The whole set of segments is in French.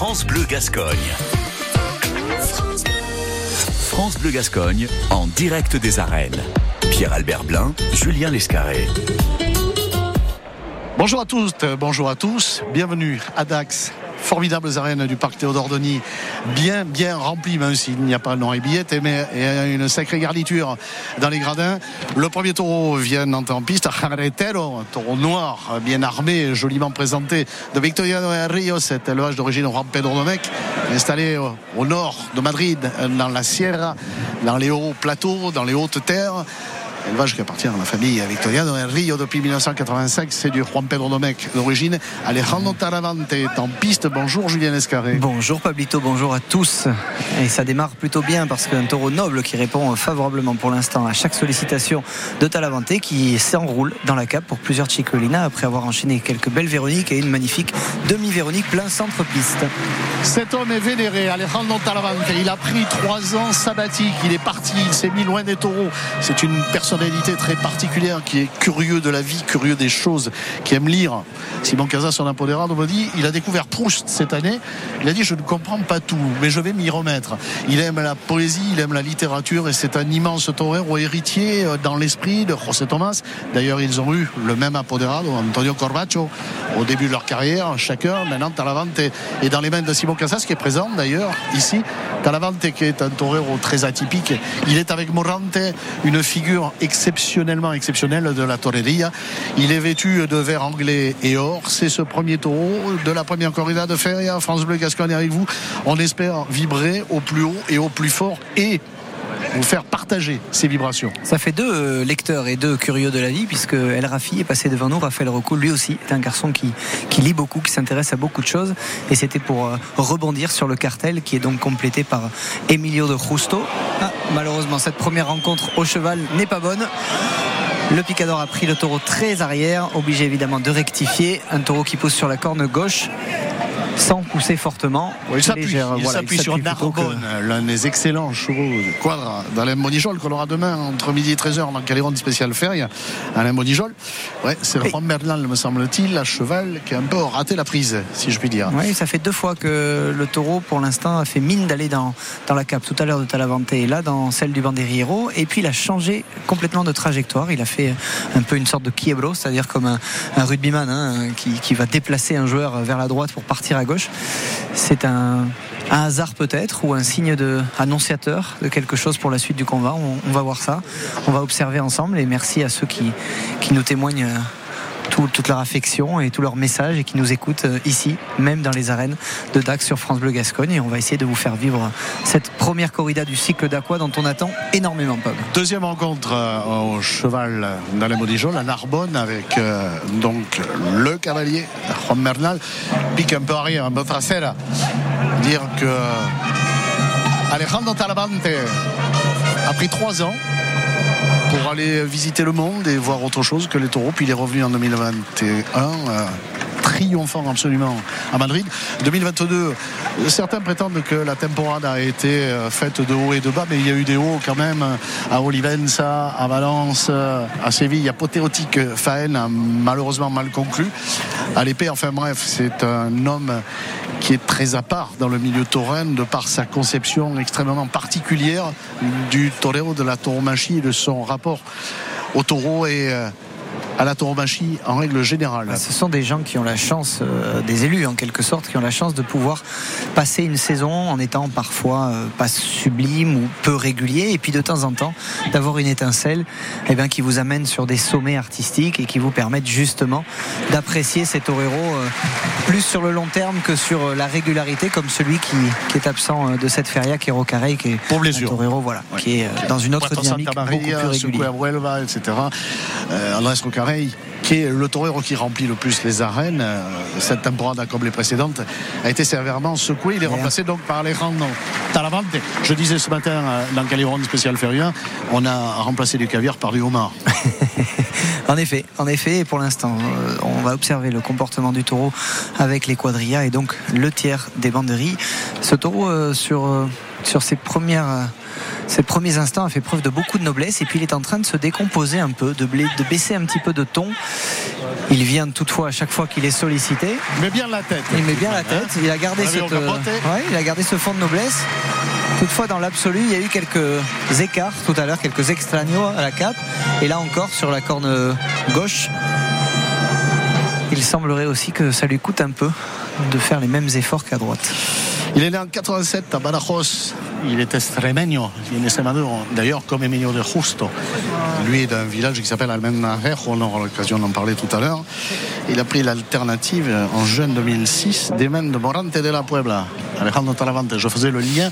France Bleu Gascogne. France Bleu Gascogne en direct des arènes. Pierre-Albert Blin, Julien Lescarré. Bonjour à tous, bonjour à tous, bienvenue à Dax formidables arènes du parc Théodore Denis, bien, bien remplies, même s'il n'y a pas nom et billette, mais a une sacrée garniture dans les gradins. Le premier taureau vient d'entrer en piste, Jarretero, taureau noir, bien armé, joliment présenté de Victoriano Rio, cet élevage d'origine Juan Pedro Domecq, installé au nord de Madrid, dans la Sierra, dans les hauts plateaux, dans les hautes terres élevage qui appartient à la famille Victoriano Rio depuis 1985. C'est du Juan Pedro Domecq d'origine. Alejandro Taravante est en piste. Bonjour Julien Escarré. Bonjour Pablito, bonjour à tous. Et ça démarre plutôt bien parce qu'un taureau noble qui répond favorablement pour l'instant à chaque sollicitation de Talavante qui s'enroule dans la cape pour plusieurs Chicolina après avoir enchaîné quelques belles Véroniques et une magnifique demi-Véronique plein centre-piste. Cet homme est vénéré, Alejandro Talavante. Il a pris trois ans sabbatique. Il est parti, il s'est mis loin des taureaux. C'est une personne personnalité très particulière qui est curieux de la vie, curieux des choses, qui aime lire. Simon Casas, son apodérado, me dit il a découvert Proust cette année. Il a dit je ne comprends pas tout, mais je vais m'y remettre. Il aime la poésie, il aime la littérature et c'est un immense torero héritier euh, dans l'esprit de José Thomas. D'ailleurs, ils ont eu le même apodérado, Antonio Corbacho, au début de leur carrière, chacun. Maintenant, Talavante est dans les mains de Simon Casas, qui est présent d'ailleurs ici. Talavante, qui est un torero très atypique. Il est avec Morante, une figure exceptionnellement exceptionnel de la Torreria. Il est vêtu de vert anglais et or. C'est ce premier taureau de la première corrida de Feria. France Bleu Gascogne avec vous. On espère vibrer au plus haut et au plus fort et vous faire partager ces vibrations. Ça fait deux euh, lecteurs et deux curieux de la vie, puisque El Rafi est passé devant nous. Raphaël Rocco, lui aussi, est un garçon qui, qui lit beaucoup, qui s'intéresse à beaucoup de choses. Et c'était pour euh, rebondir sur le cartel qui est donc complété par Emilio de Justo. Ah, malheureusement, cette première rencontre au cheval n'est pas bonne. Le Picador a pris le taureau très arrière, obligé évidemment de rectifier. Un taureau qui pousse sur la corne gauche sans pousser fortement. il s'appuie sur Narbonne, l'un des excellents chevaux de quadra d'Alain Monijol qu'on aura demain entre midi et 13h dans Caléron spécial Feria. Alain Monijol, ouais, c'est le Juan Merlan, me semble-t-il, à cheval qui a un peu raté la prise, si je puis dire. Oui, ça fait deux fois que le taureau, pour l'instant, a fait mine d'aller dans, dans la cape tout à l'heure de Talavante et là dans celle du Banderillero. Et puis il a changé complètement de trajectoire. Il a fait un peu une sorte de quiebro, c'est-à-dire comme un, rugbyman hein, qui, qui va déplacer un joueur vers la droite pour partir à gauche. C'est un, hasard peut-être ou un signe de annonciateur de quelque chose pour la suite du combat. On, va voir ça. On va observer ensemble et merci à ceux qui, qui nous témoignent toute leur affection et tout leur message et qui nous écoutent euh, ici, même dans les arènes de Dax sur France Bleu Gascogne. Et on va essayer de vous faire vivre cette première corrida du cycle d'Aqua dont on attend énormément, Paul. Deuxième rencontre euh, au cheval dans les à Narbonne, avec euh, donc le cavalier Juan Bernal. Pique un peu arrière, un peu tracé Dire que Alejandro Talavante a pris trois ans pour aller visiter le monde et voir autre chose que les taureaux. Puis il est revenu en 2021 triomphant absolument à Madrid. 2022, certains prétendent que la temporada a été euh, faite de haut et de bas, mais il y a eu des hauts quand même à Olivenza, à Valence, euh, à Séville. Apothéotique Faen a malheureusement mal conclu. À l'épée, enfin bref, c'est un homme qui est très à part dans le milieu taurin de par sa conception extrêmement particulière du torero, de la tauromachie et de son rapport au taureau et euh, à la tauromachie en règle générale. Ce sont des gens qui ont la chance, euh, des élus en quelque sorte, qui ont la chance de pouvoir passer une saison en étant parfois euh, pas sublime ou peu régulier, et puis de temps en temps d'avoir une étincelle eh bien, qui vous amène sur des sommets artistiques et qui vous permettent justement d'apprécier ces toreros euh, plus sur le long terme que sur la régularité, comme celui qui, est absent de cette feria, qui est Rocarey, qui est Pour un torero, voilà, qui est dans une autre dynamique beaucoup plus régulière. etc. Andrés Qui est le torero qui remplit le plus les arènes, euh, cette temporade comme les précédentes, a été sévèrement secoué. Il est remplacé donc par Alejandro Talavante. Je disais ce matin euh, dans Caliron spécial Férien, on a remplacé du caviar par du homard. en effet, en effet, et pour l'instant, euh, on va observer le comportement du taureau avec les quadrillas et donc le tiers des banderies. Ce taureau sur sur ses premières. Ses premiers instants a fait preuve de beaucoup de noblesse et puis il est en train de se décomposer un peu, de, baisser un petit peu de ton. Il vient toutefois à chaque fois qu'il est sollicité. Il met bien la tête. Il met bien la tête. Il a gardé, cette, euh, ouais, il a gardé ce fond de noblesse. Toutefois, dans l'absolu, il y a eu quelques écarts tout à l'heure, quelques extraños à la cape. Et là encore, sur la corne gauche, il semblerait aussi que ça lui coûte un peu de faire les mêmes efforts qu'à droite. Il est né en 87 à Badajoz. Il est extremeño. Il est. D'ailleurs, comme Emilio de Justo. Lui est d'un village qui s'appelle Almendarejo. On aura l'occasion d'en parler tout à l'heure. Il a pris l'alternative en juin 2006 des mains de Morante de la Puebla. Alejandro Talavante. Je faisais le lien.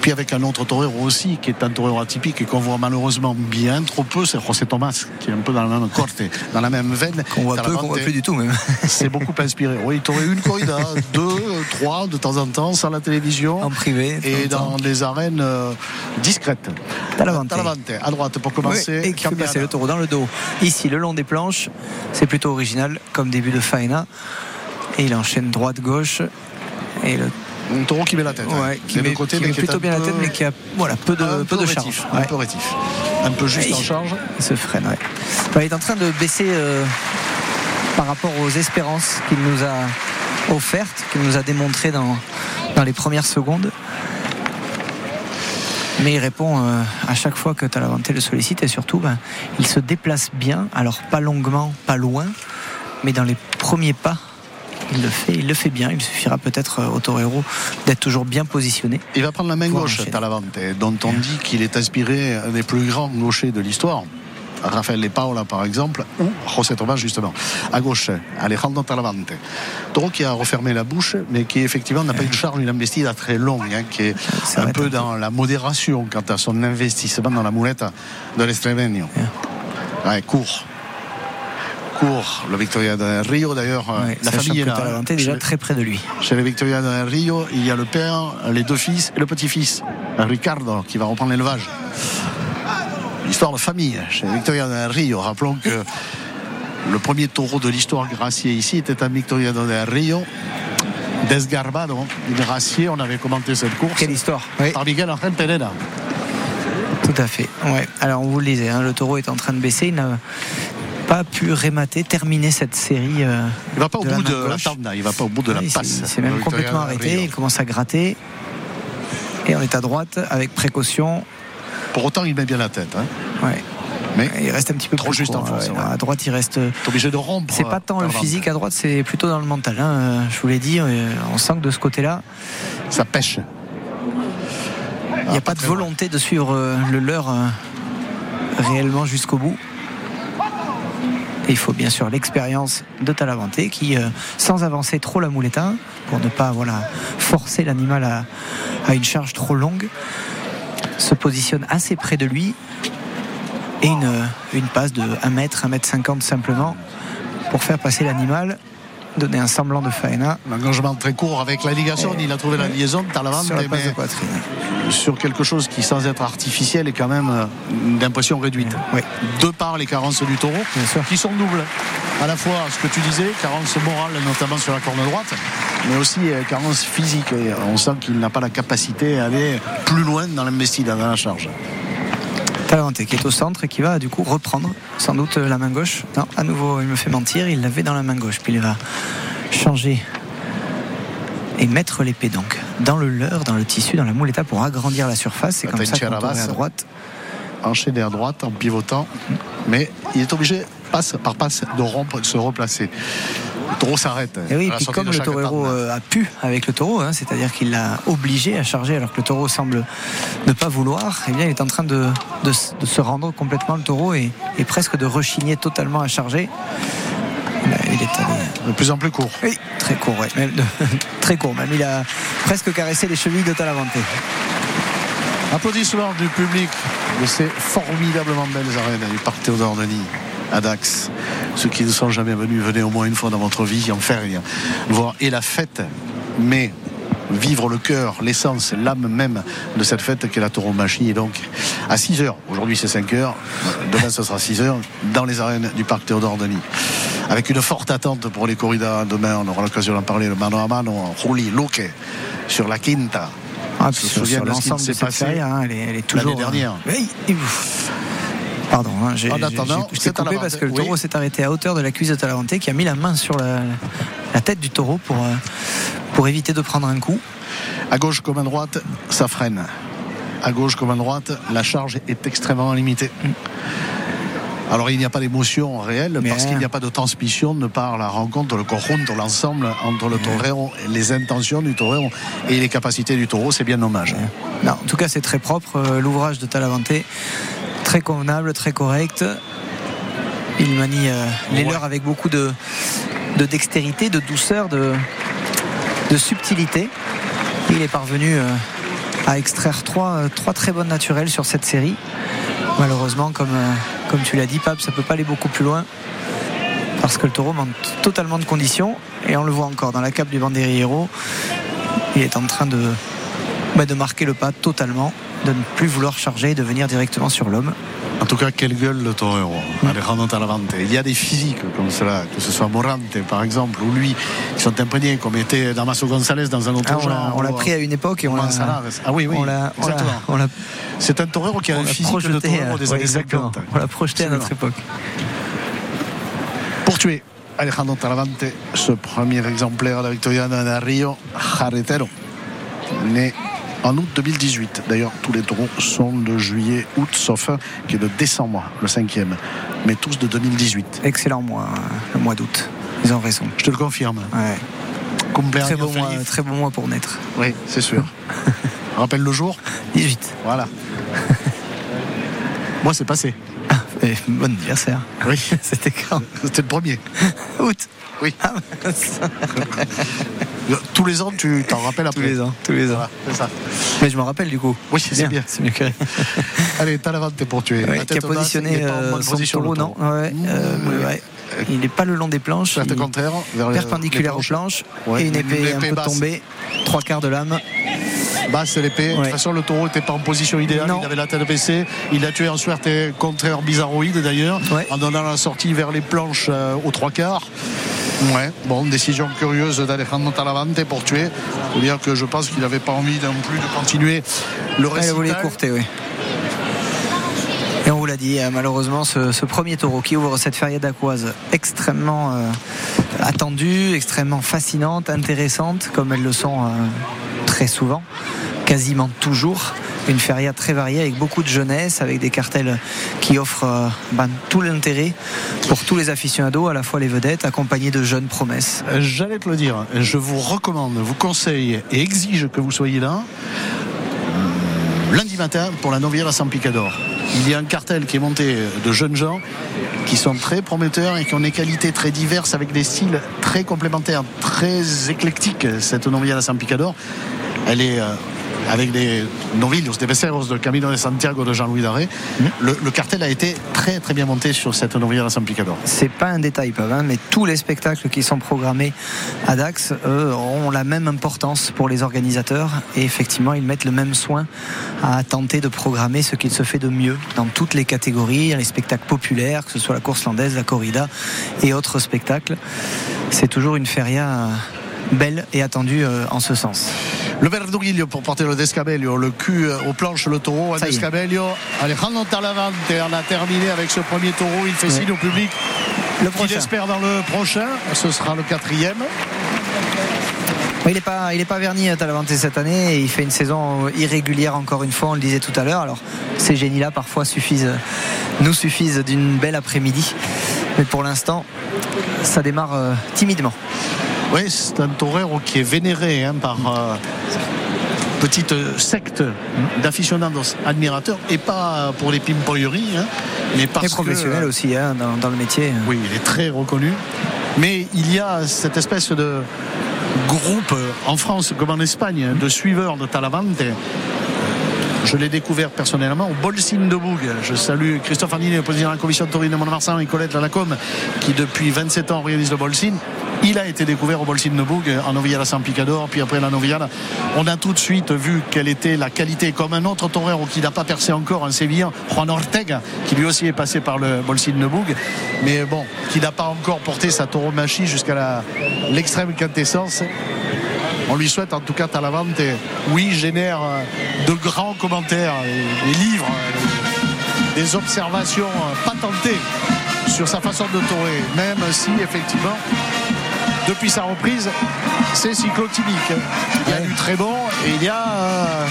Et puis avec un autre torero aussi, qui est un torero atypique et qu'on voit malheureusement bien trop peu, c'est José Thomas, qui est un peu dans la même corte, dans la même veine. Qu'on voit peu, qu'on voit plus du tout même. c'est beaucoup inspiré. Oui, tu aurais eu une corrida, deux, trois de temps en temps, sans la télévision. En privé. Et dans des arènes euh, discrètes. Talavante. Talavante, à droite pour Oui, commencer. et qui fait passer le taureau dans le dos. Ici, le long des planches, c'est plutôt original comme début de faena. Et il enchaîne droite-gauche. Et le Un taureau qui met la tête. hein. Qui met, qui est plutôt bien la tête, mais qui a voilà, peu de, peu de rétif, charge. Un peu rétif. Un peu juste en charge. Il se freine, ouais. Enfin, il est en train de baisser euh, par rapport aux espérances qu'il nous a offertes, qu'il nous a démontrées dans, dans les premières secondes. Mais il répond euh, à chaque fois que Talavante le sollicite et surtout, ben, il se déplace bien, alors pas longuement, pas loin, mais dans les premiers pas, il le fait, il le fait bien. Il suffira peut-être euh, au torero d'être toujours bien positionné. Il va prendre la main gauche. Talavante, dont on dit qu'il est inspiré des plus grands gauchers de l'histoire. Rafael Paola par exemple, ou José Thomas justement. À gauche, Alejandro Talavante. Taureau qui a refermé la bouche, mais qui effectivement n'a pas une charge, une investida très longue, hein, qui est Ça un peu un peu. dans la modération quant à son investissement dans la moulette de l'Estrevenio. Ouais, court. Court, le Victoria de Rio d'ailleurs. euh, Ouais, la famille est là. Hein. déjà Chez- très près de lui. chez les Victoria de Rio, il y a le père, les deux fils et le petit-fils, Ricardo, qui va reprendre l'élevage. L'histoire de famille chez Victoria de Rio. Rappelons que le premier taureau de l'histoire gracier ici était un Victoria de Rio. Desgarbado, gracier, on avait commenté cette course Quelle histoire Oui. par Miguel Angel Pereira. Tout à fait. Ouais. Alors on vous le disait, hein, le taureau est en train de baisser. Il n'a pas pu rémater, terminer cette série. euh, Il va pas au bout de la tanda, il va pas au bout de la passe. Il s'est même complètement arrêté. Il commence à gratter. Et on est à droite avec précaution. Pour autant, il met bien la tête. hein. Ouais. Mais Il reste un petit peu Trop plus juste court, en force, ouais. ouais. À droite, il reste. t'es obligé de rompre. C'est pas tant le physique à droite, c'est plutôt dans le mental. hein. Je vous l'ai dit, euh, on sent que de ce côté-là, Ça pêche. il n'y a pas de volonté de suivre euh, le leur euh, réellement jusqu'au bout. Il faut bien sûr l'expérience de Talavante qui, euh, sans avancer trop la mouletta, pour ne pas voilà, forcer l'animal à, à une charge trop longue, se positionne assez près de lui et une, euh, une passe de 1 mètre, 1 mètre 50 simplement pour faire passer l'animal, donner un semblant de faena Un engagement très court avec la ligation. Il a trouvé la liaison Talavante, sur la passe de mais poitrine. sur quelque chose qui, sans être artificiel, est quand même euh, d'impression réduite. Oui. De par les carences du taureau, qui sont doubles. À la fois, ce que tu disais, carence morale, notamment sur la corne droite, mais aussi euh, carence physique. On sent qu'il n'a pas la capacité à aller plus loin dans l'investida, dans la charge. Qui est au centre et qui va du coup reprendre sans doute la main gauche. Non, à nouveau, il me fait mentir, il l'avait dans la main gauche. Puis il va changer et mettre l'épée donc dans le leurre, dans le tissu, dans la mouletta pour agrandir la surface. C'est La comme ça qu'on trinchera tourne à droite. Enchaîné à droite en pivotant, mais il est obligé, passe par passe, de rompre, de se replacer. Le taureau s'arrête. Et oui, la puis comme le tente. euh, a pu avec le taureau, hein, c'est-à-dire qu'il l'a obligé à charger alors que le taureau semble ne pas vouloir, eh bien il est en train de, de s- de se rendre complètement le taureau et, et presque de rechigner totalement à charger. Là, il est allé de plus en plus court. Oui, très court, ouais. Même de- très court. Même il a presque caressé les chevilles de Talavante. Applaudissements du public de ces formidablement belles arènes du Parc Théodore Denis à Dax. Ceux qui ne sont jamais venus, venez au moins une fois dans votre vie en faire rien. Voir et la fête, mais vivre le cœur, l'essence, l'âme même de cette fête qu'est la tauromachie. Et donc, à 6 heures, aujourd'hui c'est 5 heures, demain ce sera 6 heures, dans les arènes du Parc Théodore Denis. Avec une forte attente pour les corridas demain, on aura l'occasion d'en parler, le mano a mano, Juli Luque, sur la Quinta Ah, sur de ce qui s'est passé hein, elle, est, elle est toujours. dernière. euh, oui, et- Pardon, hein, j'ai coupé parce que le Oui. taureau s'est arrêté à hauteur de la cuisse de Talavante qui a mis la main sur la, la tête du taureau pour, euh, pour éviter de prendre un coup. À gauche comme à droite, ça freine. À gauche comme à droite, la charge est extrêmement limitée. Alors il n'y a pas d'émotion réelle Mais parce qu'il n'y a pas de transmission de par la rencontre, le conjunto, l'ensemble entre le torero, les intentions du torero et les capacités du taureau, c'est bien dommage. Non, en tout cas, c'est très propre. euh, L'ouvrage de Talavante, très convenable, très correct. Il manie euh, les leurs avec beaucoup de, de dextérité, de douceur, de, de subtilité. Il est parvenu euh, à extraire trois, euh, trois très bonnes naturelles sur cette série. Malheureusement, comme, euh, comme tu l'as dit, Pape, ça peut pas aller beaucoup plus loin. Parce que le taureau manque totalement de conditions. Et on le voit encore dans la cape du Banderillero. Il est en train de, bah, de marquer le pas totalement, de ne plus vouloir charger et de venir directement sur l'homme. En tout cas, quelle gueule le torero, Mm. Alejandro Talavante. Il y a des physiques comme cela, que ce soit Morante par exemple, ou lui, qui sont imprégnés, comme était Damaso González dans un autre Ah, on l'a- genre. on l'a pris à une époque et on l'a. Ah oui, oui, on l'a- C'est un torero qui a un physique de projeté, torero euh, des ouais, années exactement. 50. On l'a projeté à notre époque. Pour tuer Alejandro Talavante, ce premier exemplaire de la Victoriana de Rio Jarretero, né en août 2018. D'ailleurs, tous les taureaux sont de juillet, août, sauf un qui est de décembre, le cinquième, mais tous de 2018. Excellent mois, le mois d'août. Ils ont raison. Je te le confirme. Ouais. Très, beau mois, très beau mois pour naître. Oui, c'est sûr. Rappelle le jour 18. Voilà. Moi, c'est passé. Et bon anniversaire. Oui, C'était quand c'était le premier. Août. Oui. Ah. Tous les ans, tu t'en rappelles après. tous les ans, tous les ans. Voilà, c'est ça. Mais je me rappelle du coup. Oui, c'est bien. C'est mieux que. Allez, Talavante pour tuer. Ouais, qui a positionné il est pas en euh, son taureau, non ouais, euh, ouais. Il n'est pas le long des planches. Il- le- perpendiculaire aux planches et une épée, un peu tombée, trois quarts de lame. Basse l'épée. De toute façon, le taureau n'était pas en position idéale. Non. Il avait la tête baissée. Il a tué en suerte contraire bizarroïde d'ailleurs, Ouais. en donnant la sortie vers les planches euh, aux trois quarts. Ouais, bon, décision curieuse d'Alejandro Talavante pour tuer. faut dire que je pense qu'il n'avait pas envie non plus de continuer le Ouais, il a voulu récital. écourter, oui. L'a dit, euh, malheureusement, ce, premier taureau qui ouvre cette feria d'Aquoise extrêmement euh, attendue, extrêmement fascinante, intéressante, comme elles le sont euh, très souvent, quasiment toujours. Une feria très variée avec beaucoup de jeunesse, avec des cartels qui offrent ben, tout l'intérêt pour tous les aficionados, à la fois les vedettes, accompagnés de jeunes promesses. J'allais te le dire, je vous recommande, vous conseille et exige que vous soyez là lundi matin pour la Novière à San Picador. Il y a un cartel qui est monté de jeunes gens qui sont très prometteurs et qui ont des qualités très diverses avec des styles très complémentaires, très éclectiques. Cette Novière à San Picador, elle est euh, avec des novillos, des beceros de Camino de Santiago de Jean-Louis Daré. Le, le cartel a été très très bien monté sur cette Novière à San Picador. C'est pas un détail, Pav, hein, mais tous les spectacles qui sont programmés à Dax eux, ont la même importance pour les organisateurs et effectivement ils mettent le même soin à tenter de programmer ce qu'il se fait de mieux dans toutes les catégories, les spectacles populaires, que ce soit la course landaise, la corrida et autres spectacles. C'est toujours une feria euh, belle et attendue euh, en ce sens. Le Verduguillo pour porter le Descabello, le cul euh, aux planches, le taureau, un. Descabello. Alejandro Talavante en a terminé avec ce premier taureau. Il fait Ouais. signe au public Le prochain. espère dans le prochain. Ce sera le quatrième. Il n'est pas, il est pas verni à Talavante cette année et il fait une saison irrégulière encore une fois, on le disait tout à l'heure. Alors ces génies-là parfois suffisent, nous suffisent d'une belle après-midi. Mais pour l'instant, ça démarre euh, timidement. Oui, c'est un torero qui est vénéré hein, par euh, petite secte d'aficionados admirateurs et pas pour les pimpolleries, hein, mais parce Et professionnel que, euh, aussi hein, dans, dans le métier. Oui, il est très reconnu. Mais il y a cette espèce de groupe euh, en France comme en Espagne de suiveurs de Talavante. Je l'ai découvert personnellement au Bolsine de Bourg. Je salue Christophe Andini, le président de la commission de Taurine de Mont-de-Marsan et Colette Lalacombe qui depuis 27 ans organise le Bolsine. Il a été découvert au Bolsine de Bourg en Noviala San Picador, puis après la Noviala. On a tout de suite vu quelle était la qualité, comme un autre torero qui n'a pas percé encore en Sévillan, Juan Ortega, qui lui aussi est passé par le Bolsine de Bourg, mais bon, qui n'a pas encore porté sa tauromachie jusqu'à l'extrême quintessence. on lui souhaite en tout cas Talavante, oui, génère euh, de grands commentaires, des livres, euh, des observations patentées sur sa façon de torer, même si effectivement depuis sa reprise, c'est cyclotimique. Il y a du très bon et il y a euh,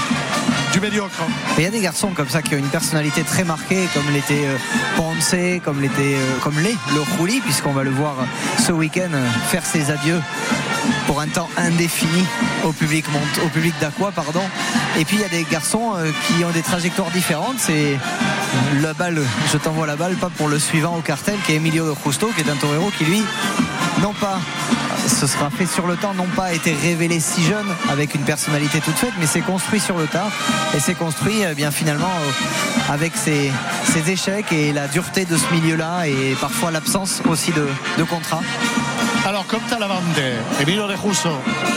du médiocre. il y a des garçons comme ça qui ont une personnalité très marquée, comme l'était euh, Ponce, comme l'était, euh, comme l'est le Rouli, puisqu'on va le voir ce week-end faire ses adieux pour un temps indéfini au public au public d'Aqua pardon et puis il y a des garçons qui ont des trajectoires différentes c'est la balle je t'envoie la balle pas pour le suivant au cartel qui est Emilio de Justo qui est un torero qui lui non pas ce sera fait sur le temps, non pas été révélé si jeune avec une personnalité toute faite, mais c'est construit sur le tard et c'est construit eh bien finalement euh, avec ses, échecs et la dureté de ce milieu-là et parfois l'absence aussi de, contrat. Alors, comme Talavante, Emilio de Justo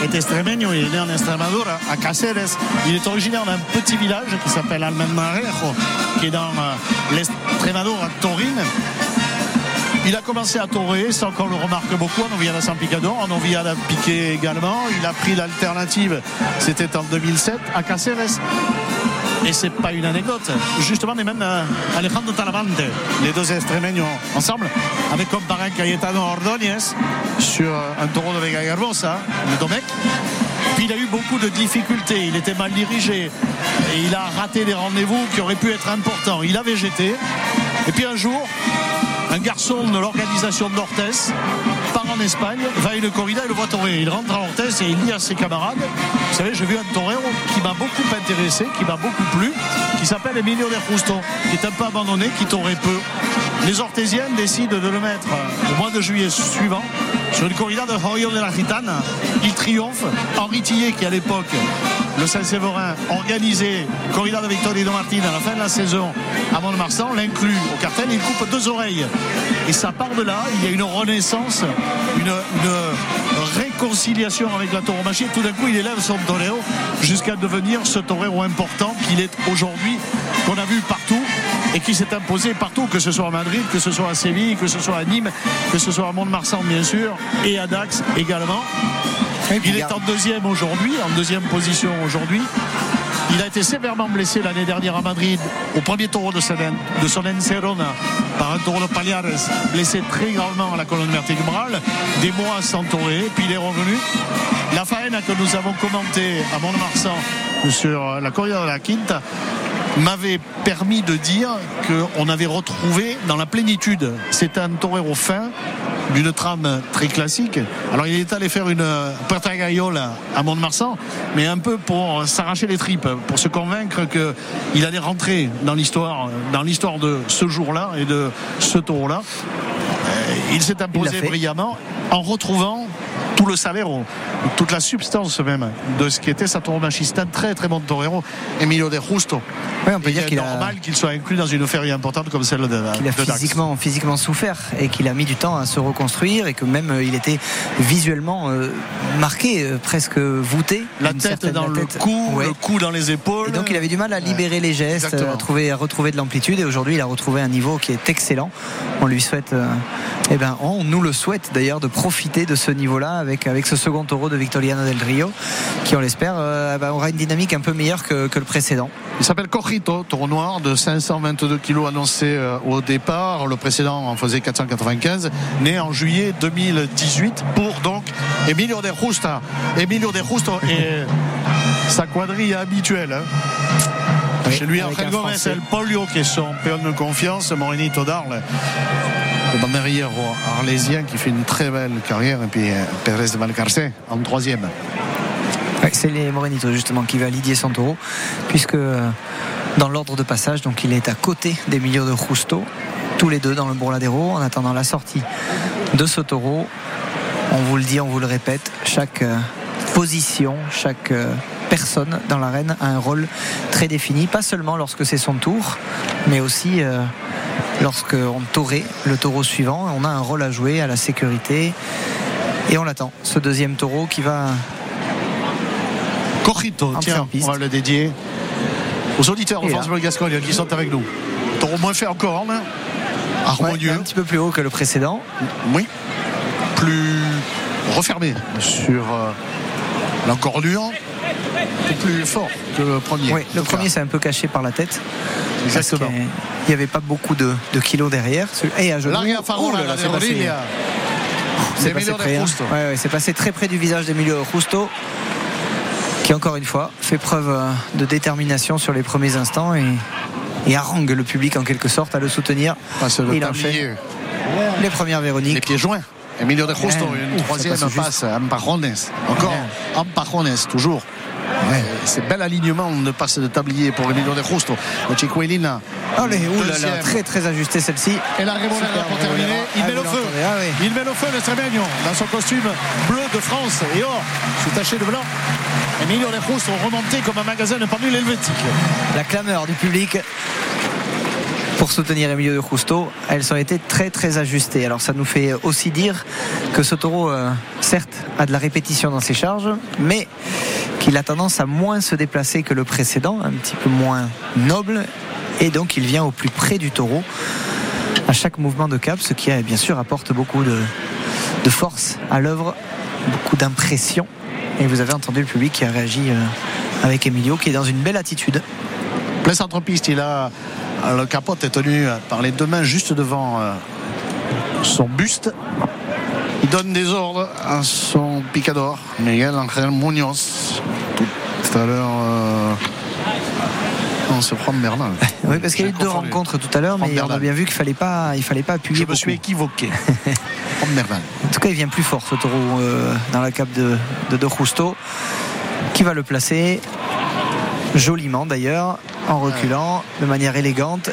est extremeño, il est né en Extremadura, à Caceres. Il est originaire d'un petit village qui s'appelle Almenmarejo, qui est dans euh, l'Extremadura, Torine. Il a commencé à torer, sans qu'on le remarque beaucoup, en Oviada San Picador, en Oviada Piqué également. Il a pris l'alternative, c'était en 2007, à Caceres. Et c'est pas une anecdote. Justement, les mêmes euh, Alejandro Talavante, les deux extremeños ensemble, avec comme parrain Cayetano Ordóñez sur euh, un taureau de Vega Garbosa, le Domecq. Puis il a eu beaucoup de difficultés. Il était mal dirigé et il a raté des rendez-vous qui auraient pu être importants. Il a végété. Et puis un jour, un garçon de l'organisation d'Orthez part en Espagne, va une corrida et le voit torer. Il rentre à Orthez et il dit à ses camarades Vous savez, j'ai vu un torero qui m'a beaucoup intéressé, qui m'a beaucoup plu, qui s'appelle Emilio de qui est un peu abandonné, qui torait peu. Les Orthésiennes décident de le mettre au mois de juillet suivant sur une corrida de Joyo de la Gitana. Il triomphe. Henri Tillet, qui à l'époque le Saint-Séverin organisé corrida de Victorino Martin à la fin de la saison à Mont-de-Marsan, l'inclut au cartel, il coupe deux oreilles. Et ça part de là, il y a une renaissance, une, réconciliation avec la tauromachie. Tout d'un coup, il élève son torero jusqu'à devenir ce torero important qu'il est aujourd'hui, qu'on a vu partout et qui s'est imposé partout, que ce soit à Madrid, que ce soit à Séville, que ce soit à Nîmes, que ce soit à Mont-de-Marsan bien sûr, et à Dax également. Il est en deuxième aujourd'hui, en deuxième position aujourd'hui. Il a été sévèrement blessé l'année dernière à Madrid au premier taureau de son, de son Encerona par un taureau de Paliares, blessé très gravement à la colonne vertébrale, des mois sans taurer, puis il est revenu. La faena que nous avons commentée à Mont-de-Marsan sur la corrida de la Quinta m'avait permis de dire qu'on avait retrouvé dans la plénitude, c'est un torero fin, d'une trame très classique. Alors il est allé faire une Puerta à Mont-de-Marsan, mais un peu pour s'arracher les tripes, pour se convaincre qu'il allait rentrer dans l'histoire, dans l'histoire de ce jour-là et de ce taureau-là. Euh, il s'est imposé brillamment en retrouvant tout le salaire, toute la substance même de ce qui était sa. Un très très bon torero, Emilio de Justo. Oui, on peut dire qu'il normal qu'il soit inclus dans une ferie importante comme celle de Qu'il a physiquement, physiquement souffert et qu'il a mis du temps à se reconstruire et que même euh, il était visuellement euh, marqué, euh, presque voûté. La tête dans le cou, le cou dans les épaules. Et donc il avait du mal à libérer les gestes, à, trouver, à retrouver de l'amplitude et aujourd'hui il a retrouvé un niveau qui est excellent. On lui souhaite, eh ben, on nous le souhaite d'ailleurs de profiter de ce niveau-là avec, avec ce second taureau de Victoriano del Rio qui on l'espère ben, aura une dynamique un peu meilleure que, que le précédent. Il s'appelle Corrito, taureau noir de 522 kilos annoncé euh, au départ. Le précédent en faisait 495, né en juillet 2018 pour donc Emilio de Justa. Emilio de Justo et sa quadrille habituelle. Hein. Chez lui, Angel Gomez, El Polio, qui est son péon de confiance, Morenito d'Arles, le banderier arlésien qui fait une très belle carrière, et puis euh, Pérez de Valcarce en troisième c'est les Morenito justement qui va lidier son taureau, puisque euh, dans l'ordre de passage, donc il est à côté des milieux de Justo, tous les deux dans le Bourladero, en attendant la sortie de ce taureau. On vous le dit, on vous le répète, chaque euh, position, chaque personne dans l'arène a un rôle très défini, pas seulement lorsque c'est son tour, mais aussi lorsqu'on taurait le taureau suivant. On a un rôle à jouer à la sécurité. Et on l'attend, ce deuxième taureau qui va Corrito, tiens, on va le dédier aux auditeurs de France Bleu Gascogne qui sont avec nous. T'auras moins fait encore, hein harmonieux. un petit peu plus haut que le précédent. Oui. Plus refermé sur euh, Plus fort que le premier. Oui, le premier cas. c'est un peu caché par la tête. Exactement. qu'il n'y avait pas beaucoup de, de kilos derrière. Et à genoux. C'est passé, près. hein. Justo. Ouais, ouais, c'est passé très près du visage d'Emilio Justo. Qui encore une fois fait preuve euh, de détermination sur les premiers instants et, et harangue le public en quelque sorte à le soutenir. Passe le Il enchaîne. Les premières Les Véronique. pieds joints. Emilio de Justo, Ouais. une Ouf, troisième passe passe. Ampajones. Encore. Ampajones, toujours. Ouais, c'est bel alignement de passe de tablier pour Emilio de Justo. Chiquelina. Allez, oulala, très très ajusté celle-ci. Et la pour terminer. Il Ah, met vous le feu. ah oui. Il met le feu, le dans son costume bleu de France et or, soutaché de blanc. Emilio de Justo remonté comme un magasin de pendule helvétique. La clameur du public pour soutenir Emilio de Justo, elles ont été très très ajustées. Alors ça nous fait aussi dire que ce taureau, euh, certes, a de la répétition dans ses charges, mais qu'il a tendance à moins se déplacer que le précédent, un petit peu moins noble, et donc il vient au plus près du taureau à chaque mouvement de cap, ce qui euh, bien sûr apporte beaucoup de, de force à l'œuvre, beaucoup d'impression. Et vous avez entendu le public qui a réagi euh, avec Emilio, qui est dans une belle attitude. Plein centre-piste, il a le capote est tenu par les deux mains juste devant euh, son buste. Il donne des ordres à son picador, Miguel Angel Munoz. Tout à l'heure, euh, on se prend Bernal. Oui, parce qu'il y a eu deux rencontres tout à l'heure, mais on a bien vu qu'il fallait pas, il fallait pas appuyer. Je me suis équivoqué. En tout cas, il vient plus fort ce taureau euh, dans la cape de de, de Justo, qui va le placer joliment d'ailleurs, en reculant de manière élégante.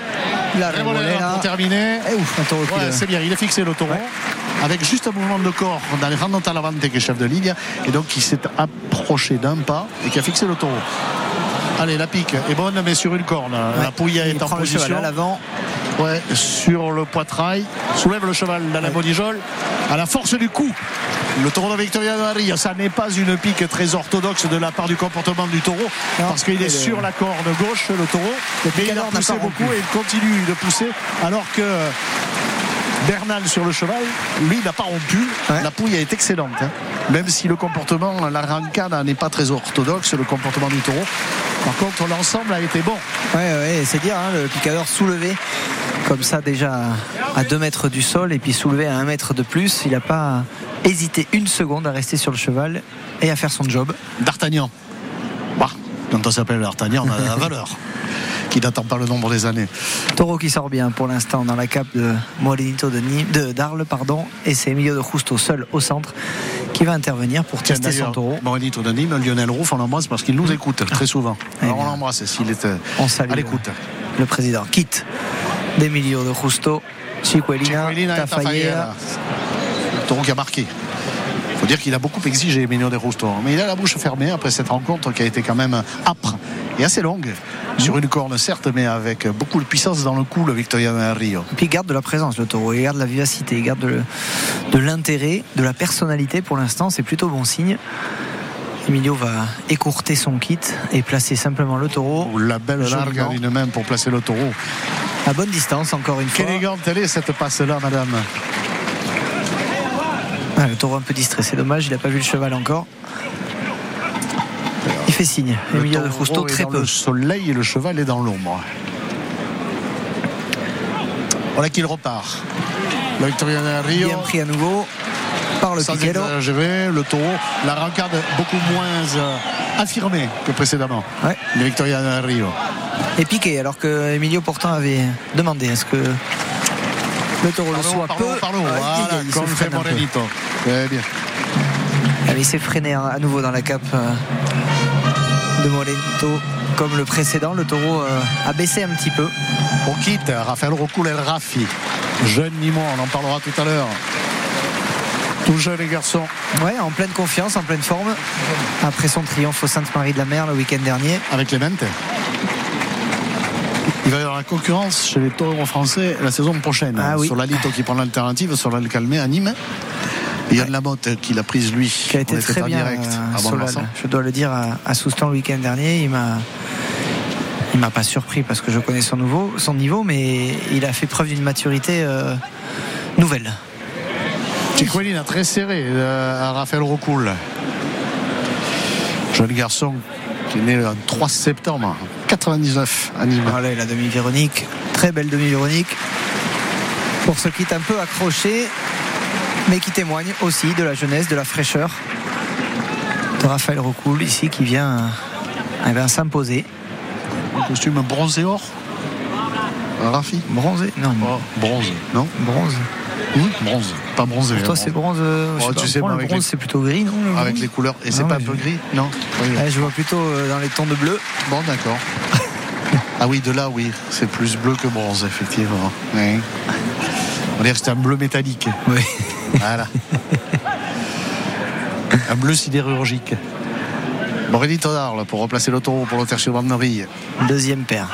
La Remonera. pour terminer. Eh ouf, un Ouais, c'est bien, il a fixé le taureau. Avec juste un mouvement de corps d'Alejandro Talavante qui est chef de ligne et donc qui s'est approché d'un pas et qui a fixé le taureau. Allez, la pique est bonne mais sur une corne. La Il est en prend le cheval position. à l'avant. Ouais, sur le poitrail. Soulève le cheval dans la bonijole. À la force du coup. Le taureau de Victoria de Maria, ça n'est pas une pique très orthodoxe de la part du comportement du taureau, Non, parce qu'il est le- sur la corde gauche, le taureau. Mais il a poussé beaucoup et il continue de pousser, alors que Bernal sur le cheval, lui, n'a pas rompu. Ouais. La pouille est excellente. hein. Même si le comportement, la rancade n'est pas très orthodoxe, le comportement du taureau. Par contre, l'ensemble a été bon. Ouais, ouais, c'est dire, hein, le picador soulevé comme ça déjà à 2 mètres du sol et puis soulevé à 1 mètre de plus. Il n'a pas hésité une seconde à rester sur le cheval et à faire son job. D'Artagnan. Bah, quand on s'appelle D'Artagnan, on a la valeur. Qui n'attend pas le nombre des années. Taureau qui sort bien pour l'instant dans la cape de Morenito de, d'Arles, pardon, et c'est Emilio de Justo seul au centre qui va intervenir pour Tiens, tester son taureau. Morenito de Nîmes, Lionel Rouf, on l'embrasse parce qu'il nous écoute très souvent. Eh Alors on l'embrasse s'il est euh, On salue à l'écoute. le président. Quitte d'Emilio de Justo, Chiquelina. Tafayera. Le taureau qui a marqué. Il faut dire qu'il a beaucoup exigé Emilio de Rusto. Mais il a la bouche fermée après cette rencontre qui a été quand même âpre et assez longue. Sur une corne, certes, mais avec beaucoup de puissance dans le cou, le Victoria de Rio. Et puis il garde de la présence le taureau, il garde de la vivacité, il garde de, de l'intérêt, de la personnalité pour l'instant, c'est plutôt bon signe. Emilio va écourter son kit et placer simplement le taureau La belle largue d'une main pour placer le taureau. À bonne distance encore une fois. Quelle élégante elle est cette passe-là, madame. Ah, le taureau un peu distrait, c'est dommage, il n'a pas vu le cheval encore. Il fait signe, Le Emilio de Justo très dans peu. le soleil et le cheval est dans l'ombre. Voilà qu'il repart. Le Rio. Bien pris à nouveau par le Sans Piquero. exagérer, le taureau, la rancade beaucoup moins euh, affirmée que précédemment. Ouais. Le Victoria de Rio. Et piqué, alors que Emilio pourtant avait demandé est-ce que le taureau le soit peu. pardon. Ouais, Voilà, il- comme fait. Morenito. Très bien. Allez, il s'est freiné à à nouveau dans la cape euh, de Morenito. Comme le précédent, le taureau euh, a baissé un petit peu. On quitte Raphaël Rocoul El Rafi. Jeune Nimon, on en parlera tout à l'heure. Tout jeune les garçons. Ouais, en pleine confiance, en pleine forme. Après son triomphe au Sainte-Marie de la Mer le week-end dernier. avec Clemente. Il va y avoir la concurrence chez les taureaux français la saison prochaine. Ah oui. Sur la Lito qui prend l'alternative, sur la Calmé à Nîmes. Et Yann Lamotte qui l'a prise lui. qui a été On très en bien direct euh, Solal. Je dois le dire à, à Soustan le week-end dernier. Il m'a. Il m'a pas surpris parce que je connais son, nouveau, son niveau, mais il a fait preuve d'une maturité euh, nouvelle. Chiquelin a très serré euh, à Raphaël Rocoul. Jeune garçon qui est né le 3 septembre 99 à Nîmes. Voilà, la demi-Véronique. Très belle demi-Véronique. Pour ceux qui est un peu accroché, mais qui témoigne aussi de la jeunesse, de la fraîcheur de Raphaël Rocoul ici qui vient, eh bien, s'imposer. Un costume bronzé or? Rafi? Bronzé Non, Oh, bronze, non bronze. Oui, bronze. Pas bronzé. Pour toi, hein, c'est bronze. euh, Oh, tu sais, le bronze, les- c'est plutôt gris, non le Avec les couleurs. Et c'est Non, pas un peu gris Non Oui. Ouais, Je vois plutôt euh, dans les tons de bleu. Bon, d'accord. Ah oui, de là, oui. C'est plus bleu que bronze, effectivement. Oui. On dirait que c'est un bleu métallique. Oui. Voilà. un bleu sidérurgique. Aurélie Todard, là, pour remplacer le taureau pour Vannerie. Deuxième paire.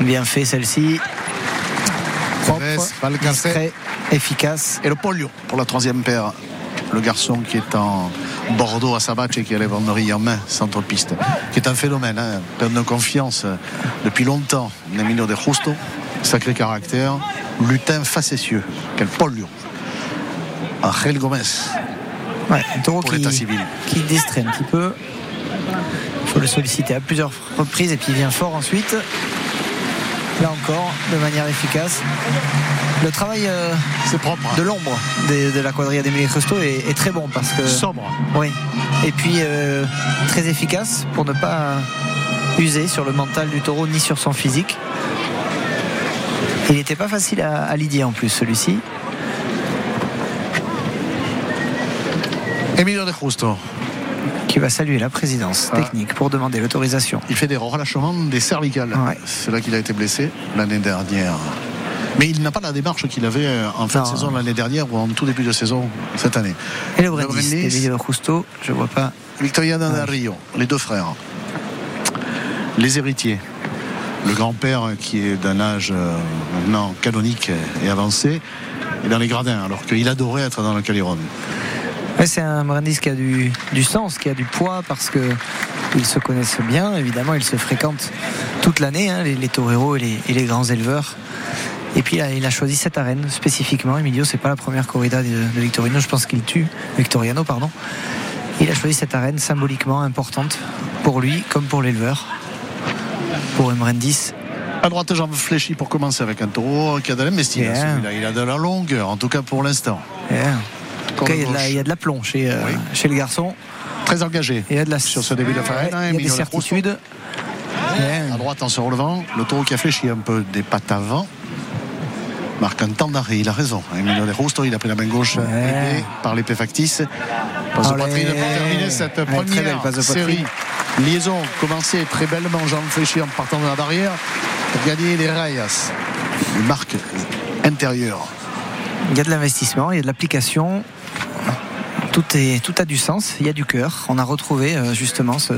Bien fait celle-ci. Propre, discret, efficace. Et le polio pour la troisième paire. Le garçon qui est en Bordeaux à Sabac et qui a les Vannerie en main, centre-piste. Qui est un phénomène, hein, plein de confiance euh, depuis longtemps. Emilio de Justo, sacré caractère. Lutin facétieux. Quel polio. Angel Gomez Ouais, un taureau pour qui, l'état civil. qui distrait un petit peu. Il faut le solliciter à plusieurs reprises et puis il vient fort ensuite. Là encore, de manière efficace. Le travail euh, C'est propre. de l'ombre de, de la quadrilla d'Emilie Cresto est, est très bon parce que. Sobre. Oui. Et puis euh, très efficace pour ne pas user sur le mental du taureau ni sur son physique. Il n'était pas facile à, à lidier en plus celui-ci. Emilio de Justo. Qui va saluer la présidence Ah. technique pour demander l'autorisation. Il fait des relâchements des cervicales. Ouais. C'est là qu'il a été blessé l'année dernière. Mais il n'a pas la démarche qu'il avait euh, en fin de saison l'année dernière ou en tout début de saison cette année. Et le. Emilio Justo, je vois pas. Victoriano del Rio, les deux frères. Les héritiers. Le grand-père qui est d'un âge euh, maintenant canonique et avancé est dans les gradins alors qu'il adorait être dans le Caliron. C'est un Brindis qui a du, du sens, qui a du poids parce que ils se connaissent bien. Évidemment, ils se fréquentent toute l'année, hein, les, les toreros et les, et les grands éleveurs. Et puis il a choisi cette arène spécifiquement. Emilio, c'est pas la première corrida de, Victorino. Je pense qu'il tue Victoriano, pardon. Il a choisi cette arène symboliquement importante pour lui comme pour l'éleveur, pour Emrendis. À droite, jambe fléchie pour commencer avec un taureau qui a de. Yeah. celui-là. Il a de la longueur, en tout cas pour l'instant. Yeah. En tout cas, il y, a de la, chez, euh, Oui. chez le garçon. Très engagé. Il y a de la Sur ce début de il y a des certitudes. À droite en se relevant, le taureau qui a fléchi un peu des pattes avant. Marque un temps d'arrêt, il a raison. Emilio De il a pris la main gauche par l'épée factice. Passe de Allez. poitrine pour terminer cette Ouais, très belle première série. Liaison commencée très bellement, Jean fléchi en partant de la barrière pour gagner les Rayas. Une marque intérieure. Il y a de l'investissement, il y a de l'application. Tout, est, tout a du sens, il y a du cœur. On a retrouvé euh, justement ce,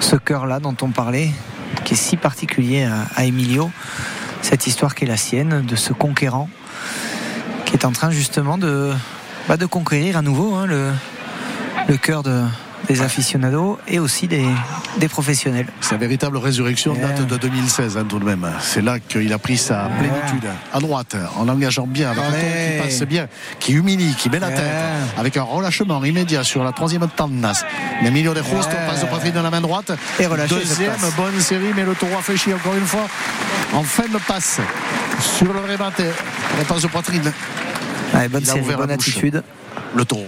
ce cœur-là dont on parlait, qui est si particulier à, Emilio. Cette histoire qui est la sienne, de ce conquérant, qui est en train justement de, bah, de conquérir à nouveau hein, le, le cœur de, des aficionados et aussi des, des professionnels. Sa véritable résurrection Yeah. date de 2016 hein, tout de même. C'est là qu'il a pris sa plénitude. À droite, en engageant bien, avec un Allez. taureau qui passe bien, qui humilie, qui met la Yeah. tête, avec un relâchement immédiat sur la troisième tendance. Emilio de Justo Yeah. passe de poitrine dans la main droite. Et relâché, Deuxième bonne série, mais le taureau a fléchi encore une fois. En fin de passe, sur le rébaté, la passe de poitrine. Ouais, bonne série, bonne attitude. Le taureau.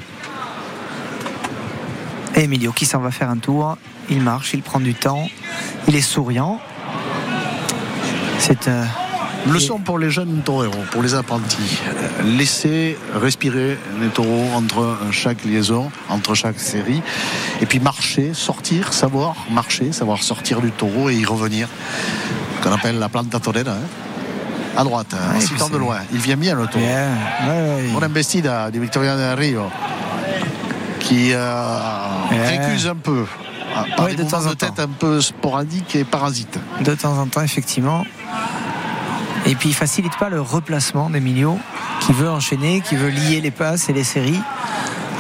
Et Emilio qui s'en va faire un tour. Il marche, il prend du temps, il est souriant. C'est euh, Leçon pour les jeunes toreros, pour les apprentis. Laisser respirer les taureaux entre chaque liaison, entre chaque série. Et puis marcher, sortir, savoir marcher, savoir sortir du taureau et y revenir. Qu'on appelle la planta torera. hein. À droite, en et puis citant de loin. Il vient bien le taureau. Ouais, ouais. Bon embestida di Victoriano del Rio qui euh, Ouais. récuse un peu. Par des de temps en de tête temps. un peu sporadiques et parasites. De temps en temps, effectivement. Et puis il facilite pas le replacement d'Emilio qui veut enchaîner, qui veut lier les passes et les séries.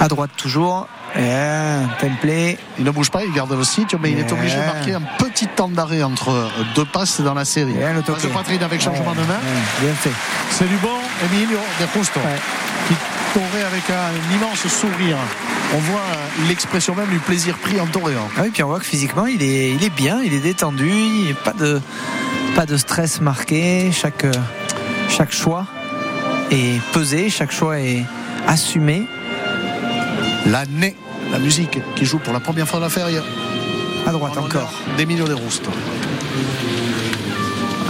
À droite toujours. Yeah, templé. Il ne bouge pas, il garde le site, mais il est Yeah. obligé de marquer un petit temps d'arrêt entre deux passes dans la série. Yeah, le Passe de poitrine avec changement Ouais, de main. ouais, bien fait. C'est du bon, Emilio de Justo. Ouais. Toré avec un immense sourire. On voit l'expression même du plaisir pris en toréant. Ah oui, puis on voit que physiquement, il est, il est bien, il est détendu, il n'y a pas de, pas de stress marqué. Chaque, chaque choix est pesé, chaque choix est assumé. L'année, la musique qui joue pour la première fois de la feria. À droite encore. D'Emilio de Rusto.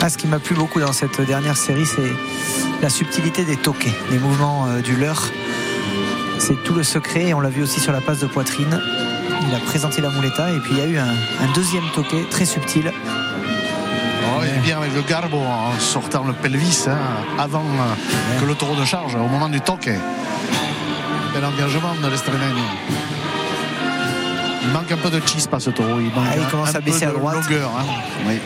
Ah, ce qui m'a plu beaucoup dans cette dernière série, c'est la subtilité des toquets, des mouvements euh, du leurre. C'est tout le secret, et on l'a vu aussi sur la passe de poitrine. Il a présenté la muleta et puis il y a eu un, un deuxième toquet très subtil. Oh, il est bien avec le garbo en sortant le pelvis hein, avant euh, que le taureau de charge, au moment du toquet. Bel engagement de l'Estremeño. Il manque un peu de chispa ce taureau. Il, manque Ah, il commence un à baisser peu à de droite. longueur, hein. Oui.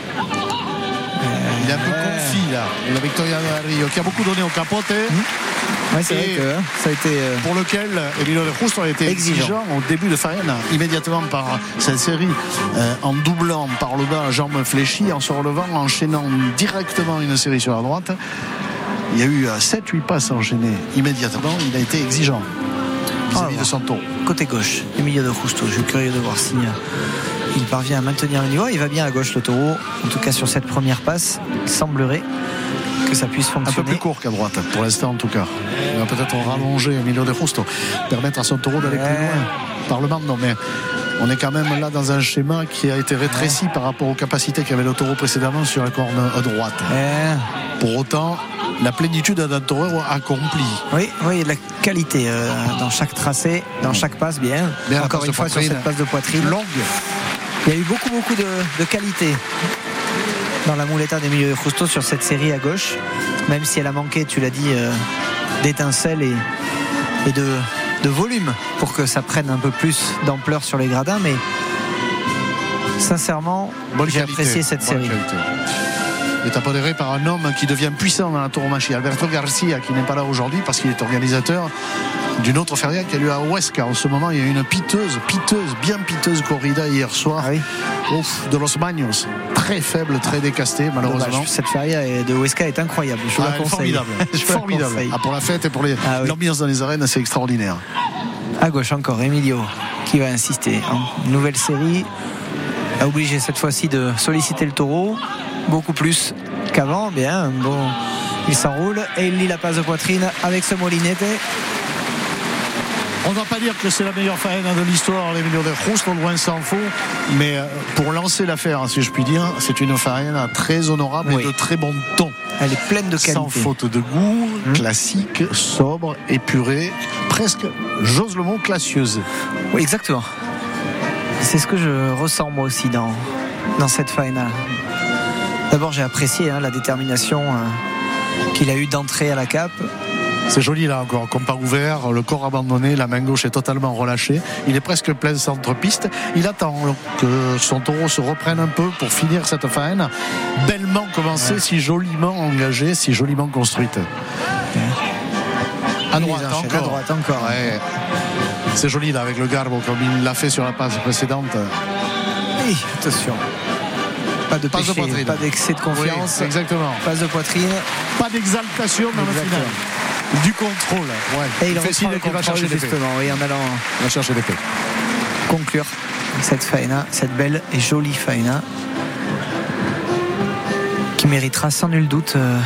Il est un peu confit là. Et la Victoria de Rio qui a beaucoup donné au capote. Ouais, c'est vrai que hein, ça a été. euh, pour lequel Emilio de Justo a été Exigeant. exigeant, au début de Faena, immédiatement par cette série, euh, en doublant par le bas, jambes fléchies, en se relevant, enchaînant directement une série sur la droite. Il y a eu 7-8 passes enchaînées immédiatement, il a été exigeant vis-à-vis Ah, de son tour. côté gauche, Emilio de Justo. Je suis curieux de voir si euh, il parvient à maintenir le niveau. Il va bien à gauche le taureau. En tout cas sur cette première passe, il semblerait que ça puisse Un peu fonctionner. plus court qu'à droite, pour l'instant en tout cas. Il va peut-être rallonger Emilio de Justo, permettre à son taureau d'aller Ouais. plus loin par le mando. Mais on est quand même là dans un schéma qui a été rétréci par rapport aux capacités qu'avait le taureau précédemment sur la corne à droite. Pour autant, la plénitude d'un taureau accomplie. oui, oui, il y a de la qualité euh, dans chaque tracé, dans chaque passe, bien. Bien, Encore une fois sur cette passe de poitrine. Longue. Il y a eu beaucoup, beaucoup de, de qualité dans la muleta d'Emilio de Justo sur cette série à gauche, même si elle a manqué, tu l'as dit, euh, d'étincelles et, et de, de volume pour que ça prenne un peu plus d'ampleur sur les gradins. Mais sincèrement, j'ai apprécié cette série. qualité. Il est apodéré par un homme qui devient puissant dans la tauromachie. Alberto Garcia, qui n'est pas là aujourd'hui parce qu'il est organisateur d'une autre feria qui a lieu à Huesca. En ce moment, il y a une piteuse, piteuse, bien piteuse corrida hier soir. Ah oui, Ouf, de Los Baños. Très faible, très décasté, malheureusement. dommage. Cette feria de Huesca est incroyable. Je vous Ah, la conseille. formidable. Je vous la formidable. conseille. Ah, pour la fête et pour les- Ah oui. l'ambiance dans les arènes, c'est extraordinaire. À gauche encore, Emilio qui va insister. Nouvelle série, a obligé cette fois-ci de solliciter le taureau beaucoup plus qu'avant. Bien, bon, il s'enroule et il lit la passe de poitrine avec ce molinete. On ne va pas dire que c'est la meilleure faena de l'histoire, les millions de Justo, loin s'en faut. Mais euh, pour lancer l'affaire, si je puis dire, c'est une faena très honorable Oui. et de très bon ton. Elle est pleine de qualité. Sans faute de goût, Hum. classique, sobre, épuré, presque, j'ose le mot, classieuse. Oui, exactement. C'est ce que je ressens moi aussi dans, dans cette faena. D'abord, j'ai apprécié hein, la détermination euh, qu'il a eu d'entrer à la cape. C'est joli là encore, compas ouvert, le corps abandonné, la main gauche est totalement relâchée. Il est presque plein centre-piste. Il attend que son taureau se reprenne un peu pour finir cette faena. Bellement commencée, si joliment engagée, si joliment construite. À droite encore. À droite encore. Ouais. C'est joli là avec le garbo comme il l'a fait sur la passe précédente. Oui, attention. Pas de Passe de poitrine. pas d'excès de confiance. Oui, exactement. passe de poitrine. Pas d'exaltation dans le final. Du contrôle. Ouais. Et il fait reprend signe le qu'il va chercher justement, oui, en allant Il va chercher l'épée. conclure cette faena, cette belle et jolie faena qui méritera sans nul doute euh,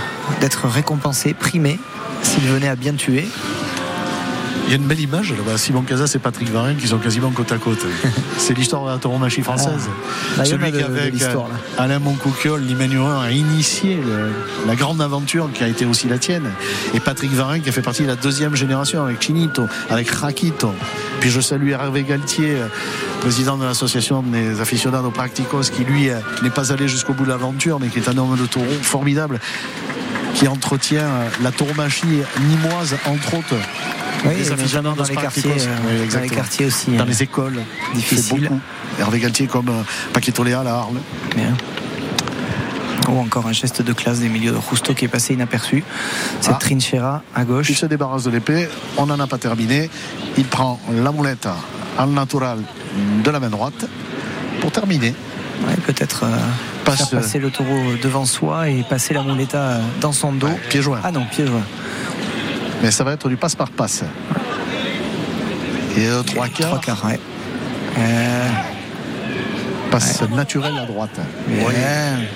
d'être récompensée, primée s'il venait à bien tuer. Il y a une belle image là-bas. Simon Casas et Patrick Varin qui sont quasiment côte à côte. C'est l'histoire de la tauromachie française. Là, il y en a Celui qui, avec euh, Alain Moncouquiol, 1, a initié le- la grande aventure qui a été aussi la tienne. Et Patrick Varin qui a fait partie de la deuxième génération avec Chinito, avec Rakito. Puis je salue Hervé Galtier, euh, président de l'association des aficionados practicos, qui lui euh, n'est pas allé jusqu'au bout de l'aventure, mais qui est un homme de taureau formidable qui entretient la tauromachie nimoise, entre autres, Oui, Les aficionados dans les quartiers, euh, Oui, dans les quartiers aussi. dans euh, les écoles. difficile. Hervé Galtier comme euh, Paquito Léal à Arles. Bien. Ou encore un geste de classe d'Emilio de Justo qui est passé inaperçu. Cette Ah. trinchera à gauche. Il se débarrasse de l'épée. On n'en a pas terminé. Il prend la moulette en natural de la main droite pour terminer. Ouais, Peut-être euh, Passe, faire passer le taureau devant soi et passer la muleta dans son dos. Ouais, pied joint. Ah non, pied joint. Mais ça va être du passe par passe. Et euh, trois quarts. Trois quarts, ouais. Euh, passe naturel à droite. ouais.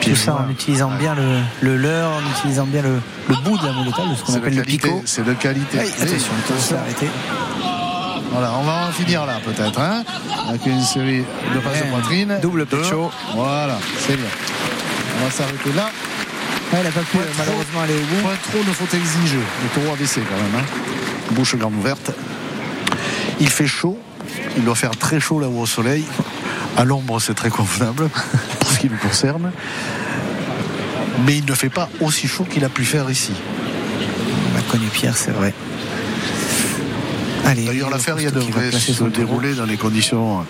Tout ça en utilisant bien le, le leurre, en utilisant bien le, le bout de la moleta, ce qu'on appelle le picot. C'est de qualité. Attention, il faut s'arrêter. Voilà, on va en finir là peut-être, hein, avec une série de passes de Ouais, poitrine. double pecho. Voilà, c'est bien. On va s'arrêter là. Il n'a pas pu euh, malheureusement aller au bout. Point trop ne faut exiger. Le taureau a baissé quand même. Hein. Bouche grande ouverte. Il fait chaud. Il doit faire très chaud là-haut au soleil. À l'ombre, c'est très convenable pour ce qui nous concerne. Mais il ne fait pas aussi chaud qu'il a pu faire ici. On a connu Pierre, c'est vrai. Allez, D'ailleurs, la feria Fausto qui va devrait se dérouler dans les conditions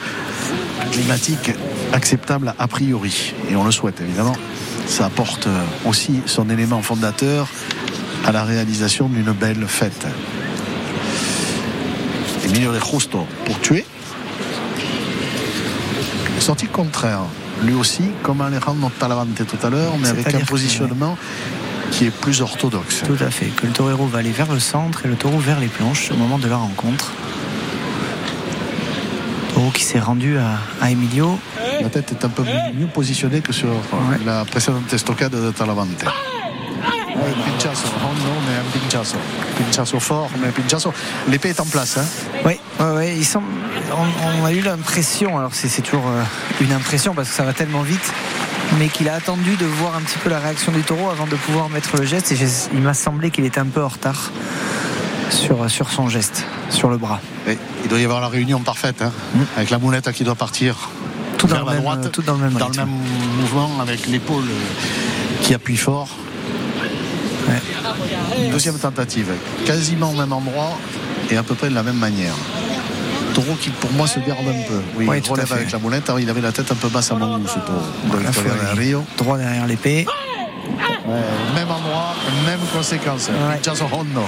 climatiques acceptables a priori. Et on le souhaite, évidemment. Ça apporte euh, aussi son élément fondateur à la réalisation d'une belle fête. Emilio de Justo pour tuer. Sortie contraire. Lui aussi, comme Alejandro Talavante tout à l'heure, mais avec un que- positionnement qui est plus orthodoxe. Tout à fait. Que le torero va aller vers le centre et le taureau vers les planches au moment de la rencontre. Qui s'est rendu à, à Emilio. La tête est un peu mieux positionnée que sur la précédente estocade de Talavante. Ouais, Pinchazo, oh non, mais un pinchazo. Pinchazo fort, mais un pinchazo. L'épée est en place. Hein. Oui, ouais, ouais, il semble, on, on a eu l'impression, alors c'est toujours euh, une impression parce que ça va tellement vite, mais qu'il a attendu de voir un petit peu la réaction du taureau avant de pouvoir mettre le geste. Et il m'a semblé qu'il était un peu en retard sur, sur son geste, sur le bras. Et il doit y avoir la réunion parfaite, hein, Mm. avec la moulette qui doit partir Tout dans vers le la même- droite, tout dans le même dans rythme. le même mouvement, avec l'épaule euh, qui appuie fort. Deuxième tentative, quasiment au même endroit et à peu près de la même manière. Taureau qui pour moi se garde un peu. Oui, Oui, il relève avec la moulette. Alors, il avait la tête un peu basse à mon goût, ce taureau. de Rio. droit derrière l'épée. Ouais, même endroit, même conséquence. Ouais. Hondo.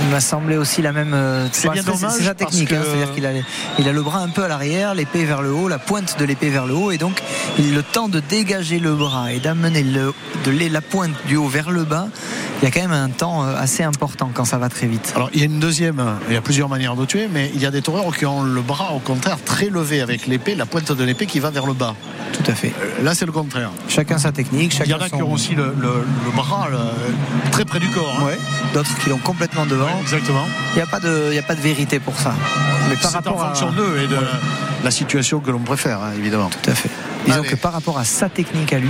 Il m'a semblé aussi la même. euh, C'est bien dommage C'est sa technique, que- hein, c'est-à-dire qu'il a, il a le bras un peu à l'arrière, l'épée vers le haut, la pointe de l'épée vers le haut, et donc il le temps de dégager le bras et d'amener le, de la- pointe du haut vers le bas. Il y a quand même un temps euh, assez important quand ça va très vite. Alors il y a une deuxième, il y a plusieurs manières de tuer, mais il y a des taureaux qui ont le bras au contraire très levé avec l'épée, la pointe de l'épée qui va vers le bas. Tout à fait. Euh, Là c'est le contraire. Chacun sa technique, Il y chacun en a son- qui ont aussi le, le- le bras le- très près du corps. hein. Ouais. D'autres qui l'ont complètement devant. Ouais, exactement. Il n'y a pas de, il y a pas de vérité pour ça. Mais par C'est en rapport à, fonction d'eux et de la situation que l'on préfère, hein, évidemment. tout à fait. Disons Allez. que par rapport à sa technique à lui,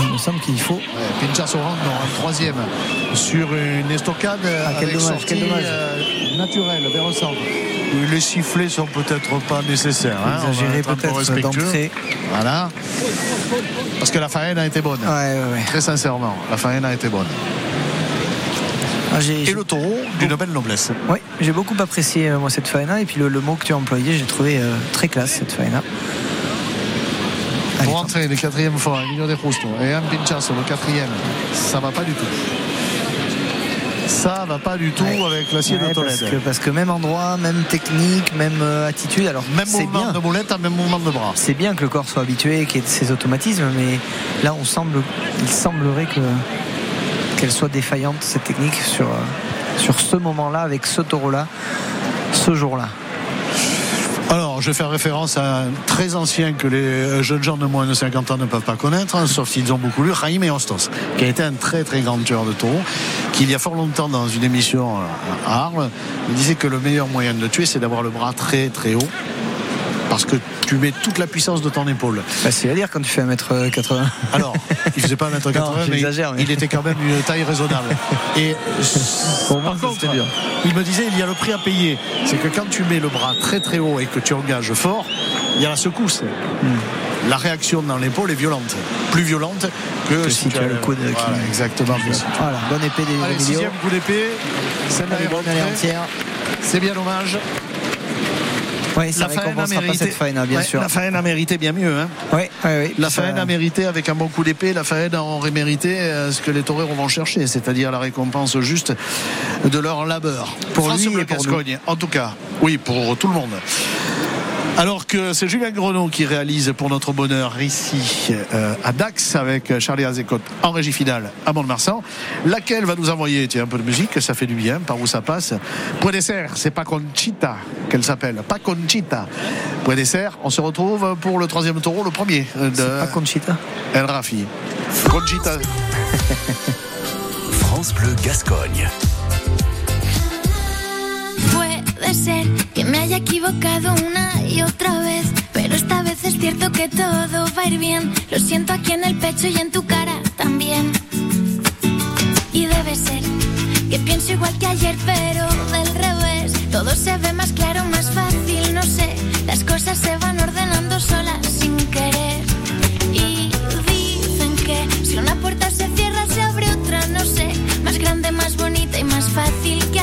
il me semble qu'il faut Ouais, Pinchazo Hondo en troisième sur une estocade Ah, quel avec dommage, sortie quel dommage. euh, naturelle vers le centre. Les sifflets sont peut-être pas nécessaires. hein, peu peut-être d'entrée. Voilà. Parce que la faïenne a été bonne. Ouais, ouais, ouais. Très sincèrement, la faïenne a été bonne. Ah, Et le taureau d'une belle noblesse. Oui, j'ai beaucoup apprécié euh, moi cette faena et puis le, le mot que tu as employé, j'ai trouvé euh, très classe cette faena. Pour entrer les quatrième fois, Emilio de Justo et un Pinchazo, le quatrième, ça va pas du tout. Ça va pas du tout Ouais. avec l'acier Ouais, de parce, Tolède. que, parce que même endroit, même technique, même euh, attitude. Alors Même mouvement bien. de moulette, même mouvement de bras. C'est bien que le corps soit habitué, qu'il y ait ses automatismes, mais là on semble, il semblerait que qu'elle soit défaillante cette technique sur euh, sur ce moment-là avec ce taureau-là, ce jour-là. Alors, je vais faire référence à un très ancien que les jeunes gens de moins de 50 ans ne peuvent pas connaître, hein, sauf s'ils ont beaucoup lu, Jaime Hostos, qui a été un très très grand tueur de taureaux, qui il y a fort longtemps dans une émission euh, à Arles, disait que le meilleur moyen de le tuer, c'est d'avoir le bras très très haut, parce que tu mets toute la puissance de ton épaule. Facile à dire quand tu fais 1m80. Alors, il faisait pas 1m80, Non, mais, j'exagère, mais- il était quand même d'une taille raisonnable. Et Pour moi, par contre, c'était dur. il me disait, il y a le prix à payer. C'est que quand tu mets le bras très très haut et que tu engages fort, il y a la secousse. Hmm. La réaction dans l'épaule est violente. Plus violente que, Que si tu as le coude qui- Voilà, exactement. Voilà, bonne épée des Allez, sixième coup d'épée. Celle Elle est bonne, elle est entière. C'est bien dommage. Oui, ça La récompensera pas mérité. cette faïna, bien Ouais, sûr. La faïenne a mérité bien mieux. Hein. Oui, oui, oui. La Ça- Faïenne a mérité avec un bon coup d'épée, la Faïenne aurait mérité euh, ce que les taureaux vont chercher, c'est-à-dire la récompense juste de leur labeur. Pour France lui et pour en tout cas, oui, pour tout le monde. Alors que c'est Julien Grenon qui réalise pour notre bonheur ici euh, à Dax avec Charlie Azécote en régie finale à Mont-de-Marsan, laquelle va nous envoyer tiens, un peu de musique, ça fait du bien, par où ça passe? Point dessert, c'est pas Conchita qu'elle s'appelle, pas Conchita. Point dessert, on se retrouve pour le troisième taureau, le premier de Pas Conchita. El Rafi. Conchita. France Bleu Gascogne. Puede ser que me haya equivocado una y otra vez, pero esta vez es cierto que todo va a ir bien. Lo siento aquí en el pecho y en tu cara también. Y debe ser que pienso igual que ayer, pero del revés. Todo se ve más claro, más fácil, no sé. Las cosas se van ordenando solas sin querer. Y dicen que si una puerta se cierra, se abre otra, no sé. Más grande, más bonita y más fácil que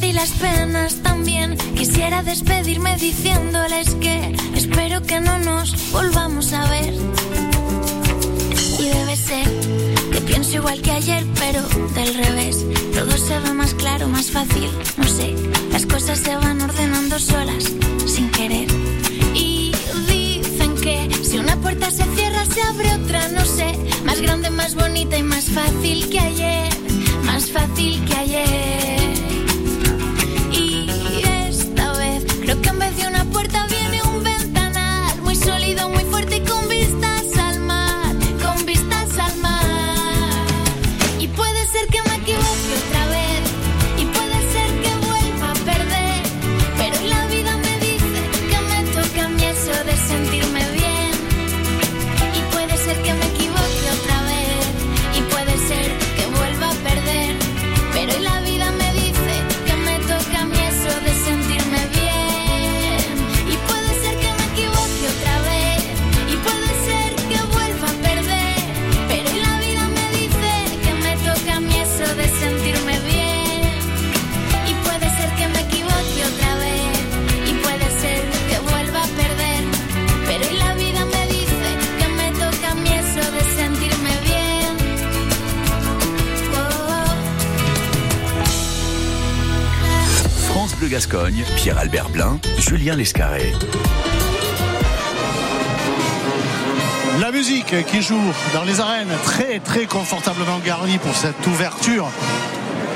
y las penas también, quisiera despedirme diciéndoles que espero que no nos volvamos a ver. Y debe ser que pienso igual que ayer, pero del revés. Todo se ve más claro, más fácil, no sé. Las cosas se van ordenando solas, sin querer. Y dicen que si una puerta se cierra, se abre otra, no sé. Más grande, más bonita y más fácil que ayer. Más fácil que ayer. Pierre-Albert Blin, Julien Lescarré. La musique qui joue dans les arènes, très très confortablement garnie pour cette ouverture.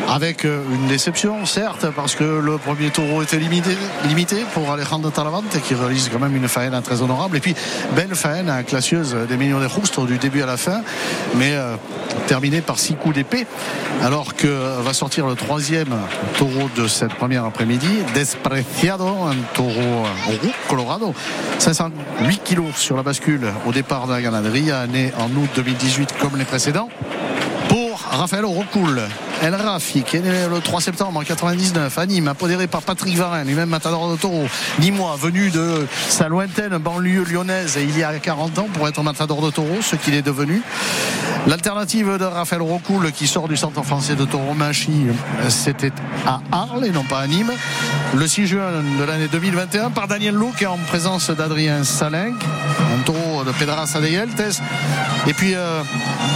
Avec euh, une déception, certes, parce que le premier taureau était limité, pour Alejandro Talavante, qui réalise quand même une faena très honorable. Et puis, belle faena classieuse des millions de Roustres du début à la fin, mais euh, terminée par six coups d'épée. Alors que va sortir le troisième taureau de cette première après-midi, Despreciado, un taureau roux, colorado, 508 kilos sur la bascule au départ de la ganaderie, né en août 2018 comme les précédents. Pour Raphaël Orocoul, El Rafi, qui est né le 3 septembre en 99 à Nîmes, apodéré par Patrick Varin, lui-même matador de taureau, Nîmois, venu de sa lointaine banlieue lyonnaise il y a 40 ans pour être matador de taureau, ce qu'il est devenu. L'alternative de Raphaël Rocoul qui sort du centre français de taureau Manchy, c'était à Arles et non pas à Nîmes. Le 6 juin de l'année 2021 par Daniel Lou qui est en présence d'Adrien Salinck, taureau de Pedras Adegeltes. Et puis euh,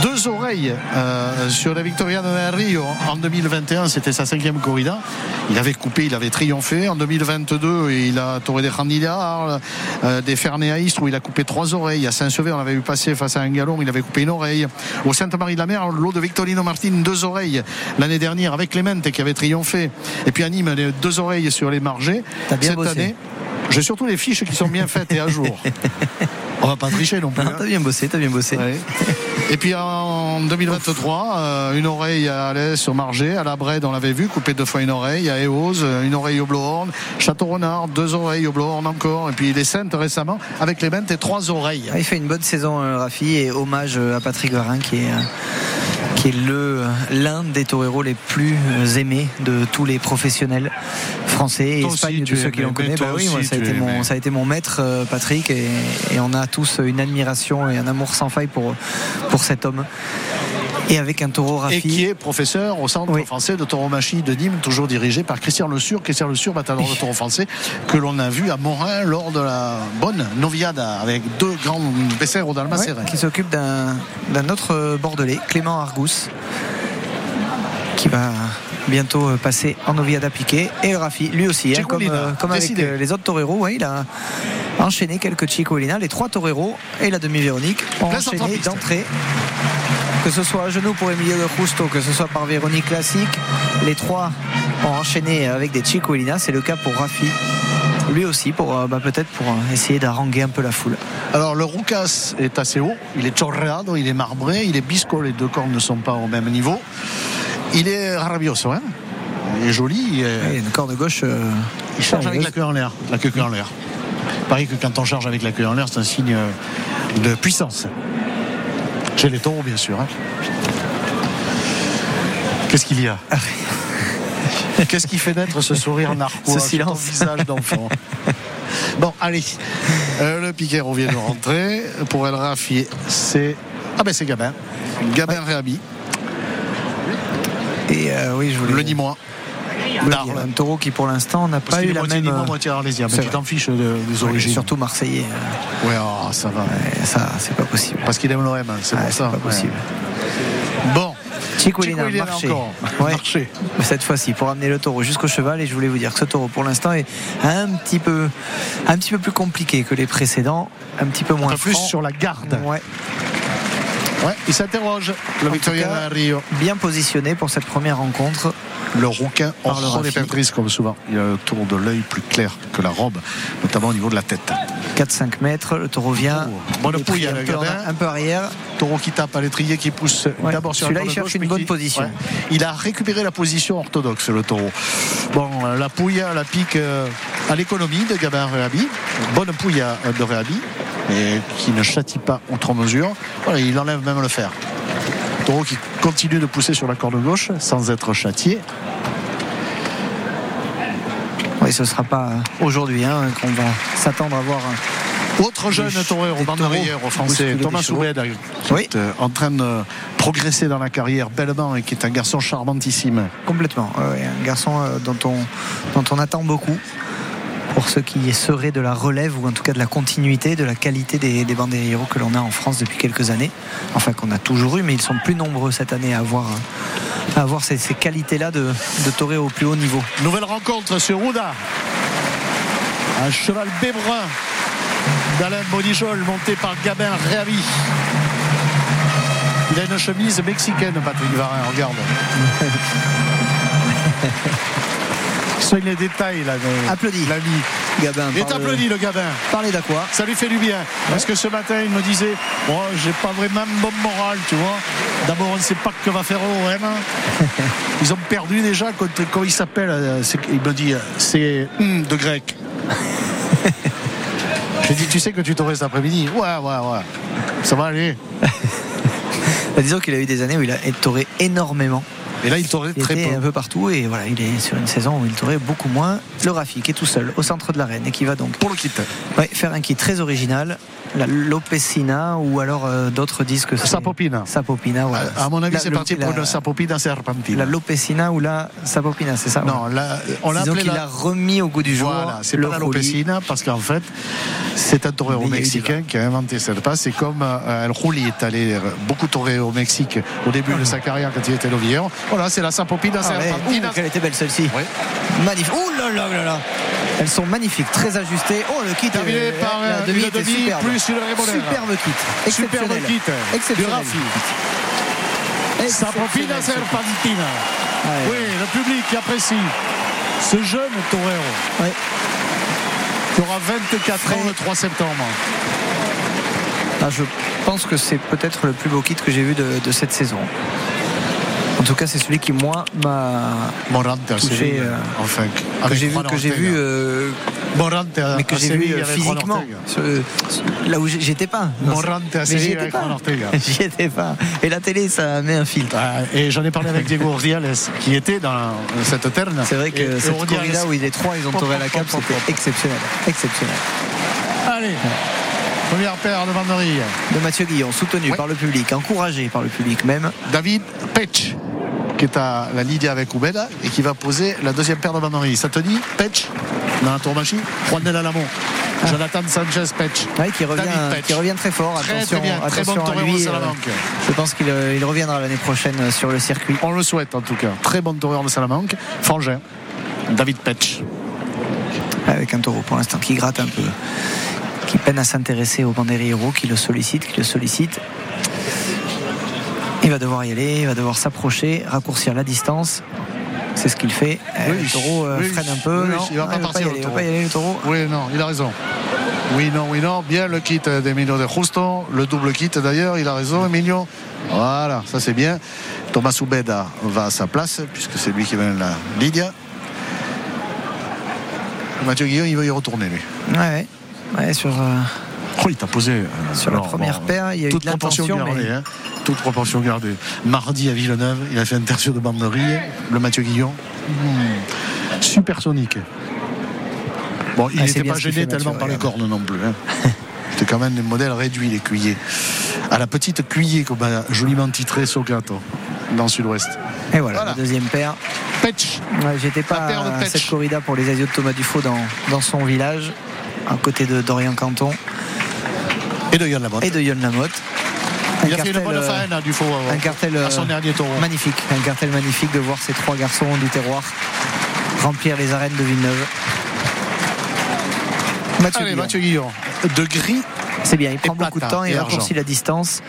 deux oreilles euh, sur la Victoria de Rio en 2021, c'était sa cinquième corrida. Il avait coupé, il avait triomphé. En 2022, il a touré des Randilla, euh, des Ferney à Istres où il a coupé trois oreilles. À Saint-Sever, on avait vu passer face à un galon, il avait coupé une oreille. Au Sainte-Marie-de-la-Mer, l'eau de Victorino Martin, deux oreilles l'année dernière avec Clemente qui avait triomphé. Et puis à Nîmes, les deux oreilles sur les margés. Cette bossé. année, j'ai surtout les fiches qui sont bien faites et à jour. On va pas tricher non plus. Non, hein. T'as bien bossé, t'as bien bossé. Ouais. Et puis en 2023, euh, une oreille à Alès sur Margé, à la Brède, on l'avait vu, couper deux fois une oreille, à Eose, une oreille au Blohorn, Château Renard, deux oreilles au Blohorn encore, et puis les Saintes récemment, avec les Bentes et trois oreilles. Il fait une bonne saison, euh, Rafi, et hommage euh, à Patrick Varin qui est qui est le l'un des toreros les plus aimés de tous les professionnels français et espagnols de ceux qui l'ont connu. Bah oui, moi, ça, a été mon, ça a été mon maître, euh, Patrick, et, et on a tous une admiration et un amour sans faille pour, pour cet homme. Et avec un taureau Et qui est professeur au Centre Oui. français de tauromachie de Nîmes, toujours dirigé par Christian Le Sur. Christian Le Sur, matador de taureau français, que l'on a vu à Morin lors de la bonne Noviada, avec deux grands Besseros dans le Ouais, Macérin. qui s'occupe d'un autre Bordelais, Clément Argous, qui va bientôt euh, passer en Noviada Piqué. Et Rafi, lui aussi, hein, comme, euh, comme avec euh, les autres toreros, ouais, il a enchaîné quelques Chicolina. Les trois toreros et la demi-Véronique ont Place enchaîné d'entrée. Que ce soit à genoux pour Emilio de Justo, que ce soit par Véronique Classique, les trois ont enchaîné avec des Chicolina. C'est le cas pour Rafi. Lui aussi, pour bah, peut-être pour essayer d'haranguer un peu la foule. Alors le Roucas est assez haut, il est chorreado, il est marbré, il est bisco, les deux cornes ne sont pas au même niveau. Il est rabioso, hein il est joli, il, est- Et une corne gauche. euh, il charge avec la queue en l'air. La queue en l'air. Pareil que quand on charge avec la queue en l'air, c'est un signe de puissance. Chez les taureaux, bien sûr. hein. Qu'est-ce qu'il y a? Qu'est-ce qui fait naître ce sourire narquois Ce silence. ton visage d'enfant? Bon, allez. Euh, le piquet revient de rentrer. Pour El Rafi, c'est. Ah ben c'est Gabin. Gabin Réhabi, Et euh, oui, je voulais. le Nîmois. d'Arles. Un taureau qui pour l'instant n'a pas eu la moitié même. Nîmois, euh, moitié arlésien. Mais c'est tu t'en fiches de- des origines. surtout marseillais. euh, Ouais, oh, ça va. ouais, ça, c'est pas possible. Parce qu'il aime l'OM, c'est pour c'est ça. pas possible. ouais. Bon, Chico, est là marché. encore. Ouais. Marché. Cette fois-ci, pour amener le taureau jusqu'au cheval. Et je voulais vous dire que ce taureau, pour l'instant, est un petit peu, un petit peu plus compliqué que les précédents, un petit peu Un moins peu plus sur la garde. Ouais, Ouais, il s'interroge. Le En Rio. bien positionné pour cette première rencontre. Le rouquin hors Rafi. des pertrices, comme souvent. Il a le tour de l'œil plus clair que la robe, notamment au niveau de la tête. 4-5 mètres, le taureau vient. Oh, bonne pouille, un, le en- un peu arrière. Taureau qui tape à l'étrier, qui pousse Ouais. d'abord sur la Celui-là, il cherche gauche, une bonne qui- position. Il a récupéré la position orthodoxe, le taureau. Bon, euh, la pouille, la pique euh, à l'économie de Gabin Réhabi. Bonne pouille à- de Réhabi, et qui ne châtie pas outre mesure. Voilà, il enlève même le fer. Taureau qui continue de pousser sur la corde gauche sans être châtié. Oui, ce ne sera pas aujourd'hui hein, qu'on va s'attendre à voir. un- Autre jeune des banderière taureaux français, Thomas. Soubed, qui Oui. est euh, en train de progresser dans la carrière bellement et qui est un garçon charmantissime. Complètement. Un garçon euh, dont, on, dont on attend beaucoup pour ce qui serait de la relève ou en tout cas de la continuité, de la qualité des, des banderilleros que l'on a en France depuis quelques années. Enfin, qu'on a toujours eu, mais ils sont plus nombreux cette année à avoir, à avoir ces, ces qualités-là de, de torer au plus haut niveau. Nouvelle rencontre sur Rouda. Un cheval bébrun d'Alain Bodichol monté par Gabin Réhabi. Il a une chemise mexicaine, Patrick Varin, regarde. Soigne les détails là. de Applaudis. La vie. Gabin, Il est le- applaudi le Gabin. Parlez d'Aqua. Ça lui fait du bien. Parce que ce matin, il me disait Bon, j'ai pas vraiment bon moral, tu vois. D'abord, on ne sait pas que va faire l'OM. Ils ont perdu déjà contre. Comment il s'appelle euh, Il me dit C'est hum, de grec. J'ai dit Tu sais que tu t'aurais cet après-midi Ouais, ouais, ouais. Ça va aller. Bah, disons qu'il a eu des années où il a toré énormément. Et là, il t'aurait Il très était un peu. peu partout et voilà, il est sur une saison où il torait beaucoup moins. Le Rafi qui est tout seul au centre de l'arène et qui va donc Pour le kit. ouais, faire un kit très original, la Lopesina ou alors euh, d'autres disent que c'est Sapopina. Sapopina. Voilà. À mon avis, La- c'est le- parti pour la- une sapopina serpentina. La Lopesina ou la Sapopina, c'est ça Non, là, on l'a appelé la- l'a remis au goût du jour. Voilà, c'est le pas la. Lopesina parce qu'en fait, c'est un torero mexicain qui a inventé cette passe. C'est comme euh, El Rulli est allé euh, beaucoup torer au Mexique au début de sa carrière quand il était novilleur. Voilà, c'est la Sapopina Ah ouais. Serpentina. Ouh, quelle était belle celle-ci. Oui. Magnifique. Ouh là là là là. Elles sont magnifiques, très ajustées. Oh le kit Terminé euh, par la euh, demi demi superbe. plus rémolaire. Superbe kit. Superbe kit Exceptionnel. Sapopina ce kit. Serpentina. Ouais. Oui, le public apprécie ce jeune torero Ouais. qui aura 24 ans le 3 septembre. Ah, je pense que c'est peut-être le plus beau kit que j'ai vu de, de cette saison. En tout cas, c'est celui qui, moi, m'a Morante touché, euh, enfin, que j'ai vu, que j'ai vu, euh, Morante à, mais que j'ai vu euh, physiquement. Là où j'étais pas. Morante à Séville avec. Juan Ortega. J'y étais pas. Et la télé, ça met un filtre. Et j'en ai parlé avec Diego Ordiales qui était dans cette terne. C'est vrai que et cette corrida où il est trois, ils ont pop, la cape, c'était exceptionnel. Exceptionnel. Allez, première paire de banderilles. De Mathieu Guillon, soutenu par le public, encouragé par le public même. David Pech qui est à la Lydia avec Ubeda et qui va poser la deuxième paire de banderilles. Ça te dit Pech dans la tourmachi Juan Del Alamo. Jonathan Sanchez Pech. Ouais, qui, revient, qui très fort. Très, attention, très bien, très attention bon à torero lui. de euh, Salamanque. je pense qu'il euh, il reviendra l'année prochaine euh, sur le circuit. On le souhaite en tout cas. Très bon toreur de Salamanque. Frangin. David Pech. Avec un taureau pour l'instant qui gratte un peu. Qui peine à s'intéresser au Banderillero, qui le sollicite, qui le sollicite. Il va devoir y aller, il va devoir s'approcher, raccourcir la distance. C'est ce qu'il fait. Euh, Oui, le taureau euh, oui, freine un peu. oui, non, il va non, pas il partir, y aller, va pas y aller, le taureau. Oui, non, il a raison. Oui, non, oui, non. Bien le kit d'Emilio de Justo. Le double kit d'ailleurs, il a raison, Emilio. Voilà, ça c'est bien. Thomas Ubeda va à sa place, puisque c'est lui qui mène la Lydia. Mathieu Guillon, il veut y retourner, lui. Ouais, ouais. Ouais, sur, euh, Oh, il t'a posé. euh, sur la première bon, paire, il y a eu toute de proportion gardée, mais- hein. Toute proportion gardée. Mardi à Villeneuve, il a fait un tertiaire de banderie. Le Mathieu Guillon. Hmm. Supersonique. Bon, il Ah, n'était pas gêné fait, tellement Mathieu, par les cornes non plus. hein. C'était quand même des modèles réduits, les cuillers. À la petite cuillée, comme a joliment titré Socato, dans Sud-Ouest. Et voilà, Voilà. la deuxième paire. Petch. Ouais, J'étais pas à cette corrida pour les asios de Thomas Dufault dans, dans son village, à côté de Dorian Canton Et de Yann Lamotte. et de Yon Lamotte. Il a fait une bonne euh, faine hein, du faux un cartel à son euh, dernier taureau. magnifique, un cartel magnifique de voir ces trois garçons du terroir remplir les arènes de Villeneuve. Mathieu Allez, Guillon. Mathieu Guillon. De gris. C'est bien, il prend beaucoup de temps, il raccourcit la distance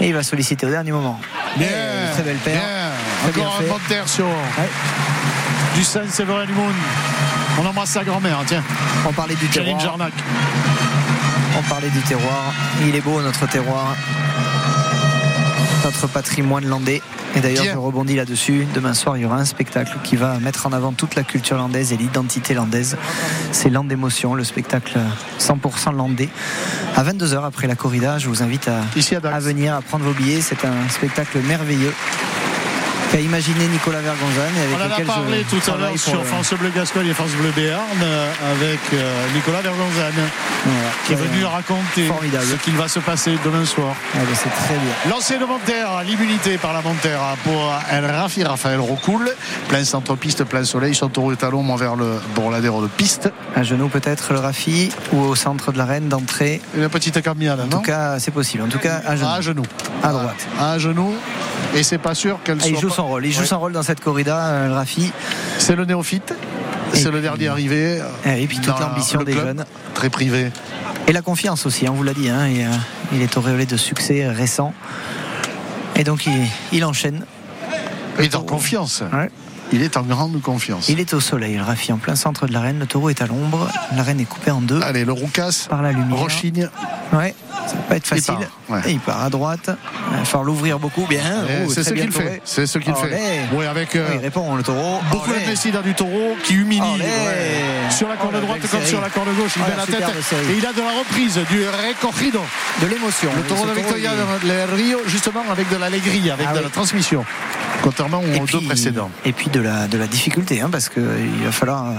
et il va solliciter au dernier moment. Bien. Très belle paire. Bien Encore un bon tertio. Ouais. Du Saint-Séverin du Monde. On embrasse sa grand-mère, hein, tiens. On parlait du terroir. Jarnac. On parlait du terroir. Il est beau notre terroir. Notre patrimoine landais. Et d'ailleurs, je rebondis là-dessus. Demain soir, il y aura un spectacle qui va mettre en avant toute la culture landaise et l'identité landaise. C'est Land d'émotion, le spectacle 100% landais. À 22h après la corrida, je vous invite à, à venir, à prendre vos billets. C'est un spectacle merveilleux qu'a imaginé Nicolas Vergonzane. avec On en a parlé tout à l'heure sur France Bleu Gascogne et France Bleu Béarn euh, avec euh, Nicolas Vergonzane Voilà. qui est venu raconter Formidable. ce qu'il va se passer demain soir. ouais, bah, c'est très bien. Lancé de Montère, l'immunité par la Montère pour El Rafi Raphaël Rocoul. Plein centre-piste, plein soleil, est à l'ombre vers le Borladero de piste. À genoux peut-être le Rafi ou au centre de l'arène d'entrée. Une petite camiade, En non tout cas, c'est possible. En tout cas, à genoux. À genoux. À droite. À genoux. Et c'est pas sûr qu'elle Ah, il joue pas- son rôle. Il joue Ouais. son rôle dans cette corrida, euh, le Rafi. C'est le néophyte. Et C'est le dernier arrivé. euh, Et puis toute dans l'ambition des club, jeunes. Très privé. Et la confiance aussi, on vous l'a dit. hein, et, euh, il est auréolé de succès récent. Et donc, il, il enchaîne. Il est en confiance. Ouais. Il est en grande confiance. Il est au soleil, le Rafi, en plein centre de l'arène. Le taureau est à l'ombre. L'arène est coupée en deux Allez, le Roucas, par la lumière. Rochigne. Ouais, ça va pas être Il facile. part, ouais. Et il part à droite. Il va falloir l'ouvrir beaucoup. Bien. Eh, Oh, c'est ce qu'il fait. C'est ce qu'il fait. Oui, avec euh, Oh, il répond, le taureau. beaucoup de dans du taureau qui humilie ouais. sur la corde Oh, droite comme série. sur la corde gauche. Il Oh, met la tête et il a de la reprise du recogido. De l'émotion. Le taureau de Victoria il est- de Rio, justement avec de l'allégrie, avec Ah de la transmission. Contrairement Et aux puis, deux précédents. et puis de la, de la difficulté, hein, parce qu'il va falloir euh,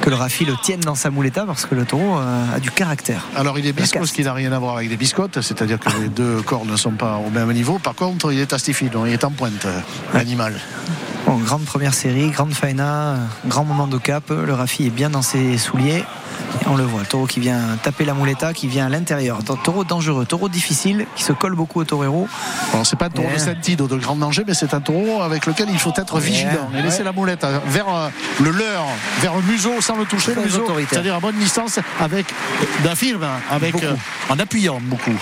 que le Rafi le tienne dans sa mouletta, parce que le taureau euh, a du caractère. Alors il est biscot, ce qui n'a rien à voir avec des biscottes, c'est-à-dire que les deux corps ne sont pas au même niveau. Par contre, il est astifié, donc il est en pointe, euh, l'animal. Bon, grande première série, grande faena, euh, grand moment de cap. Le Rafi est bien dans ses souliers. Et on le voit, le taureau qui vient taper la mouletta, qui vient à l'intérieur. Taureau dangereux, taureau difficile, qui se colle beaucoup au torero. Bon, c'est pas un taureau de sentido de grand danger, mais c'est un taureau avec lequel il faut être vigilant et laisser Ouais. la moulette euh, vers euh, le leurre, vers le museau sans le toucher, le museau, c'est-à-dire à bonne distance, avec d'un film, hein, avec euh, en appuyant beaucoup.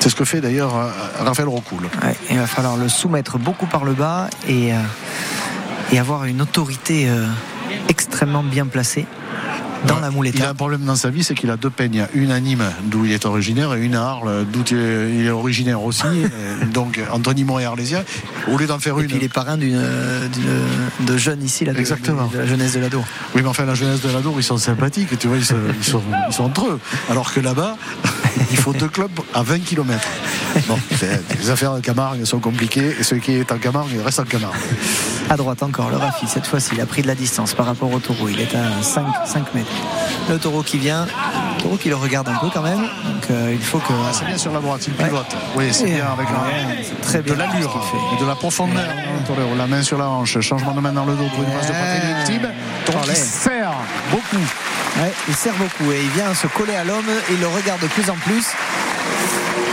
C'est ce que fait d'ailleurs euh, Raphaël Rocoul. Ouais, il va falloir le soumettre beaucoup par le bas et, euh, et avoir une autorité euh, extrêmement bien placée. Dans la moulette. Il a un problème dans sa vie, c'est qu'il a deux peignes. Une à Nîmes, d'où il est originaire, et une à Arles, d'où il est originaire aussi. donc, entre Nîmes et Arlésien, au lieu d'en faire et une. Puis il est parrain d'une, de jeunes ici, là, de, Exactement. De, la jeunesse de l'Adour. Oui, mais enfin, la jeunesse de l'Adour, ils sont sympathiques, tu vois, ils, se, ils, sont, ils sont entre eux. Alors que là-bas, il faut deux clubs à 20 km. Bon, les affaires de Camargue sont compliquées, et ce qui est en Camargue reste en Camargue. À droite encore, le Rafi, cette fois-ci, il a pris de la distance par rapport au taureau. Il est à 5, 5 mètres. Le taureau qui vient, le taureau qui le regarde un peu quand même. Donc euh, il faut que. Ah, c'est bien sur la droite, il pivote. Oui, c'est bien avec ouais, un, très bien de l'allure et de la profondeur. Ouais. La main sur la hanche, changement de main dans le dos pour une passe de poitrine ultime. Taureau qui serre beaucoup. Ouais, il sert beaucoup et il vient se coller à l'homme. Il le regarde de plus en plus.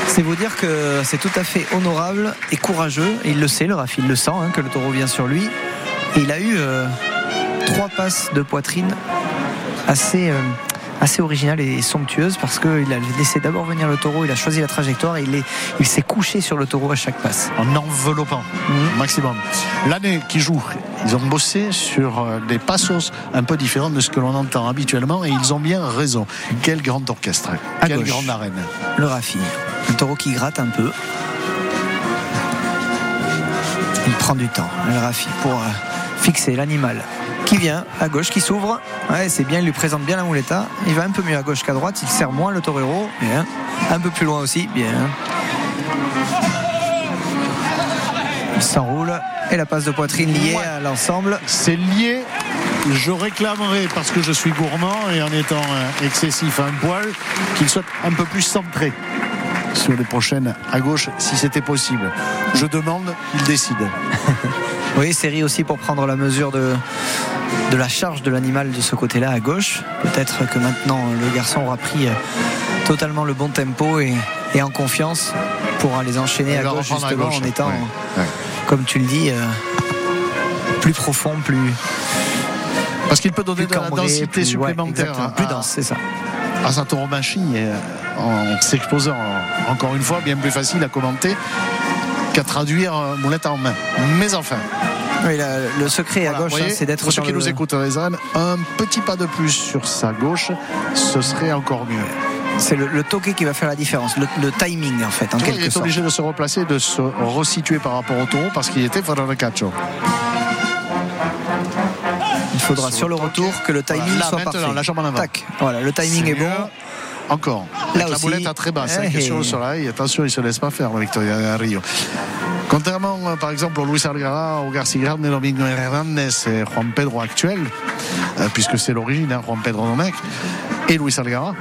C'est vous dire que c'est tout à fait honorable et courageux. Et il le sait, le Rafi, il le sent, hein, que le taureau vient sur lui. Et il a eu euh, trois passes de poitrine assez, euh, assez originales et somptueuses parce qu'il a laissé d'abord venir le taureau, il a choisi la trajectoire et il, est, il s'est couché sur le taureau à chaque passe. En enveloppant mmh. maximum. L'année qui joue, ils ont bossé sur des passos un peu différents de ce que l'on entend habituellement et ils ont bien raison. Quel grand orchestre, à quelle gauche, grande arène. Le Rafi, un taureau qui gratte un peu. Il prend du temps, le Rafi, pour euh, fixer l'animal qui vient à gauche, qui s'ouvre. Ouais, c'est bien, il lui présente bien la mouletta. Il va un peu mieux à gauche qu'à droite. Il serre moins le torero. Bien. Un peu plus loin aussi. Bien. Il s'enroule. Et la passe de poitrine liée ouais. à l'ensemble. C'est lié. Je réclamerai, parce que je suis gourmand et en étant excessif à un poil, qu'il soit un peu plus centré sur les prochaines à gauche, si c'était possible. Je demande, il décide. Oui, série aussi pour prendre la mesure de, de la charge de l'animal de ce côté-là à gauche. Peut-être que maintenant le garçon aura pris totalement le bon tempo et, et en confiance pour les enchaîner à gauche, justement, à gauche, en étant, ouais, ouais. Comme tu le dis, euh, plus profond, plus. Parce qu'il peut donner de la densité plus, supplémentaire. Ouais, plus dense, c'est ça. À sa tauromachie, en s'exposant encore une fois, bien plus facile à commenter qu'à traduire moulette en main. Mais enfin. Oui, la, le secret voilà, à gauche, hein, c'est d'être pour ceux qui le... nous écoutent les un petit pas de plus sur sa gauche, ce serait encore mieux. C'est le, le toqué qui va faire la différence, le, le timing en fait, en quelque il est sorte. obligé de se replacer, de se resituer par rapport au taureau parce qu'il était fora de cacho. Il faudra sur, sur le retour que le timing voilà, soit parfait. La jambe en avant. Tac. Voilà, le timing est, est bon. Encore. Là aussi. la boulette à très basse, Eh, hein, eh. sur le soleil. Attention, il ne se laisse pas faire, la Victoria Rio. Contrairement, euh, par exemple, au Luis Algara, au Garcia Grande, Domingo Hernandez et Juan Pedro actuel, euh, puisque c'est l'origine, hein, Juan Pedro Domecq, et Luis Algara,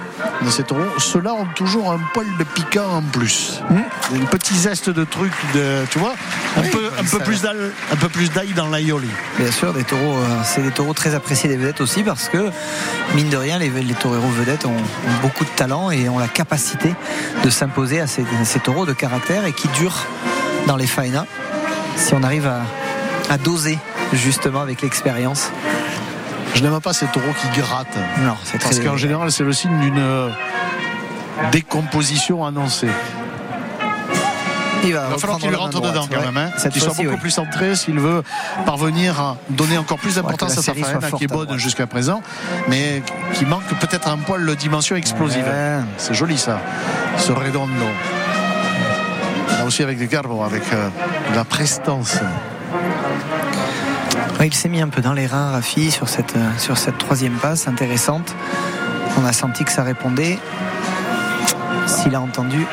de ces taureaux, ceux-là ont toujours un poil de piquant en plus. Hmm. Un petit zeste de truc, de, tu vois, un, Oui, peu, un, peu ça- plus d'ail- un peu plus d'ail dans l'aioli. Bien sûr, des taureaux, euh, c'est des taureaux très appréciés des vedettes aussi parce que, mine de rien, les, les taureaux vedettes ont, ont beaucoup de talent et ont la capacité de s'imposer à ces, ces taureaux de caractère et qui durent dans les faenas si on arrive à, à doser justement avec l'expérience. Je n'aime pas ces taureaux qui grattent. Non, c'est Parce qu'en général, c'est le signe d'une euh, décomposition annoncée. Il va, Il va falloir qu'il rentre dedans droite, quand ouais. même. hein. Qu'il soit beaucoup oui. plus centré s'il veut parvenir à donner encore plus d'importance à sa faine, soit qui est bonne jusqu'à présent, mais qui manque peut-être un poil de dimension explosive. Ouais. C'est joli ça, ce redondo. Là aussi avec du garbo, avec euh, de la prestance. Ouais, il s'est mis un peu dans les reins, Rafi, sur cette, euh, sur cette troisième passe intéressante. On a senti que ça répondait. S'il a entendu,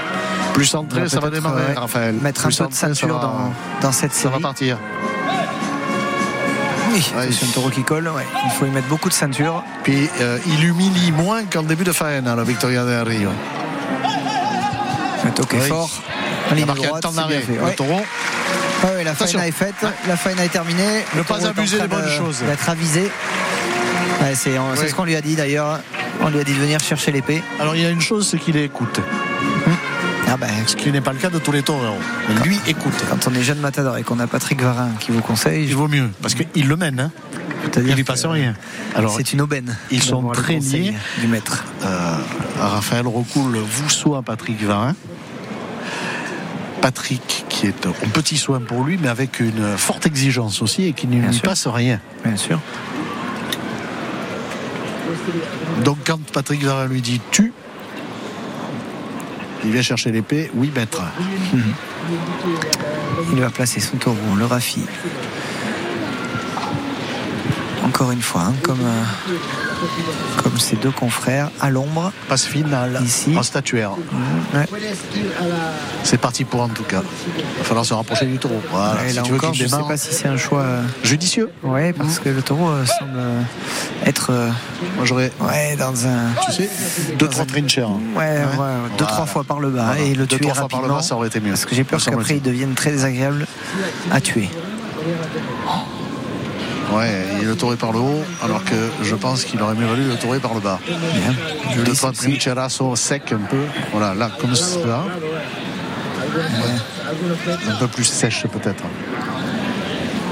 Plus centré, ça va démarrer, ouais, Raphaël. mettre Plus un peu de ceinture va- dans, dans cette Ça va série. partir. Oui, Ouais. c'est un taureau qui colle. ouais. Il faut y mettre beaucoup de ceinture. Puis euh, il humilie moins qu'en début de faena, la Victoria de Rio. Un toqué fort. Il a marqué un temps d'arrêt. Le taureau, Ouais, la Attention. est faite, la faena est terminée. Ne pas abuser des bonnes de- choses. D'être avisé. Ouais, c'est ce qu'on lui a dit d'ailleurs. On lui a dit de venir chercher l'épée. alors il y a une chose, c'est qu'il écoute. Ah ben, Ce qui n'est pas le cas de tous les taureaux. Mais lui écoute. quand on est jeune matador et qu'on a Patrick Varin qui vous conseille, Il vaut mieux, parce qu'il le mène. Hein. Il lui passe rien. Alors, c'est une aubaine. ils sont très liés. du maître. euh, Raphaël recoule vous soit Patrick Varin. Patrick, qui est un petit soin pour lui, mais avec une forte exigence aussi et qui ne Bien lui sûr. passe rien. Bien sûr. Donc quand Patrick Vara lui dit tu, il vient chercher l'épée, oui maître. Il va placer son taureau, le Rafi. Encore une fois, hein, comme, euh, comme ses deux confrères, à l'ombre. Passe finale Ici. en statuaire. Mmh, ouais. C'est parti pour en tout cas. Il va falloir se rapprocher du taureau. Voilà, Et si là tu veux encore, qu'il je ne sais pas si c'est un choix. euh, Judicieux. Ouais, parce que le taureau euh, semble être Moi j'aurais, ouais, dans un. tu sais, deux, trois trinchères. Ouais, ouais, deux, Voilà. trois fois par le bas Voilà. et le Deux, tuer trois fois par le bas, ça aurait été mieux. Parce que j'ai peur qu'après il devienne très désagréable à tuer. Ouais, il le taureau par le haut, alors que je pense qu'il aurait mieux valu le taureau par le bas. Bien. Celle-ci. trincheras sec un peu. Voilà, là, comme ça. Ouais. Un peu plus sèche peut-être.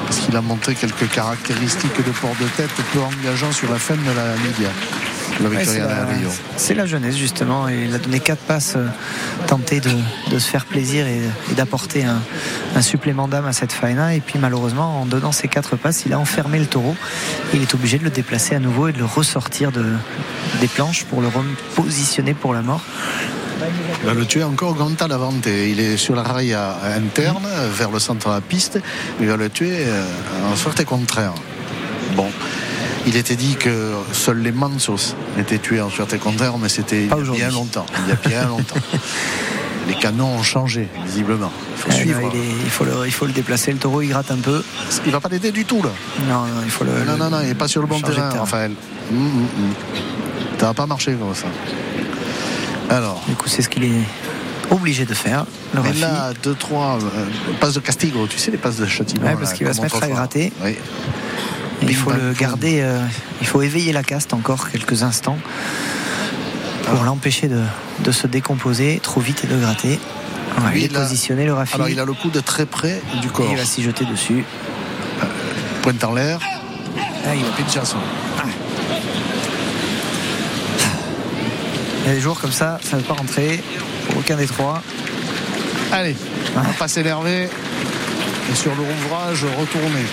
Parce qu'il a montré quelques caractéristiques de port de tête peu engageant sur la fin de la Ligue. La Ouais, c'est la, Rio. c'est la jeunesse justement. Et il a donné quatre passes, euh, tenté de, de se faire plaisir et, et d'apporter un, un supplément d'âme à cette faena. Et puis malheureusement, en donnant ces quatre passes, il a enfermé le taureau. Il est obligé de le déplacer à nouveau et de le ressortir de, des planches pour le repositionner pour la mort. Il va le tuer encore Ganta Lavante. Il est sur la rail interne, vers le centre de la piste. Il va le tuer euh, en sorte contraire. Bon. Il était dit que seuls les Mansos étaient tués en sûreté contraire, mais c'était il y a bien longtemps. Il y a bien longtemps. les canons ont changé, visiblement. Il faut Euh, suivre. non, il, est- il faut le, il faut le déplacer. Le taureau, il gratte un peu. Il va pas l'aider du tout, là. Non, non, il faut le. Non, le- non, non, il n'est pas sur le bon terrain, terrain. Raphaël. Hum, hum, hum. Ça va pas marcher comme ça. Alors, Du coup, c'est ce qu'il est obligé de faire. Le Rafi. là, 2-3 passes de Castigo, tu sais, les passes de châtiment. Ouais, parce qu'il va se mettre à gratter. Oui. Et il faut bam, le garder, euh, il faut éveiller la caste encore quelques instants pour l'empêcher de, de se décomposer trop vite et de gratter. Ouais, il est il a- positionné, le Rafi. Alors, il a le coup de très près du Et corps. il va s'y jeter dessus. Pointe en l'air. Ah, il va- Pinchasso. Il y a des jours comme ça, ça ne veut pas rentrer. Aucun des trois. Allez, on va pas s'énerver. Et sur l'ouvrage, retourner.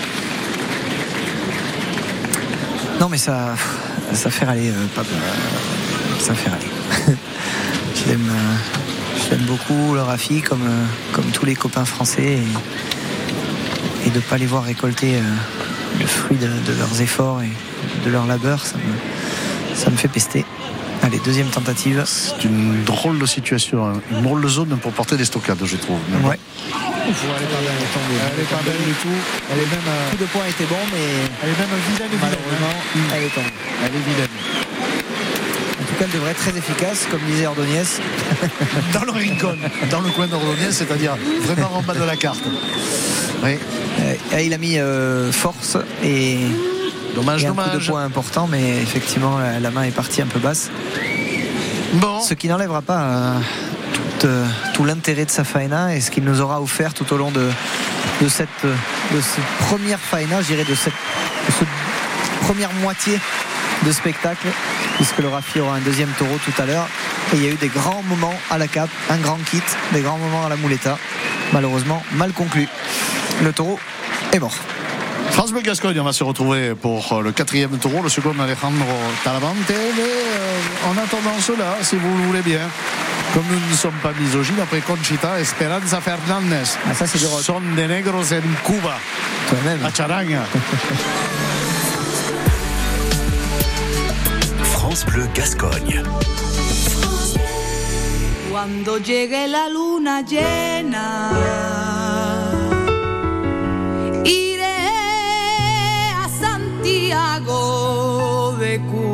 Non, mais ça, ça fait râler, euh. Euh, Ça fait je l'aime, euh, je l'aime beaucoup, le Rafi, comme, euh, comme tous les copains français. Et, et de ne pas les voir récolter euh, le fruit de, de leurs efforts et de leur labeur, ça me, ça me fait pester. Allez, deuxième tentative. C'est une drôle de situation, hein. une drôle de zone pour porter des stockades, je trouve. Mais Ouais. elle est pas belle, elle est tombée. Elle est pas belle du tout. Elle est même, euh, Le coup de poing était bon, mais elle est même vilaine, vilaine, malheureusement, hein. elle est tombée. Elle est vilaine. En tout cas, elle devrait être très efficace, comme disait Ordonez. Dans le rincon, dans le coin d'Ordonez, c'est-à-dire vraiment en bas de la carte. Oui. Euh, il a mis euh, force et, Dommage, et un coup de dommage. poing important, mais effectivement, la, la main est partie un peu basse. Bon, Ce qui n'enlèvera pas euh, tout, euh, tout l'intérêt de sa faena et ce qu'il nous aura offert tout au long de, euh, cette première faena, je dirais de cette, première moitié de spectacle, puisque le Rafi aura un deuxième taureau tout à l'heure. Et il y a eu des grands moments à la cape, un grand kit, des grands moments à la muleta. Malheureusement, mal conclu. Le taureau est mort. France Gascogne, on va se retrouver pour euh, le quatrième taureau, le second Alejandro Talavante. Mais en attendant cela, si vous le voulez bien, comme nous ne sommes pas misogynes, après Conchita, Esperanza Fernandez. Ah, ça, c'est du rock. Son de negros en Cuba, Toi-même. à Charanga. France Bleu Gascogne. Cuando llegue la luna llena, iré a Santiago de Cuba.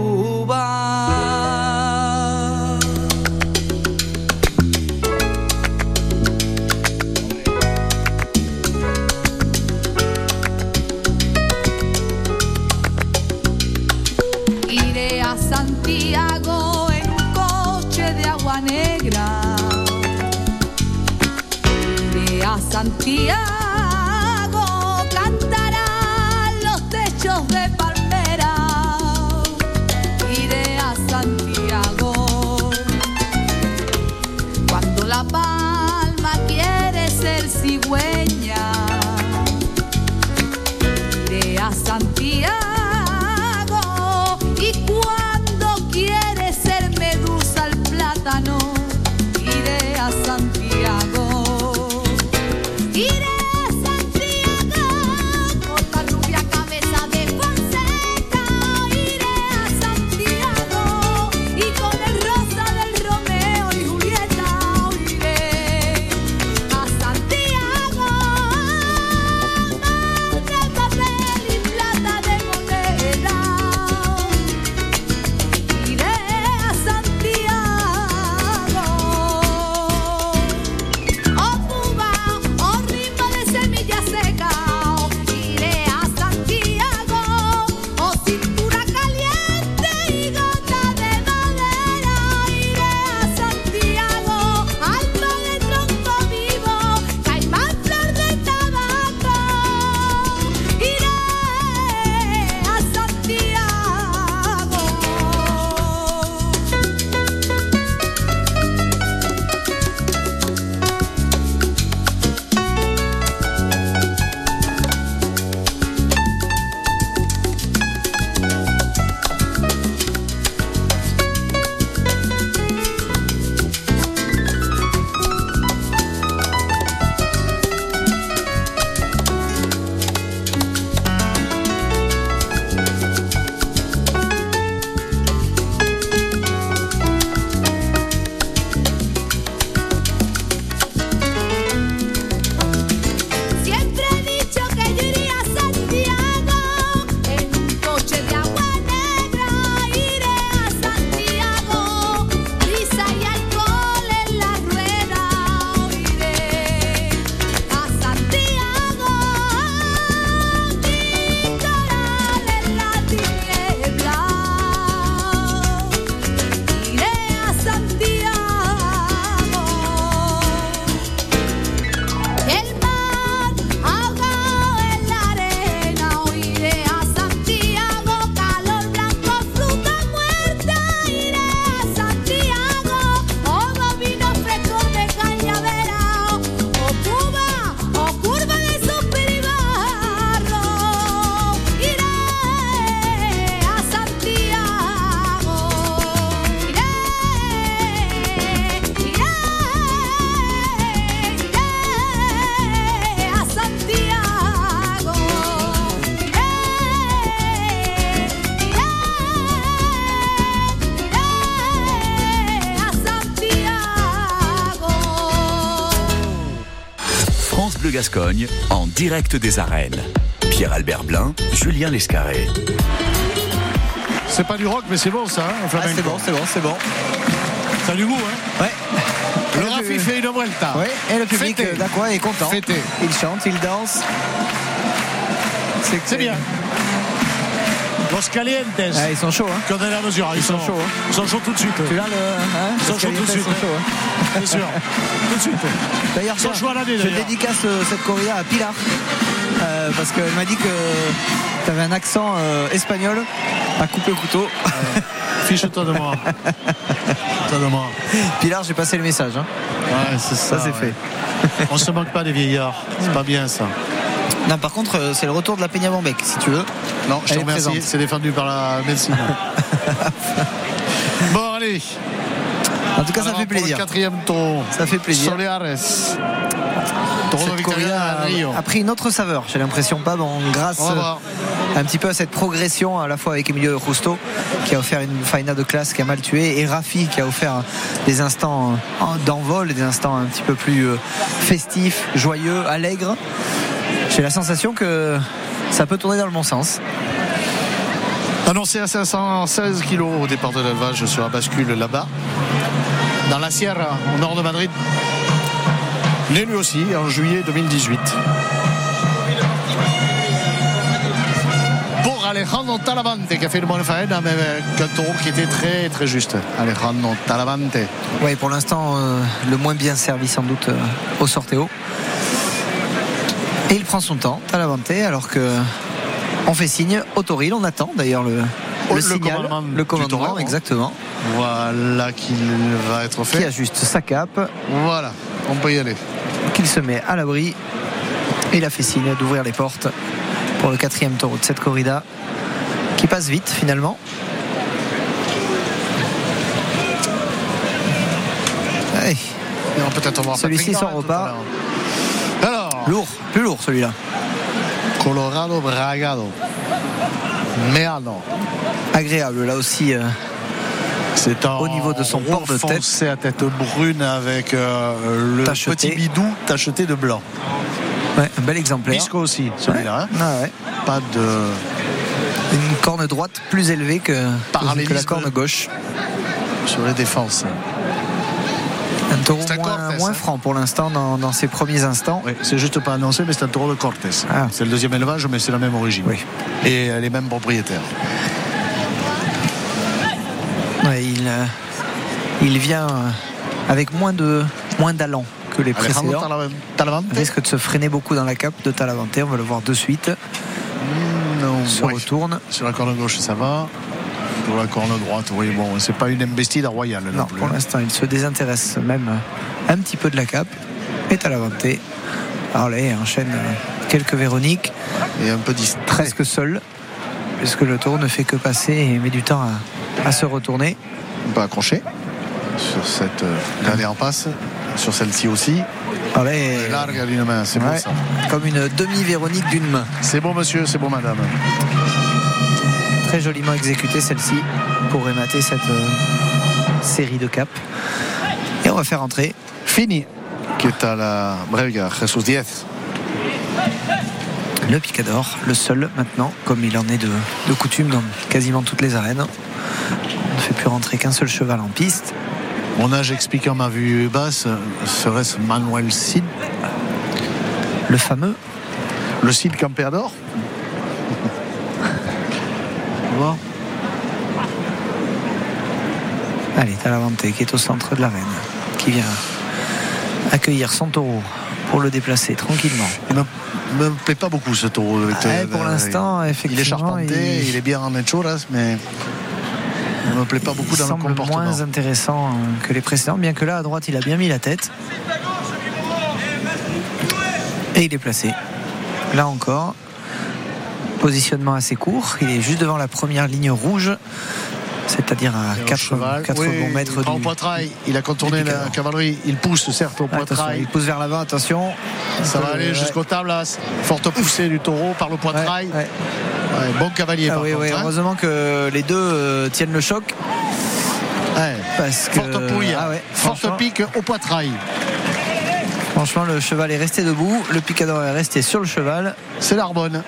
Santiago, Gascogne en direct des arènes. Pierre-Albert Blin, Julien Lescarré. C'est pas du rock, mais c'est bon ça. Hein, ah, c'est bon, c'est bon, c'est bon. Ça a du goût, hein Ouais. Le Rafi fait une vuelta. Oui, et le public d'Aqua est content. Fêté. Il chante, il danse. C'est bien. Los Calientes. Ah, ils sont chauds. Hein. La mesure, ils, ils sont, chauds. Hein. Ils sont chauds tout de suite. Tu le. Hein ils sont chauds tout de suite. Hein. Bien sûr. tout de suite. D'ailleurs. Je dédicace euh, cette corrida à Pilar. Euh, parce qu'elle m'a dit que tu avais un accent euh, espagnol à couper au couteau. Fiche-toi de moi. Toi de moi. Pilar, j'ai passé le message. Hein. Ouais, c'est ça. Ça, c'est fait. On se moque pas des vieillards. C'est pas bien ça. Non, par contre, c'est le retour de la Peña Bambec, si tu veux. Non, je te remercie. C'est défendu par la médecine. bon, allez. En tout cas, ça fait plaisir. quatrième tour. Ça fait plaisir. Soleares. Cette corrida a, pris une autre saveur, j'ai l'impression pas, bon, grâce un petit peu à cette progression à la fois avec Emilio Justo qui a offert une faina de classe qui a mal tué et Rafi qui a offert des instants d'envol, des instants un petit peu plus euh, festifs, joyeux, allègres. J'ai la sensation que ça peut tourner dans le bon sens. Annoncé à 516 kg au départ de l'élevage sur la bascule là-bas, dans la Sierra, au nord de Madrid. Né lui aussi en juillet 2018. Pour Alejandro Talavante qui a fait le bon faena, mais un taureau qui était très très juste. Alejandro Talavante. Oui, pour l'instant, euh, le moins bien servi sans doute euh, au sortéo. Et il prend son temps, Talavante, alors que on fait signe Autoril, on attend d'ailleurs le, le, signal, commandement, le commandement exactement. Voilà qu'il va être fait. Qui ajuste sa cape. Voilà, on peut y aller. Qu'il se met à l'abri. Et il a fait signe d'ouvrir les portes pour le quatrième taureau de cette corrida qui passe vite finalement. Allez. Celui-ci s'en repart. Lourd, plus lourd celui-là. Colorado Bragado. Meano. Agréable là aussi. Euh, c'est au niveau de son port de tête. C'est à tête brune avec euh, le petit bidou tacheté de blanc. Ouais, un bel exemplaire. Bisco aussi, celui-là. Hein. Ah Pas de. Une corne droite plus élevée que, que la corne gauche. Sur les défenses. Un taureau moins, hein. franc pour l'instant dans, ses premiers instants. c'est juste pas annoncé, mais c'est un taureau de Cortés. Ah. C'est le deuxième élevage, mais c'est la même origine. Et les mêmes propriétaires. il, euh, il vient euh, avec moins de moins d'allant que les précédents. Il risque de se freiner beaucoup dans la cape de Talavante. On va le voir de suite. Non, se retourne. Sur la corne gauche, ça va pour la corne droite. Oui, bon, c'est pas une embestide royale. Non, pour l'instant, il se désintéresse même un petit peu de la cape. Est à la vantée. Alors là, il enchaîne quelques Véroniques. Et un peu distrait. Presque seul, puisque le taureau ne fait que passer et met du temps à, se retourner. On peut accrocher sur cette euh, dernière passe, sur celle-ci aussi. Allez. Largue d'une main, c'est bon ça. Comme une demi-Véronique d'une main. C'est bon monsieur, c'est bon madame très joliment exécutée celle-ci pour rémater cette euh, série de caps. Et on va faire entrer Fini, qui est à la Brega, Jesus 10. Le Picador, le seul maintenant, comme il en est de, coutume dans quasiment toutes les arènes. On ne fait plus rentrer qu'un seul cheval en piste. Mon âge expliquant ma vue basse, serait-ce Manuel Cid? Le fameux Le Cid Campeador? Allez, Talavante qui est au centre de l'arène, qui vient accueillir son taureau pour le déplacer tranquillement. Il me, me plaît pas beaucoup ce taureau. Ah, pour l'instant, effectivement. Il est charpenté, il... est bien en echoras, mais il me plaît pas beaucoup dans le comportement. moins intéressant que les précédents, bien que là à droite il a bien mis la tête. Et il est placé. Là encore, Positionnement assez court. Il est juste devant la première ligne rouge c'est-à-dire à 4, 4 bons mètres du, poitrail, il a contourné la cavalerie, il pousse certes au poitrail. il pousse vers l'avant, attention. Ça va aller jusqu'au tablas. Forte poussée du taureau par le poitrail. bon cavalier. Ah, oui, hein. Heureusement que les deux euh, tiennent le choc. Parce que, forte pouille, ah forte pique au poitrail. Franchement, le cheval est resté debout, le picador est resté sur le cheval. C'est l'Arbonne.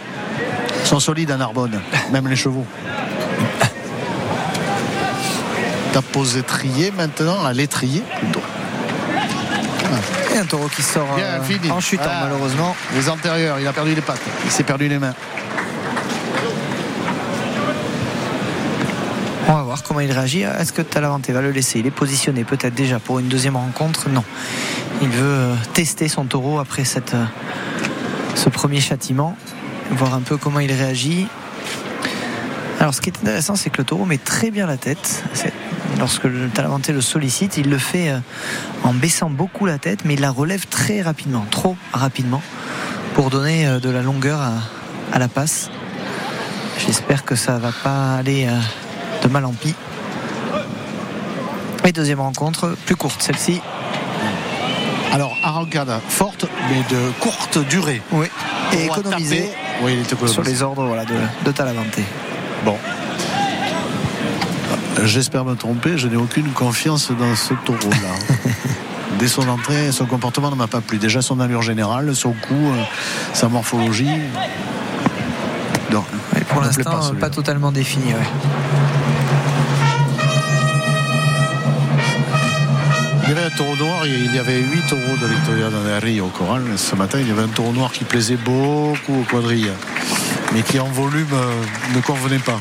Ils sont solides en Arbonne, même les chevaux. Tape aux étriers maintenant, à l'étrier plutôt. Et un taureau qui sort Bien euh, en chutant, malheureusement. Les antérieurs, il a perdu les pattes, il s'est perdu les mains. On va voir comment il réagit. Est-ce que Talavante va le laisser? Il est positionné peut-être déjà pour une deuxième rencontre? Non. Il veut euh, tester son taureau après cette, euh, ce premier châtiment, voir un peu comment il réagit. Alors ce qui est intéressant, c'est que le taureau met très bien la tête. Lorsque le Talavante le sollicite, il le fait euh, en baissant beaucoup la tête, mais il la relève très rapidement, trop rapidement, pour donner euh, de la longueur à, à la passe. J'espère que ça va pas aller euh, de mal en pis. Et deuxième rencontre, plus courte celle-ci. Alors, arrancade forte, mais de courte durée. Oui. Et économisée. Oui, il économisé. sur les ordres voilà, de, de Talavante. Bon. J'espère me tromper, je n'ai aucune confiance dans ce taureau-là. Dès son entrée, son comportement ne m'a pas plu. Déjà son allure générale, son cou, euh, sa morphologie. Non, pour l'instant, pas, celui-là. totalement défini. ouais. Il y avait un taureau noir, il y avait huit taureaux de Victoria dans les Rio au Coral. Ce matin, il y avait un taureau noir qui plaisait beaucoup au quadrille, mais qui en volume euh, ne convenait pas.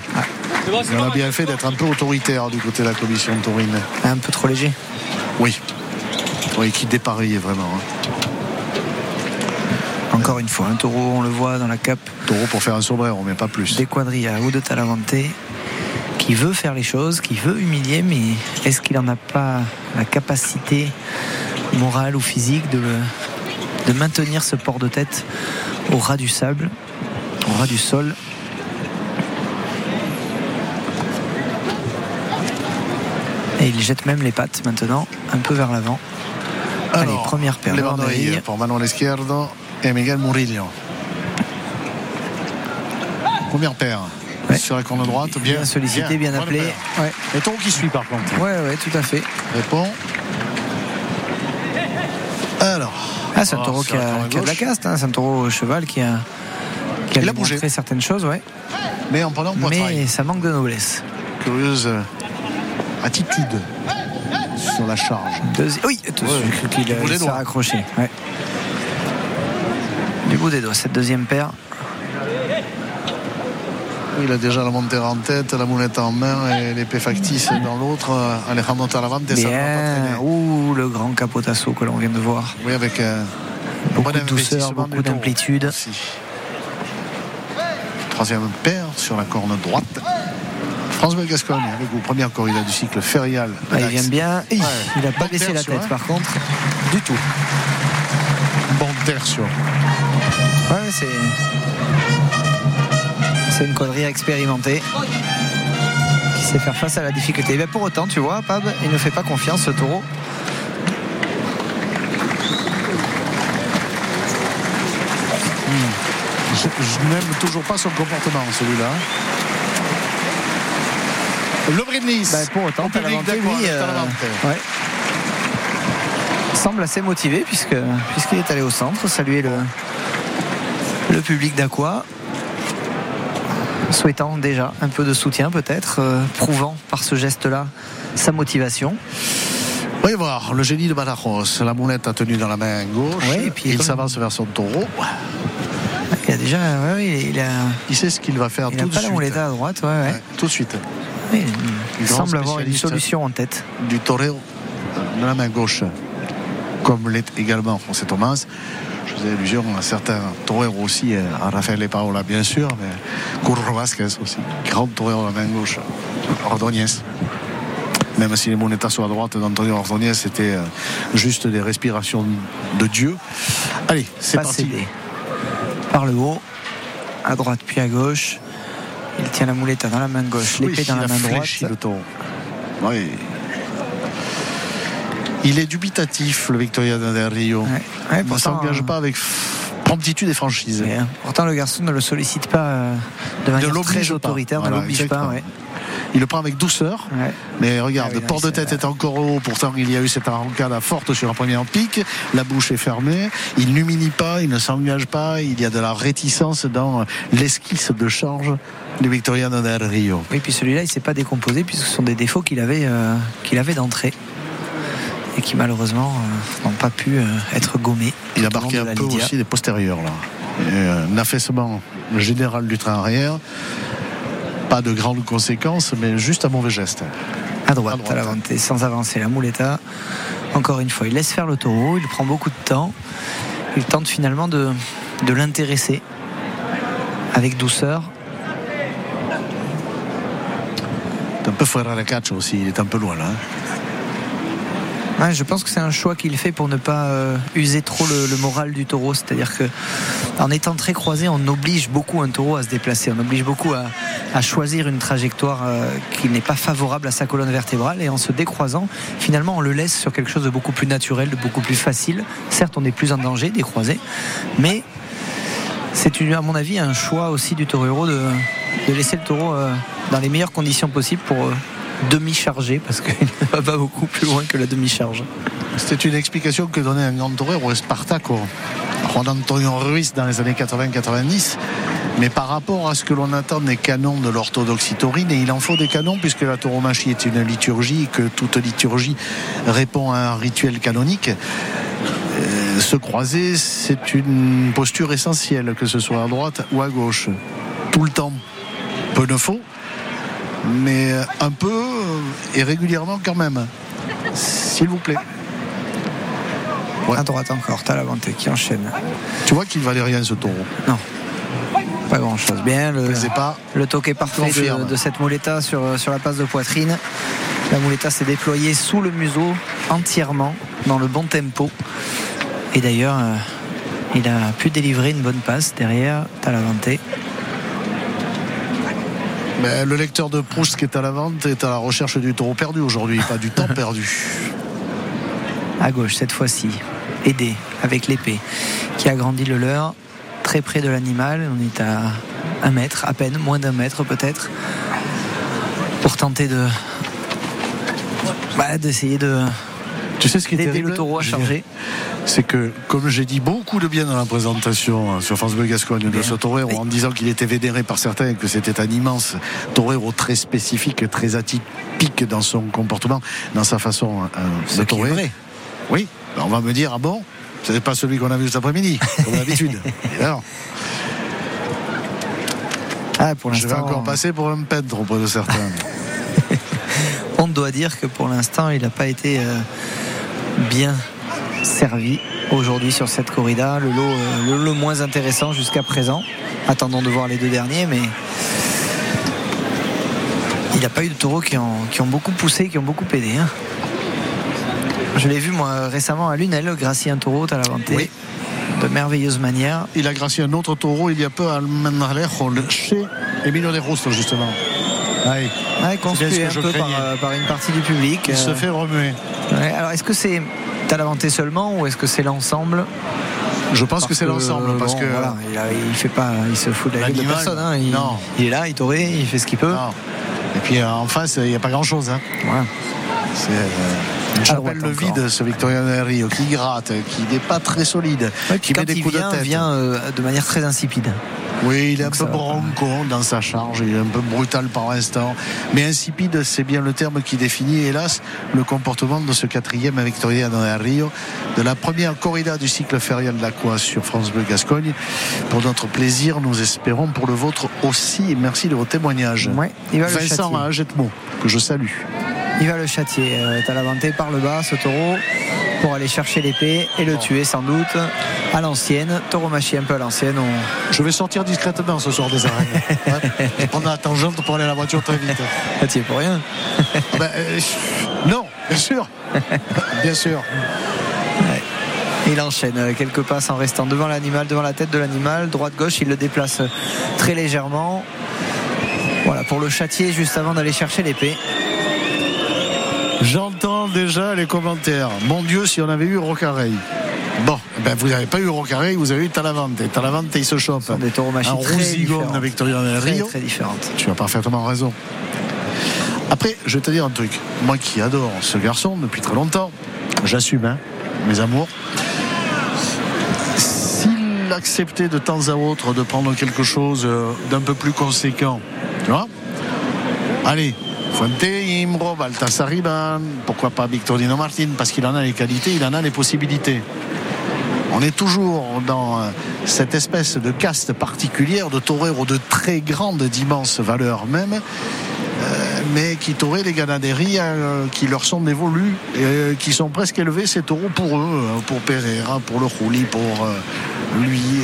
En a bien fait d'être un peu autoritaire du côté de la commission taurine. Un peu trop léger. Oui. Oui, qui dépareillait vraiment. hein. Encore une fois, un taureau, on le voit dans la cape Taureau pour faire un sombrero, mais pas plus. des quadrilles ou de Talavante, qui veut faire les choses, qui veut humilier, mais est-ce qu'il n'en a pas la capacité morale ou physique de, le- de maintenir ce port de tête au ras du sable, au ras du sol Et il jette même les pattes maintenant, un peu vers l'avant. Allez, première paire pour Izquierdo et Miguel Murillo. Première paire. Ouais. Sur la corne droite, bien, Bien sollicité, bien appelé. Ouais, Et taureau qui suit par contre. ouais, ouais, tout à fait. Répond. Alors. Ah, c'est un taureau qui a, qui a de la caste, hein. c'est un taureau au cheval qui a, qui a Il a démontré bougé. certaines choses, ouais. Mais en poitrail. mais ça manque de noblesse. Curieuse euh, attitude sur la charge. Deuxi- Oui, j'ai cru qu'il s'est raccroché. ouais. Du bout des doigts, cette deuxième paire. Il a déjà la montée en tête, la moulette en main et l'épée factice dans l'autre. Euh, Alejandro Talavante, ça va. Ouh, le grand capotasso que l'on vient de voir. Oui, avec euh, Beaucoup bon de douceur, beaucoup d'amplitude. Troisième paire sur la corne droite. France Gascogne avec vous. Première corrida du cycle férial. Ah, il vient bien. Ouais. Il n'a pas baissé la tête hein. par contre. Du tout. Bon tertio. Ouais, c'est. C'est une quadrille expérimentée qui sait faire face à la difficulté. Mais pour autant, tu vois, Pab, il ne fait pas confiance ce taureau. Je, je n'aime toujours pas son comportement, celui-là. Le Brindis. Bah, pour autant, Au public lui, le euh, ouais. semble assez motivé puisque puisqu'il est allé au centre saluer le, le public d'Aqua. Souhaitant déjà un peu de soutien peut-être, euh, prouvant par ce geste-là sa motivation. Voyez voir, le génie de Badajoz. La moulette a tenu dans la main gauche. Ouais, et puis il s'avance vers son taureau. Il a déjà, ouais, il, il a, Il sait ce qu'il va faire il tout a de pas la moletta à droite, ouais, ouais. Ouais, tout de suite. Oui, il semble avoir une solution en tête. Du torero de la main gauche. Comme l'est également José Thomas. Je faisais allusion à certains toreros aussi, à Rafael Paola bien sûr, mais Curro Vasquez aussi. Grand torero de la main gauche. Ordonez. Même si les monétas sont à droite d'Antonio Ordonez, c'était euh, juste des respirations de Dieu. Allez, c'est parti. cédé. Par le haut, à droite puis à gauche. Il tient la mouletta dans la main gauche, l'épée Oui, dans la main droite. le taureau. Oui. Il est dubitatif, le Victoria del Rio. Ouais. Ouais, Il ne s'engage pas avec promptitude et franchise. hein, pourtant, le garçon ne le sollicite pas euh, de manière très autoritaire, Voilà, ne l'oblige pas. Il le prend avec douceur. Ouais. Mais regarde, Ah oui, le port de tête est encore haut. Pourtant, il y a eu cette arrancade forte sur un premier pic. La bouche est fermée. Il n'humilie pas, il ne s'engage pas. Il y a de la réticence dans l'esquisse de charge du Victoriano del Rio. Oui, puis celui-là, il s'est pas décomposé puisque ce sont des défauts qu'il avait, euh, qu'il avait d'entrée et qui malheureusement euh, n'ont pas pu euh, être gommés. Il a marqué un peu Lydia. aussi des postérieurs là. Et, euh, un affaissement général du train arrière. Pas de grandes conséquences, mais juste un mauvais geste. À droite, À sans avancer. La Mouletta, encore une fois, il laisse faire le taureau, il prend beaucoup de temps. Il tente finalement de, de l'intéresser avec douceur. C'est un peu fuera la catch aussi, il est un peu loin là. hein. Je pense que c'est un choix qu'il fait pour ne pas euh, user trop le, moral du taureau. C'est-à-dire que en étant très croisé, on oblige beaucoup un taureau à se déplacer. On oblige beaucoup à, choisir une trajectoire euh, qui n'est pas favorable à sa colonne vertébrale. Et en se décroisant, finalement, on le laisse sur quelque chose de beaucoup plus naturel, de beaucoup plus facile. Certes, on est plus en danger décroisé, mais c'est à mon avis un choix aussi du taureau de, de laisser le taureau euh, dans les meilleures conditions possibles pour euh, demi-charger parce qu'il ne va pas beaucoup plus loin que la demi-charge. C'était une explication que donnait un grand torero, Spartaco, Juan Antonio Ruiz dans les années 80-90. Mais par rapport à ce que l'on attend des canons de l'orthodoxie taurine, et il en faut des canons puisque la tauromachie est une liturgie, que toute liturgie répond à un rituel canonique. Euh, se croiser, c'est une posture essentielle, que ce soit à droite ou à gauche. Tout le temps, peu ne faut, mais un peu et régulièrement quand même. S'il vous plaît. Ouais. À droite encore, Talavante qui enchaîne. Tu vois qu'il valait rien ce taureau. Pas grand chose. Bien, le, pas. le toqué parfait de, de cette mouletta sur, sur la passe de poitrine. La mouletta s'est déployée sous le museau entièrement, dans le bon tempo. Et d'ailleurs, euh, il a pu délivrer une bonne passe derrière Talavante. Le lecteur de Proust qui est à la vente est à la recherche du taureau perdu aujourd'hui, pas du temps perdu. À gauche, cette fois-ci, aidé avec l'épée, qui agrandit le leur, très près de l'animal. On est à un mètre, à peine, moins d'un mètre peut-être, pour tenter de. bah, d'essayer de Tu sais ce qui est terrible le taureau à charger. C'est que, comme j'ai dit beaucoup de bien dans la présentation euh, sur France Bleu Gascogne de ce torero, Oui. en disant qu'il était vénéré par certains et que c'était un immense torero très spécifique, très atypique dans son comportement, dans sa façon euh, de torer. Oui, ben, on va me dire, ah bon? C'est pas celui qu'on a vu cet après-midi, comme d'habitude. Alors, Ah, pour je vais encore passer pour un peintre auprès de certains. On doit dire que pour l'instant, il n'a pas été euh, bien servi aujourd'hui sur cette corrida. Le lot, euh, le lot moins intéressant jusqu'à présent. Attendons de voir les deux derniers, mais il n'a pas eu de taureaux qui ont, qui ont beaucoup poussé, qui ont beaucoup aidé. hein. Je l'ai vu moi récemment à Lunel, gracier un taureau à la Oui. de merveilleuse manière. Il a gracié un autre taureau il y a peu à Almendralejo, le- chez Emilio de Rosto, justement. Ouais, Ouais, conspué un peu par, euh, par une partie du public. il Euh, se fait remuer. ouais, alors est-ce que c'est Talavante seulement ou est-ce que c'est l'ensemble? Je pense que c'est l'ensemble, parce bon, que voilà, il, a- il fait pas, il se fout de la gueule de personne. hein. Il, non. il est là, il taurait, il fait ce qu'il peut. Non. Et puis euh, en face, il n'y a pas grand-chose. Hein. Voilà. C'est euh, le encore. vide, ce Victoria Del Rio, qui gratte, qui n'est pas très solide, Ouais, qui met des il coups vient, de tête. vient euh, de manière très insipide. Oui, il est Donc un peu bronco dans sa charge, il est un peu brutal par instant. Mais insipide, c'est bien le terme qui définit, hélas, le comportement de ce quatrième Victoria Del Rio, de la première corrida du cycle férial de l'Aqua sur France Bleu Gascogne. Pour notre plaisir, nous espérons pour le vôtre aussi. Merci de vos témoignages. Ouais, il va le Vincent à que je salue. Il va le châtier. Euh, Talavante par le bas, ce taureau, pour aller chercher l'épée et le tuer sans doute à l'ancienne. Taureau machi un peu à l'ancienne. On... Je vais sortir discrètement ce soir des arènes. Ouais. Je vais prendre la tangente pour aller à la voiture très vite. Châtier pour rien. Ben, euh, non, bien sûr. Bien sûr. Il enchaîne euh, quelques passes en restant devant l'animal, devant la tête de l'animal. Droite-gauche, il le déplace très légèrement. Voilà, pour le châtier juste avant d'aller chercher l'épée. J'entends déjà les commentaires. Mon Dieu, si on avait eu Rocareil. Bon, ben vous n'avez pas eu Rocareil, vous avez eu Talavante. Talavante, il se chope. Des Un rousigon de Victoria Del Très, Rio. très différentes. Tu as parfaitement raison. Après, je vais te dire un truc. Moi qui adore ce garçon depuis très longtemps, j'assume, hein, mes amours. S'il acceptait de temps à autre de prendre quelque chose euh, d'un peu plus conséquent, tu vois Allez, Fuente, Imro, Baltasar Iban, pourquoi pas Victorino Martin, parce qu'il en a les qualités, il en a les possibilités. On est toujours dans euh, cette espèce de caste particulière de toreros de très grande, d'immense valeur même, euh, mais qui touraient les ganaderies euh, qui leur sont dévolues et qui sont presque élevés ces taureaux pour eux, pour Pereira, pour le Rouli, pour lui.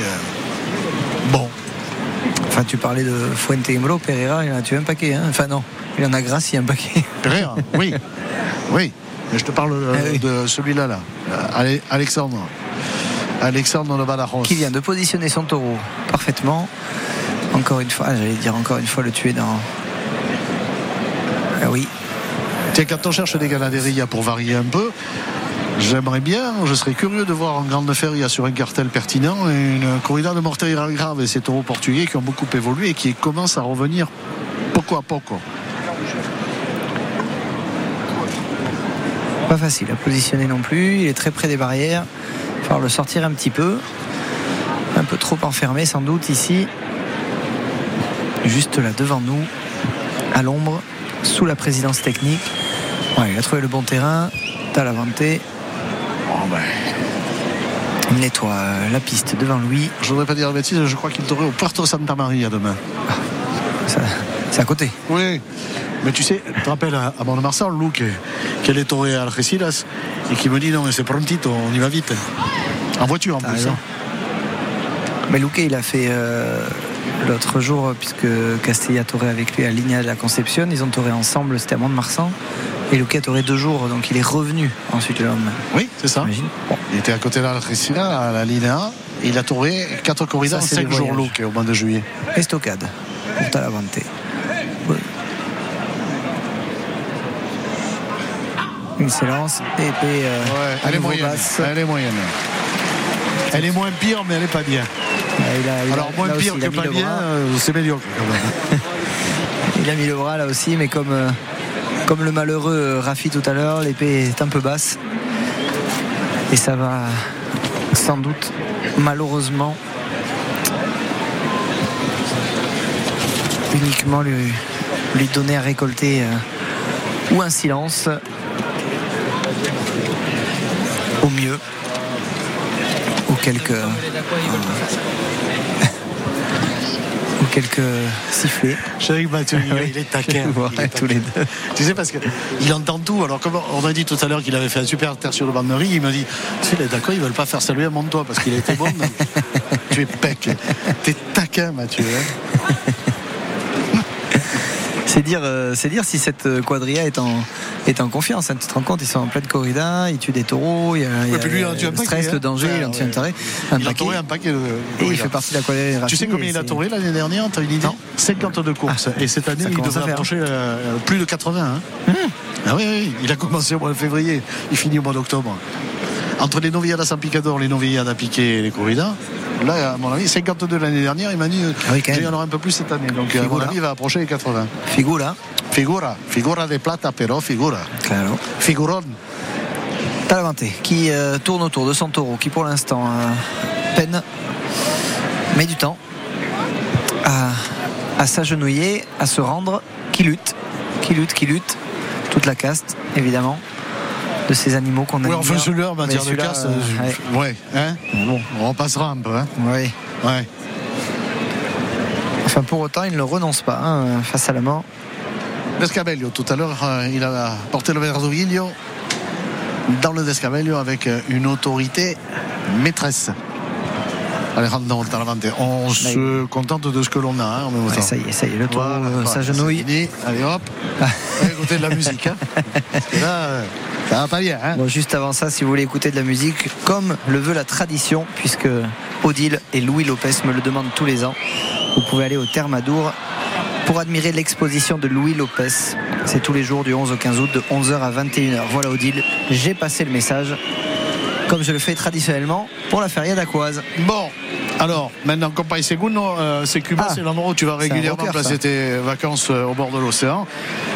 Enfin, tu parlais de Fuente Imbro, Pereira, il en a tué un paquet. hein. Enfin, non, il en a gracié un paquet. Pereira, oui, oui. Mais je te parle euh, Ah oui. de celui-là, là. Euh, Ale- Alexandre. Alexandre de Badajoz. Qui vient de positionner son taureau parfaitement. Encore une fois, ah, j'allais dire encore une fois le tuer dans. Ah oui, Tiens, quand on cherche des ganaderies pour varier un peu, j'aimerais bien, je serais curieux de voir en grande feria sur un cartel pertinent une corrida de Morteira Grave et ces taureaux portugais qui ont beaucoup évolué et qui commencent à revenir poco à poco. pas facile à positionner non plus. Il est très près des barrières. Il va falloir le sortir un petit peu. Un peu trop enfermé sans doute ici. Juste là devant nous, à l'ombre, sous la présidence technique. Il a trouvé le bon terrain. Talavante. Ben, Il nettoie euh, la piste devant lui. je voudrais pas dire de bêtises, je crois qu'il t'aurait au Puerto Santa Maria demain. Ça- C'est à côté. Oui. Mais tu sais, tu te rappelles à, à Mont-de-Marsan, Lou, qui, qui allait torer à Algeciras? Et qui me dit non, mais c'est prontito, on y va vite. En voiture en T'as plus. hein. Mais Luque, il a fait euh, l'autre jour, puisque Castilla touré avec lui à Ligna de la Conception, ils ont touré ensemble, c'était à Mont-de-Marsan. Et Luque a touré deux jours, donc il est revenu ensuite le lendemain. Oui, c'est ça. Bon, Il était à côté de l'Algeciras, à la ligne 1, et il a touré 4 corridas en Ça, c'est 5 des jours. Lou, au mois de juillet. estocade pour Talavante. Ouais. S'élance, épée euh, Ouais, elle est moyenne. Elle est moyenne. Elle est moins pire, mais elle est pas bien. Ouais, il a- il a- Alors moins là aussi, pire il que bras. euh, c'est médiocre quand même. Il a mis le bras là aussi, mais comme, euh, comme le malheureux euh, Rafi tout à l'heure, l'épée est un peu basse. Et ça va sans doute, malheureusement, uniquement lui, lui donner à récolter euh, ou un silence, au mieux, ou quelques, euh, quelques sifflets. Que Mathieu, il- Oui. il est taquin. Ouais, Il est tous les deux. Tu sais, parce qu'il entend tout. Alors, comme on a dit tout à l'heure qu'il avait fait un super terre sur le banc de riz, il me dit Tu sais, d'accord, ils veulent pas faire saluer à mon toit parce qu'il a été bon. tu es pec. T'es taquin, Mathieu. hein. C'est dire, euh, c'est dire si cette euh, quadrilla est en, est en confiance. hein. Tu te rends compte, ils sont en pleine corrida, ils tuent des taureaux, il y a, il y a Ouais, un le stress, le danger, il en tue un Ouais. taré, un il a paquet. touré un paquet de. Et il fait partie de la quadrilla Tu sais combien il a touré l'année dernière T'as une idée Non. 52 courses. et cette année, il devrait approcher euh, plus de 80. hein. Ah oui, oui, il a commencé au mois de février. Il finit au mois d'octobre. Entre les novilladas à San Picador, les novilladas à Piquet et les corridas, là, à mon avis, 52 l'année dernière, il m'a dit, euh, Ah oui, quand il y en aura un peu plus cette année. Donc, à mon avis, il va approcher les 80. Figura, Figura, figura de plata, pero figura. claro. Figuron. Talavante qui euh, tourne autour de son taureau, qui pour l'instant euh, peine, met du temps à, à s'agenouiller, à se rendre, qui lutte, qui lutte, qui lutte, toute la caste évidemment de ces animaux qu'on a. Oui, enfin, celui-là, en matière de casse, euh, euh, ouais. ouais, hein bon, on repassera un peu. Hein Oui. ouais. Enfin pour autant il ne renonce pas hein, face à la mort. Descabello, tout à l'heure, euh, il a porté le Verdoviglio dans le Descabello avec euh, une autorité maîtresse. Alejandro Talavante. On se contente de ce que l'on a hein, Ouais, ça y est, ça y est, le Voilà, voilà, s'agenouille. Allez hop, va écouter de la musique. hein. Là, ça va pas bien. Hein. Bon, juste avant ça, si vous voulez écouter de la musique, comme le veut la tradition, puisque Odile et Louis Lopez me le demandent tous les ans, vous pouvez aller au Thermadour pour admirer l'exposition de Louis Lopez. C'est tous les jours du 11 au 15 août de 11h à 21h. Voilà Odile, j'ai passé le message. comme je le fais traditionnellement pour la feria d'Aquoise. Bon, alors, maintenant, Compay Segundo, euh, c'est Cuba, Ah, c'est l'endroit où tu vas régulièrement rocker, ça. tes vacances euh, au bord de l'océan.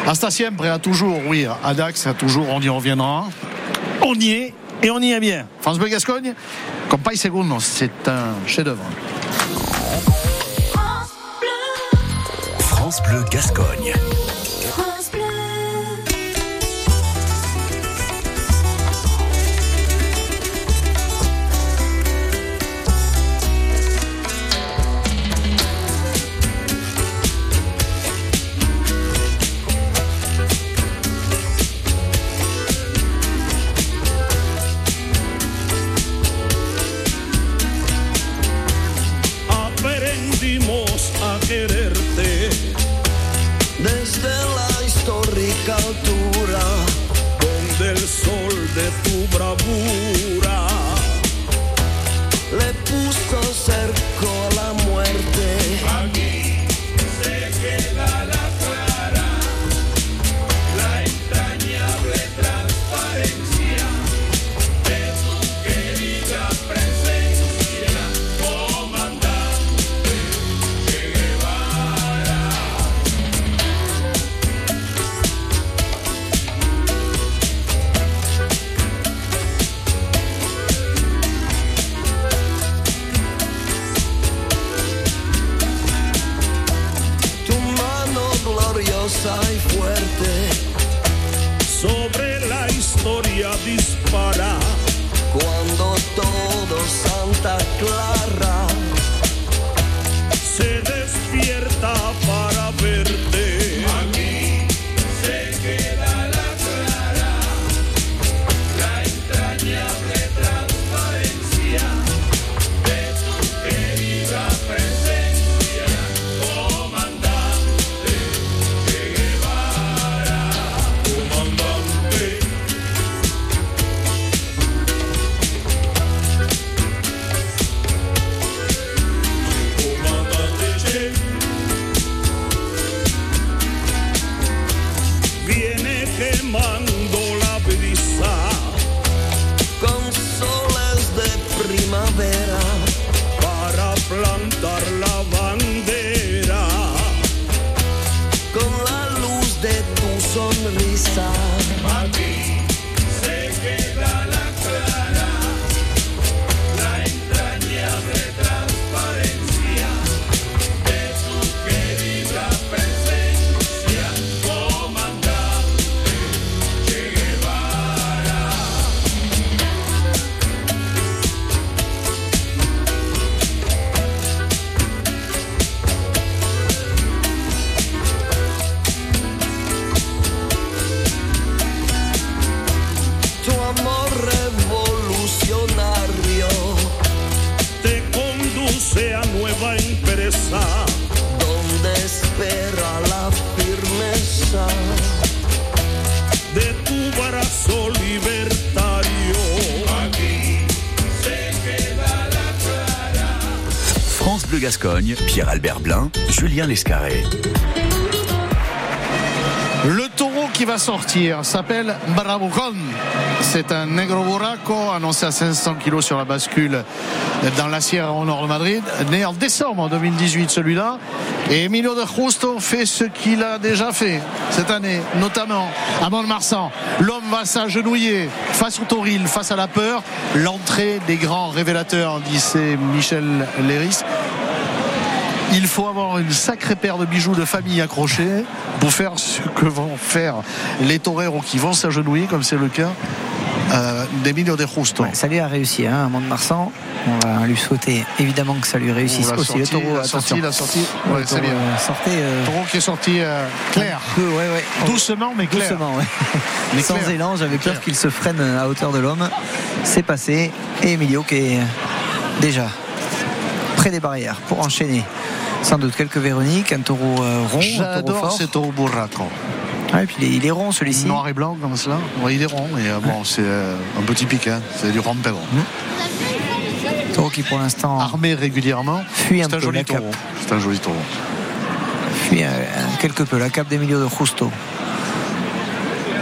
Hasta siempre a toujours, oui, à Dax, a toujours, on y reviendra. On y est, et on y est bien. France Bleu Gascogne, Compay Segundo, c'est un chef-d'œuvre. France Bleu Gascogne. Gascogne, Pierre-Albert Blin, Julien Lescarré. Le taureau qui va sortir s'appelle Bravucon. C'est un negro buraco annoncé à 500 kilos sur la bascule dans la Sierra au nord de Madrid, né en décembre 2018 celui-là. Et Emilio de Justo fait ce qu'il a déjà fait cette année, notamment à Mont-de-Marsan. L'homme va s'agenouiller face au tauril, face à la peur. L'entrée des grands révélateurs, disait Michel Léris. Il faut avoir une sacrée paire de bijoux de famille accrochés pour faire ce que vont faire les toreros qui vont s'agenouiller, comme c'est le cas euh, d'Emilio de Justo. Ouais, ça lui a réussi hein, à Mont-de-Marsan. On va lui souhaiter évidemment que ça lui réussisse aussi. le taureau, la sortie, la sortie. Le Ouais, c'est bien. euh, sortez euh, Taureau qui est sorti euh, clair, peu, ouais, doucement mais clair. Doucement. Mais Sans clair. élan, j'avais peur qu'il se freine à hauteur de l'homme. C'est passé. Et Emilio qui est déjà près des barrières pour enchaîner. Sans doute quelques Véroniques, un taureau euh, rond, taureau J'adore fort. ces taureaux burraco. Et puis il est, il est rond celui-ci. Noir et blanc comme cela. Ouais, il est rond. Et euh, bon, c'est euh, un petit pic. hein. C'est du rampero. Taureau qui pour l'instant Armé régulièrement. fuit un C'est un peu joli la taureau. C'est un joli taureau. Fuit euh, quelque peu la cape d'Emilio de Justo.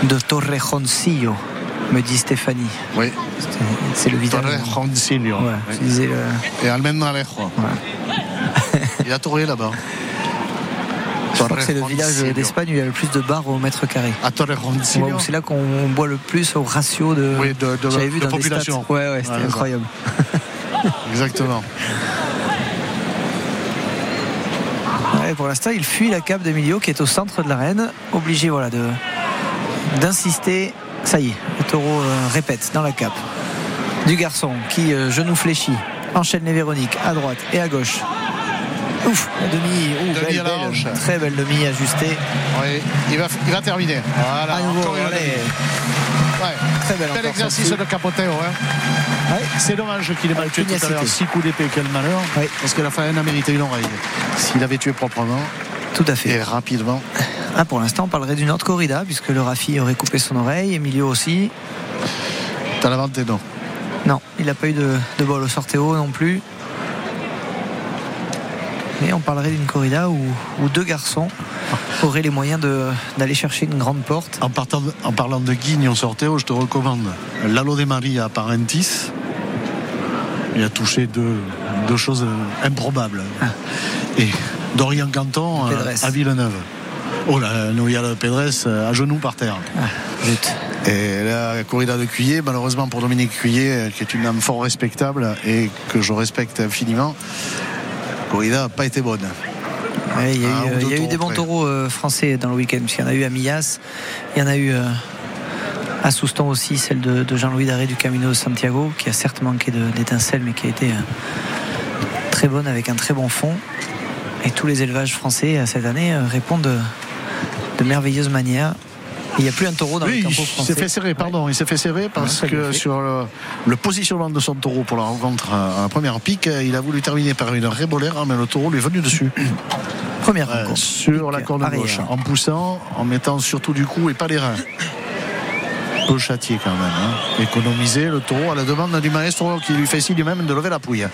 De Torrejoncillo. me dit Stéphanie. Oui, C'est- le visage. Torre Roncillo. Ouais, Oui. le- Et Almendralejo. Il a tourné là-bas. Je crois que c'est le village d'Espagne où il y a le plus de bars au mètre carré. À Torre Ouais, Roncillo. où C'est là qu'on boit le plus au ratio de. Oui, de- de- vu de des population. Ouais, ouais, c'était Ouais, incroyable. Exactement. Ouais, pour l'instant, il fuit la cape d'Emilio qui est au centre de l'arène. Obligé voilà, de, d'insister. Ça y est, le taureau euh, répète dans la cape. Du garçon qui, euh, genou fléchi, enchaîne les Véroniques à droite et à gauche. Ouf, la demi, ouh, Demi belle, à la belle, hanche. très belle demi ajustée. Oui, il va, il va terminer. Voilà. à nouveau, allez. Ouais. très belle Bel exercice de capoteo. Hein. Ouais. C'est dommage qu'il ait mal tué tout à l'heure. Six coups d'épée, quel malheur. Oui. Parce que la faine a mérité une oreille. S'il avait tué proprement Tout à et fait. rapidement. Ah, pour l'instant, on parlerait d'une autre corrida puisque le Rafi aurait coupé son oreille, Emilio aussi. T'as l'inventé, non Non, il n'a pas eu de, de bol au sortéo non plus. Mais on parlerait d'une corrida où, où deux garçons auraient les moyens d'aller chercher une grande porte. en, partant de- en parlant de Guigne, on sortait, je te recommande Lalo de Maria à Parentis. Il a touché deux, deux choses improbables. Et Dorian Canton euh, à Villeneuve. Oh là, Noyal Pedres euh, à genoux par terre. Zut. Et la corrida de Cuillet, malheureusement pour Dominique Cuillet, euh, qui est une âme fort respectable et que je respecte infiniment, corrida n'a pas été bonne. Ouais, il y a, Un eu, ou euh, il y a eu des bons taureaux euh, français dans le week-end. parce qu'il y en a eu à Millas, il y en a eu euh, à Souston aussi, celle de, de Jean-Louis Daré du Camino de Santiago, qui a certes manqué d'étincelles, mais qui a été euh, très bonne avec un très bon fond. Et tous les élevages français cette année répondent de, de merveilleuse manière. Il n'y a plus un taureau dans Oui, le campo il français. s'est fait serrer, pardon, il s'est fait serrer parce Ouais, il que sur le, le positionnement de son taureau pour la rencontre à, la première pique, il a voulu terminer par une rébolère, mais le taureau lui est venu dessus. Première rencontre. sur la corne arrière. gauche, en poussant, en mettant surtout du cou et pas les reins. Peu châtié quand même. hein. Économiser le taureau à la demande du maestro qui lui fait signe même de lever la pouille.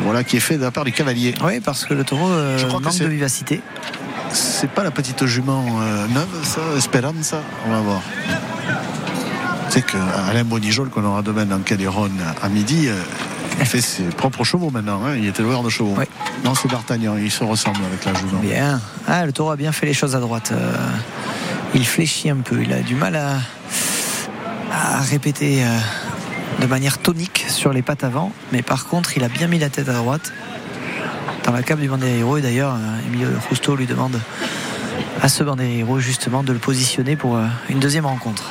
Voilà qui est fait de la part du cavalier. Oui, parce que le taureau euh, Je crois que manque de vivacité. C'est pas la petite jument euh, neuve, ça, Esperanza? On va voir. C'est que Alain Bonijol, qu'on aura demain dans Caléron à midi, euh, il fait ses propres chevaux maintenant. hein. Il était loueur de chevaux. Oui. Non, c'est D'Artagnan. Il se ressemble avec la jument. Bien. Ah, le taureau a bien fait les choses à droite. Euh, il fléchit un peu. Il a du mal à, à répéter euh, de manière tonique sur les pattes avant. Mais par contre, il a bien mis la tête à droite dans la cape du Bandeiro. Et d'ailleurs, euh, Emilio Justo lui demande à ce Bandeiro justement de le positionner pour euh, une deuxième rencontre.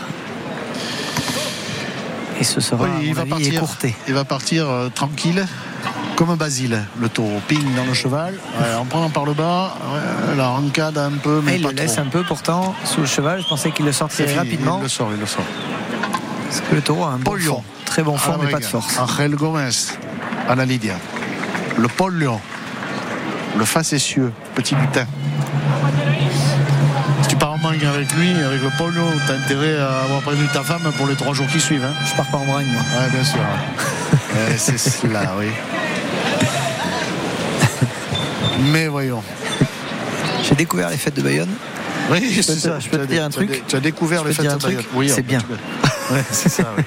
Et ce sera, Oui, il va avis, partir, écourté. il va partir euh, tranquille, comme un basile, le taureau. Ping dans le cheval, ouais, en prenant par le bas, ouais, la rancade un peu, mais Et il pas le laisse un peu pourtant sous le cheval. Je pensais qu'il le sortirait rapidement. Il le sort, il le sort. Parce que le taureau a un bon fond. Très bon fond, mais pas de force. Angel Gomez, à la Lydia. Le Paul Lion. Le facétieux, petit butin. Si tu pars en mangue avec lui, avec le Lion, t'as intérêt à avoir prévenu ta femme pour les trois jours qui suivent. hein. Je pars pas en bragne, moi. Ouais, bien sûr. Ouais, c'est cela, oui. Mais voyons. J'ai découvert les fêtes de Bayonne. Oui, c'est ça. je peux Tu te as dire un truc Tu as découvert les fêtes de Bayonne. Oui, C'est bien. Ouais, c'est ça. oui.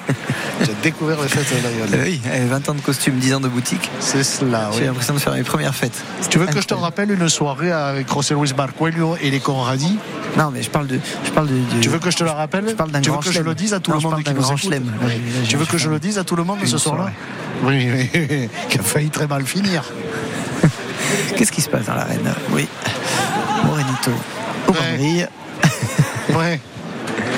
as découvert les fêtes de Bayonne. oui, eh, 20 ans de costume, 10 ans de boutique. C'est cela, J'ai oui. l'impression de faire mes premières fêtes. Tu veux que je te rappelle une soirée avec José Luis Marcuello et les Conradis? Non, mais je parle de. Je parle de, de- Tu veux que je te la rappelle? Je parle d'un Tu veux grand que je le dise à tout Non, le monde qui nous écoute? Oui. Tu j'ai- veux que j'ai je le dise à tout le monde ce soir-là? Oui, oui, qui a failli très mal finir. Qu'est-ce qui se passe dans l'arène? Oui. Morenito. Au Ouais. Ouais.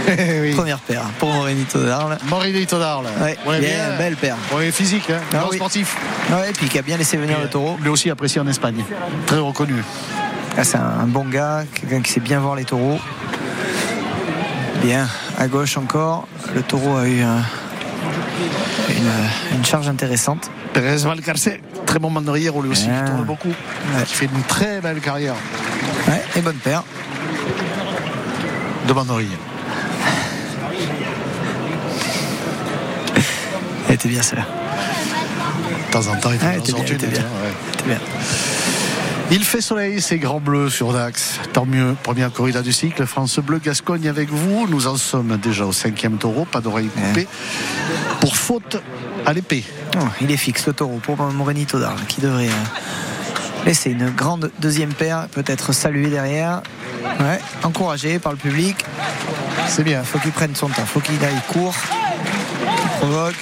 Oui. Première paire pour Morenito d'Arles. Morinito d'Arles. Ouais, bien, belle paire. Ouais, physique, hein. Ah oui. sportif. Ouais, et puis qui a bien laissé venir le taureau. Lui aussi apprécié en Espagne. Très reconnu. Ah, c'est un, bon gars, quelqu'un qui sait bien voir les taureaux. Bien, à gauche encore. Le taureau a eu un- une, une charge intéressante. Pérez Valcarce, très bon mandrier lui aussi, Bien. qui tourne beaucoup. Qui fait une très belle carrière Ouais, et bonne paire. de mandrier. Elle était bien celle-là. De temps en temps, il fait Ah, était bien, sortir elle était une, bien. ouais. Elle était bien. Il fait soleil, c'est grand bleu sur Dax. Tant mieux, première corrida du cycle. France Bleu Gascogne avec vous. Nous en sommes déjà au cinquième taureau, pas d'oreille coupée. Pour faute à l'épée. Oh, il est fixe le taureau pour Morenito d'Arles qui devrait euh, laisser une grande deuxième paire, peut-être saluer derrière. Ouais, encouragé par le public. C'est bien. Faut qu'il prenne son temps, faut qu'il aille court, qu'il provoque.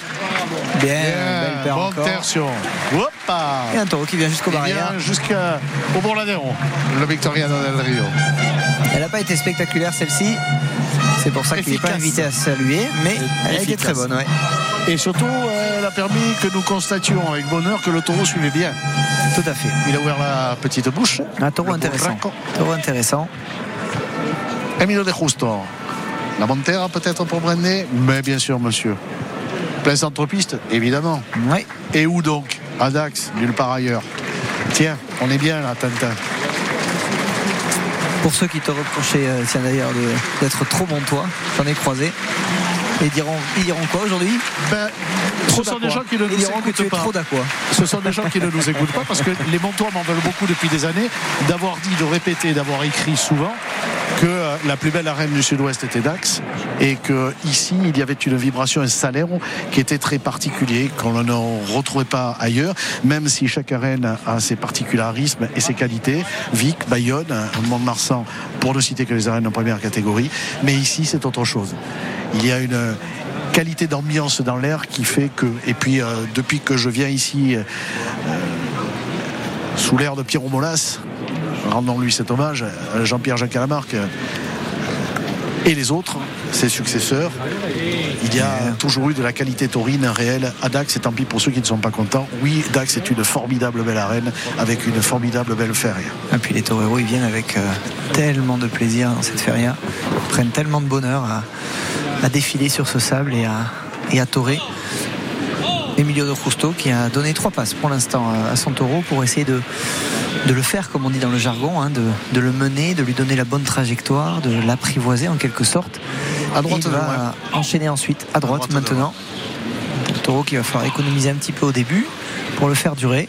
Bien, belle paire bonne encore. tertion. Hoppa Et un taureau qui vient jusqu'au barrière. jusqu'au Bourladéron, le Victoriano del Rio. Elle n'a pas été spectaculaire celle-ci. C'est pour ça qu'il n'est pas invité à saluer, mais elle a été très bonne. ouais. Et surtout, elle a permis que nous constations avec bonheur que le taureau suivait bien. Tout à fait. Il a ouvert la petite bouche. Un taureau intéressant. Taureau intéressant. Emilio de Justo. La Montera peut-être pour Brenné Mais bien sûr, monsieur. Plein centre-piste, évidemment. Oui. Et où donc? À Dax, nulle part ailleurs. Tiens, on est bien là, Tintin. Pour ceux qui te reprochaient, euh, tiens d'ailleurs, d'être trop bon toi, j'en ai croisé. Et ils diront, ils diront quoi aujourd'hui? Ben, ce sont des gens qui ne nous écoutent pas. Ce sont des gens qui ne nous écoutent pas parce que les Montois m'en veulent beaucoup depuis des années d'avoir dit, de répéter, d'avoir écrit souvent que euh, la plus belle arène du Sud-Ouest était Dax et que ici il y avait une vibration, un salaire qui était très particulier qu'on ne retrouvait pas ailleurs, même si chaque arène a ses particularismes et ses qualités. Vic, Bayonne, Mont-de-Marsan, pour ne citer que les arènes en première catégorie, mais ici c'est autre chose. Il y a une qualité d'ambiance dans l'air qui fait que et puis euh, depuis que je viens ici euh, sous l'air de Pierre Molas rendons-lui cet hommage Jean-Pierre Jacques Calamarque euh, et les autres ses successeurs il y a toujours eu de la qualité taurine réelle à Dax et tant pis pour ceux qui ne sont pas contents oui Dax est une formidable belle arène avec une formidable belle feria Et puis les toreros, ils viennent avec euh, tellement de plaisir dans cette feria. Ils prennent tellement de bonheur à, à défiler sur ce sable et à, et à torer. Emilio de Justo qui a donné trois passes pour l'instant à- son taureau pour essayer de, de le faire, comme on dit dans le jargon, hein, de, de le mener, de lui donner la bonne trajectoire, de l'apprivoiser en quelque sorte. À droite il va enchaîner ensuite à droite, maintenant. Le taureau qui va falloir économiser un petit peu au début pour le faire durer.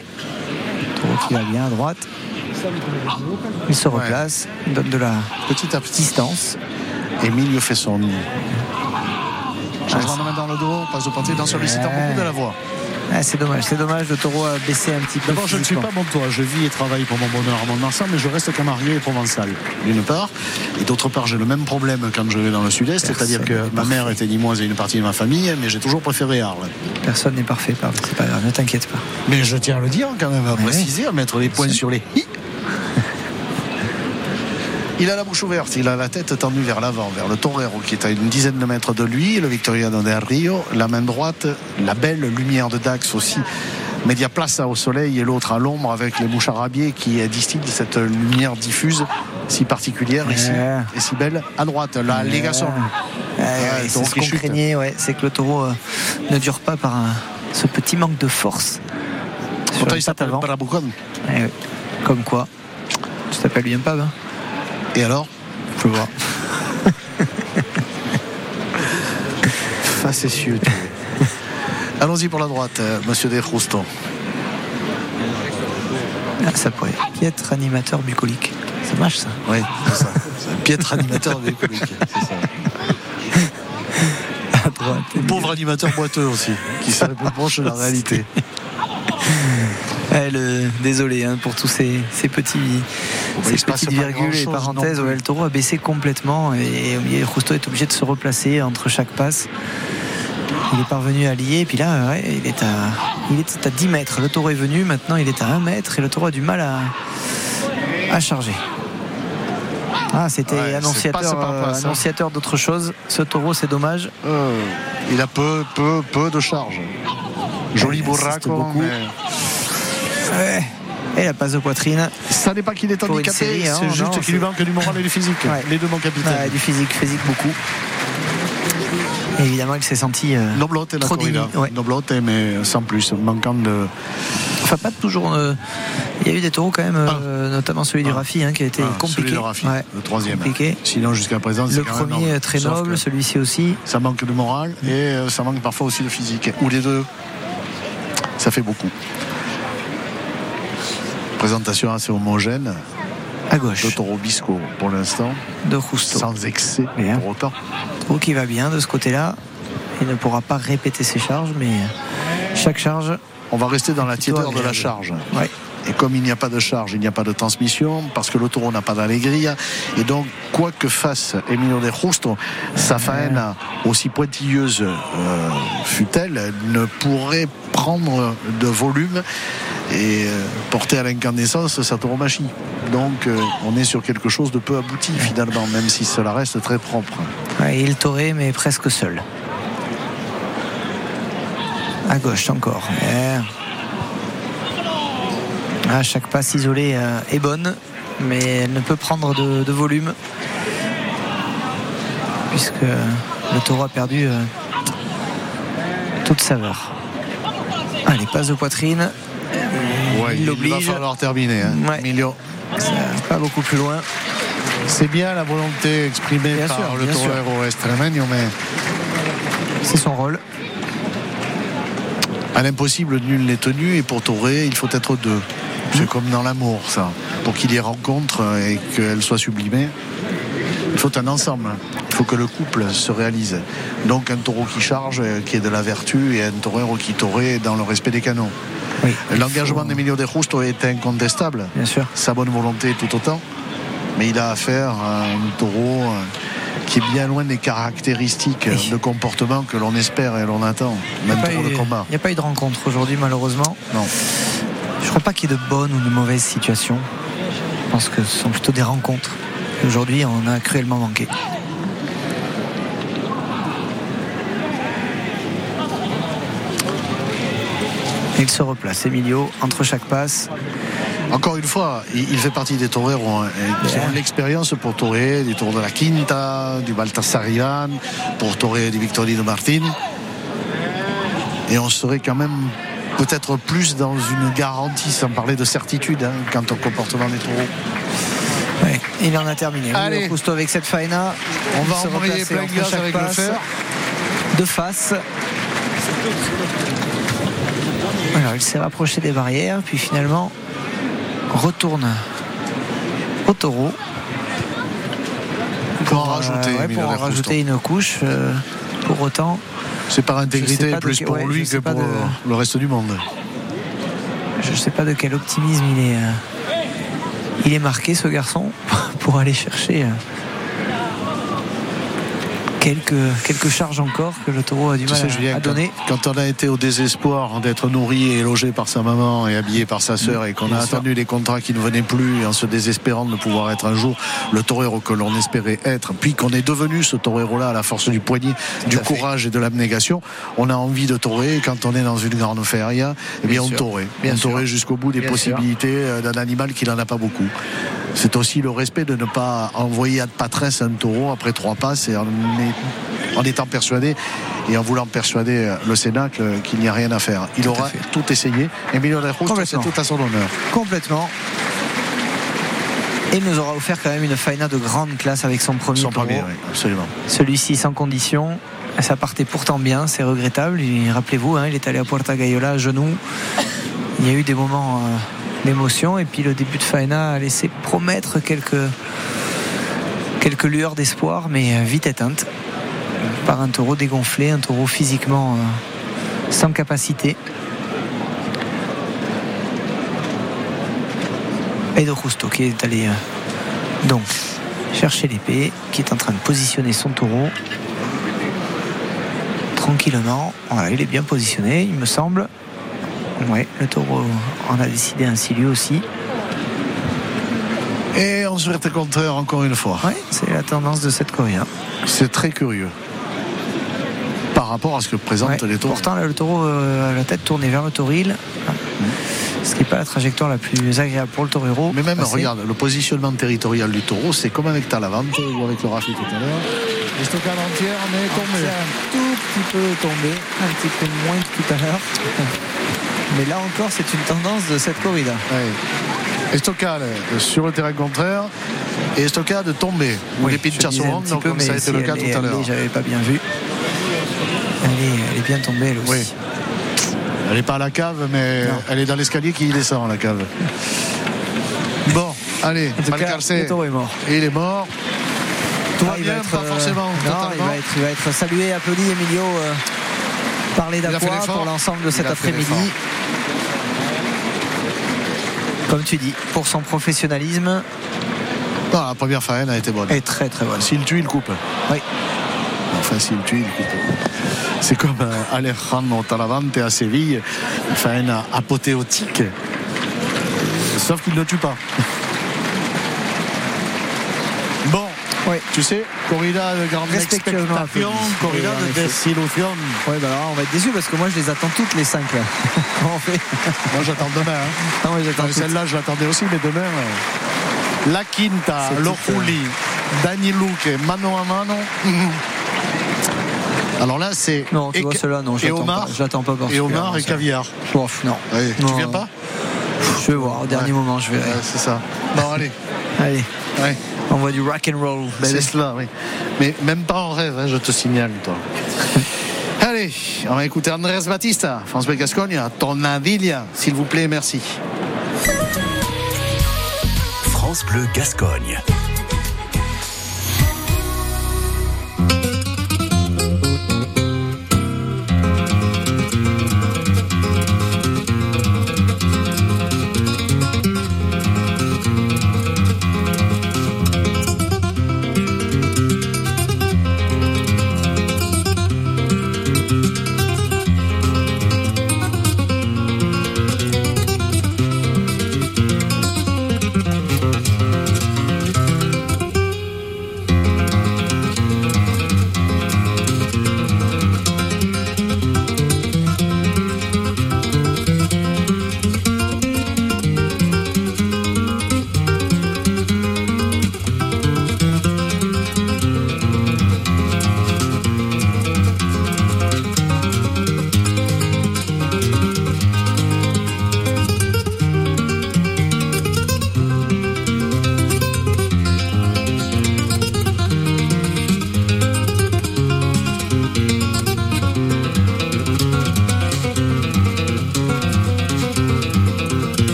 Le taureau qui va bien à droite. Il se replace, il donne de la petit à petit distance. Emilio fait son changement de main dans le dos passe au portier dans sollicite beaucoup de la voix Ah, c'est dommage, c'est dommage. Le taureau a baissé un petit peu. D'abord, je ne suis pas Montois. Je vis et travaille pour mon bonheur à Mont-de-Marsan, mais je reste camarguais et provençal, d'une part. Et d'autre part, j'ai le même problème quand je vais dans le sud-est, c'est-à-dire que ma mère était limoise et une partie de ma famille, mais j'ai toujours préféré Arles. Personne n'est parfait, pardon. C'est pas grave, ne t'inquiète pas. Mais je tiens à le dire quand même, à Ouais. préciser, à mettre les points sur les i. Il a la bouche ouverte, il a la tête tendue vers l'avant, vers le torero qui est à une dizaine de mètres de lui, le Victoriano del Rio, la main droite, la belle lumière de Dax aussi. Media Plaza au soleil et l'autre à l'ombre avec les mouches arabiées qui distillent cette lumière diffuse si particulière ici et si belle à droite, la ouais, c'est taureau ce qu'on craignait, ouais, c'est que le taureau euh, ne dure pas par un- ce petit manque de force. Pourtant, il s'appelle. Eh. Comme quoi, tu t'appelles bien pas, hein Et alors? Faut voir. Facétieux. Allons-y pour la droite, euh, monsieur De Justo. Ah, ça pourrait. Piètre animateur bucolique. Ça marche ça. Oui, c'est ça. Piètre animateur véhicolique. C'est ça. À droite. Pauvre animateur boiteux aussi, qui serait plus proche de la réalité. Ouais, le- désolé hein, pour tous ces, ces petits, ces petites virgules et parenthèses. Ouais, le taureau a baissé complètement et, et Justo est obligé de se replacer entre chaque passe. Il est parvenu à lier et puis là, ouais, il, est à, il est à 10 mètres. Le taureau est venu, maintenant il est à 1 mètre et le taureau a du mal à, à charger. Ah, c'était Ouais, annonciateur, euh, annonciateur d'autre chose. Ce taureau, c'est dommage. Euh, il a peu, peu, peu de charge. Joli insiste bourraco, mais Ouais. Et la passe de poitrine. ça n'est pas qu'il est handicapé, série, hein, c'est juste qu'il lui manque du moral et du physique. Ouais. Les deux, mon capitaine. Ouais, du physique, physique beaucoup. Et évidemment, il s'est senti. euh, Noblote et la Trop corrida. ouais. Mais sans plus, manquant de. Enfin, pas toujours. euh, il y a eu des taureaux quand même, euh, notamment celui du Ah. Rafi, hein, qui a été Ah, compliqué. Celui de Rafi, Ouais, le troisième. compliqué. Sinon, jusqu'à présent, c'est Le premier noble. très noble, celui-ci aussi. Ça manque de morale et euh, ça manque parfois aussi de physique. Ou les deux. Ça fait beaucoup. Présentation assez homogène. À gauche Le taureau Bisco pour l'instant, de Justo. sans excès Bien. pour autant. Taureau qui va bien de ce côté-là. Il ne pourra pas répéter ses charges, mais chaque charge. On va rester dans la tiédeur de la charge. Ouais. Et comme il n'y a pas de charge, il n'y a pas de transmission, parce que le taureau n'a pas d'allégria. Et donc, quoi que fasse Emilio de Justo, sa faena, aussi pointilleuse euh, fut-elle, elle ne pourrait prendre de volume et euh, porter à l'incandescence sa tauromachie. Donc, euh, on est sur quelque chose de peu abouti finalement, même si cela reste très propre. Ouais, il toré, mais presque seul. À gauche encore. Ouais. Ah, chaque passe isolée euh, est bonne, mais elle ne peut prendre de, de volume. Puisque le taureau a perdu euh, toute saveur. Allez, passe de poitrine. Ouais, il il va falloir terminer. Hein. Ouais. Pas beaucoup plus loin. C'est bien la volonté exprimée Bien par sûr, le taureau extremeño, mais C'est son rôle. à l'impossible, nul n'est tenu. Et pour Touré, il faut être deux. C'est comme dans l'amour, ça. Pour qu'il y ait rencontre et qu'elle soit sublimée, il faut un ensemble. Il faut que le couple se réalise. Donc un taureau qui charge, euh, qui est de la vertu, et un torero qui torée dans le respect des canons. Oui. L'engagement faut- d'Emilio de Justo est incontestable. Bien sûr. sa bonne volonté tout autant. Mais il a affaire à un taureau euh, qui est bien loin des caractéristiques Oui. de comportement que l'on espère et l'on attend, n'y même pour le combat. il y a pas eu de rencontre aujourd'hui, malheureusement. Non. Je crois pas qu'il y ait de bonnes ou de mauvaises situations. Je pense que ce sont plutôt des rencontres. Aujourd'hui, on a cruellement manqué. Il se replace, Emilio, entre chaque passe. Encore une fois, il, fait partie des toreros hein, Bien. ont l'expérience pour torer du Tour de la Quinta, du Baltasarian, pour torer du Victorino Martin. Et on serait quand même peut-être plus dans une garantie, sans parler de certitude, hein, quant au comportement des taureaux. Ouais, il en a terminé. Allez. Justo avec cette faena. On va replacer plein entre gaz avec le fer. de face. Alors il s'est rapproché des barrières, puis finalement retourne au taureau. Pour en euh, ouais, pour en de rajouter une couche. euh, pour autant, C'est par intégrité plus pour ouais, lui que pour de- le reste du monde. je ne sais pas de quel optimisme il est. euh, il est marqué ce garçon pour aller chercher euh, quelques, quelques charges encore que le taureau a du Tu mal sais, à- Julien, à, donner. quand on a été au désespoir d'être nourri et logé par sa maman et habillé par sa sœur et qu'on a sûr. attendu les contrats qui ne venaient plus en se désespérant de ne pouvoir être un jour le torero que l'on espérait être, puis qu'on est devenu ce torero-là à la force du poignet, du fait. courage et de l'abnégation, on a envie de torer quand on est dans une grande feria, eh bien, Bien on torait. On torait jusqu'au bout des Bien possibilités euh, d'un animal qui n'en a pas beaucoup. C'est aussi le respect de ne pas envoyer à patresse un taureau après trois passes et en, en étant persuadé et en voulant persuader euh, le Cénacle qu'il n'y a rien à faire. Il Tout aura fait. tout essayé. Emilio de c'est tout à son honneur. complètement. Et il nous aura offert quand même une faina de grande classe avec son premier Son taureau. premier, oui, absolument. Celui-ci sans condition. Ça partait pourtant bien, c'est regrettable. Et Rappelez-vous, hein, il est allé à Puerta Gayola à genoux. Il y a eu des moments euh, d'émotion et puis le début de faena a laissé promettre quelques, quelques lueurs d'espoir, mais euh, vite éteintes par un taureau dégonflé, un taureau physiquement euh, sans capacité. Et de qui est allé euh, donc chercher l'épée, qui est en train de positionner son taureau tranquillement. Voilà, il est bien positionné, il me semble. Ouais, le taureau en a décidé ainsi lui aussi. Et on souhaite le contraire encore une fois. Ouais, c'est la tendance de cette corrida. C'est très curieux. Par rapport à ce que présentent Ouais. les taureaux. Pourtant, là, le taureau euh, a la tête tournée vers le tauril. Ce qui n'est pas la trajectoire la plus agréable pour le torero. Mais même, Passer. regarde, le positionnement territorial du taureau, c'est comme avec Talavante ou avec le Rafi tout à l'heure. L'estocade entière en est C'est tombée. un tout petit peu tombé, un petit peu moins que tout à l'heure. Mais là encore, c'est une tendance de cette corrida. Ouais. Estocade euh, sur le terrain contraire et Estocade tombée. Ou Oui, les un sont donc comme ça a été si le cas tout à l'heure. J'avais pas bien vu. Elle est, elle est bien tombée, elle aussi. Oui. Elle n'est pas à la cave, mais Non. elle est dans l'escalier qui descend, la cave. Bon, allez, mort. il est mort. Tout va Ah, il va être, pas euh, forcément, non, il va, être, il va être salué, applaudi, Emilio, euh, par les a fait Dacois l'effort. pour l'ensemble de cet après-midi. Comme tu dis, pour son professionnalisme, Non, la première faine a été bonne. est très très bonne. S'il tue, il coupe. Oui. Enfin, s'il tue, il coupe. C'est comme euh, Alejandro Talavante à Séville, une faine apothéotique. Sauf qu'il ne tue pas. Bon, Oui. tu sais, corrida de grande expectation, corrida Oui, de effet. désillusion. Ouais, bah alors, on va être déçus parce que moi je les attends toutes les cinq là. Comment on fait Moi, j'attends demain. hein. Non, Euh, toutes. Celle-là, je l'attendais aussi, mais demain. euh, La Quinta, C'est Lojuli, Dani Luque, mano a mano. Alors là, c'est. Non, tu et- vois ceux-là, non, et j'attends Omar, pas. J'attends pas et Omar et. Caviar. Non. Ouais, tu viens pas Je vais voir, au dernier Ouais. moment, je verrai. Ouais, C'est ça. Bon, allez. Allez, Ouais, on voit du rock and roll. c'est cela, oui. Mais même pas en rêve, hein, je te signale, toi. Allez, on va écouter Andrés Batista, France Bleu Gascogne, Tornadilla, s'il vous plaît, merci. France Bleu Gascogne.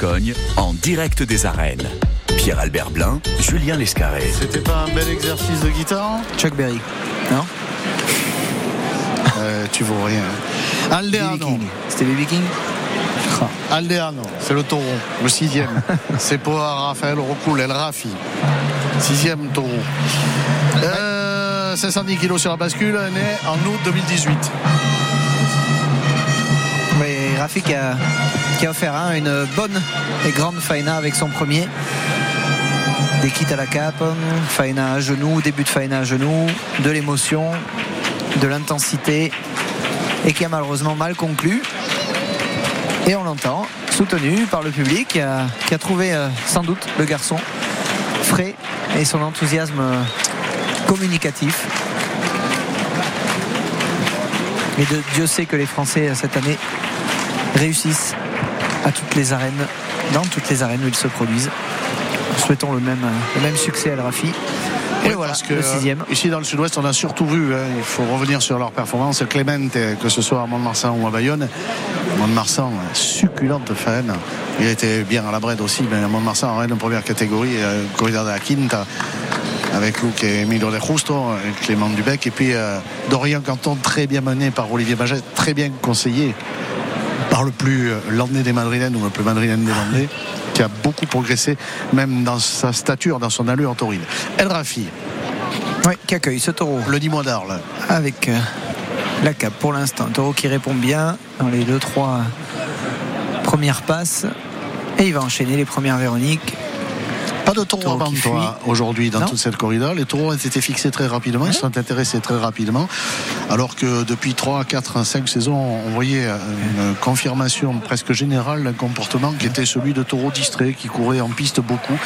Gascogne en direct des arènes. Pierre-Albert Blin, Julien Lescarré. C'était pas un bel exercice de guitare Chuck Berry. Non Euh, Tu vaux rien. Aldeano. King. C'était BB King Aldeano, c'est le taureau, le sixième. c'est pour Raphaël Rocoul, El Rafi. Sixième taureau. Euh, 510 kilos sur la bascule, né en août 2018. Qui a, offert hein, une bonne et grande faena avec son premier. Des kits à la cape, faena à genoux, début de faena à genoux, de l'émotion, de l'intensité et qui a malheureusement mal conclu. Et on l'entend, soutenu par le public qui a, qui a trouvé euh, sans doute le garçon frais et son enthousiasme euh, communicatif. Et de, Dieu sait que les Français euh, cette année réussissent à toutes les arènes, dans toutes les arènes où ils se produisent. Souhaitons le même, euh, le même succès à El Rafi. Et Oui, voilà, parce que, le sixième. euh, Ici dans le sud-ouest, on a surtout vu, hein, il faut revenir sur leur performance. Clémente, que ce soit à Mont-de-Marsan ou à Bayonne. Mont-de-Marsan, euh, succulente faine. Il était bien à la brède aussi, mais à Mont-de-Marsan, en de première catégorie, euh, corridor de la Quinta, avec Luc et Emilio de Justo, et Clément Dubec. Et puis euh, Dorian Canton, très bien mené par Olivier Baget, très bien conseillé par le plus landais des madrilènes ou le plus madrilène des landais, qui a beaucoup progressé, même dans sa stature, dans son allure en taurine. El Rafi, Oui, qui accueille ce taureau le Nîmois d'Arles. avec euh, la cape pour l'instant. Taureau qui répond bien dans les deux, trois premières passes. Et il va enchaîner les premières Véroniques. Pas de taureau Taureau avant qui toi aujourd'hui dans Non. toute cette corrida. Les taureaux ont été fixés très rapidement, ils se sont intéressés très rapidement. Alors que depuis 3, 4, 5 saisons, on voyait euh, une confirmation presque générale d'un comportement qui était celui de taureaux distraits, qui couraient en piste beaucoup,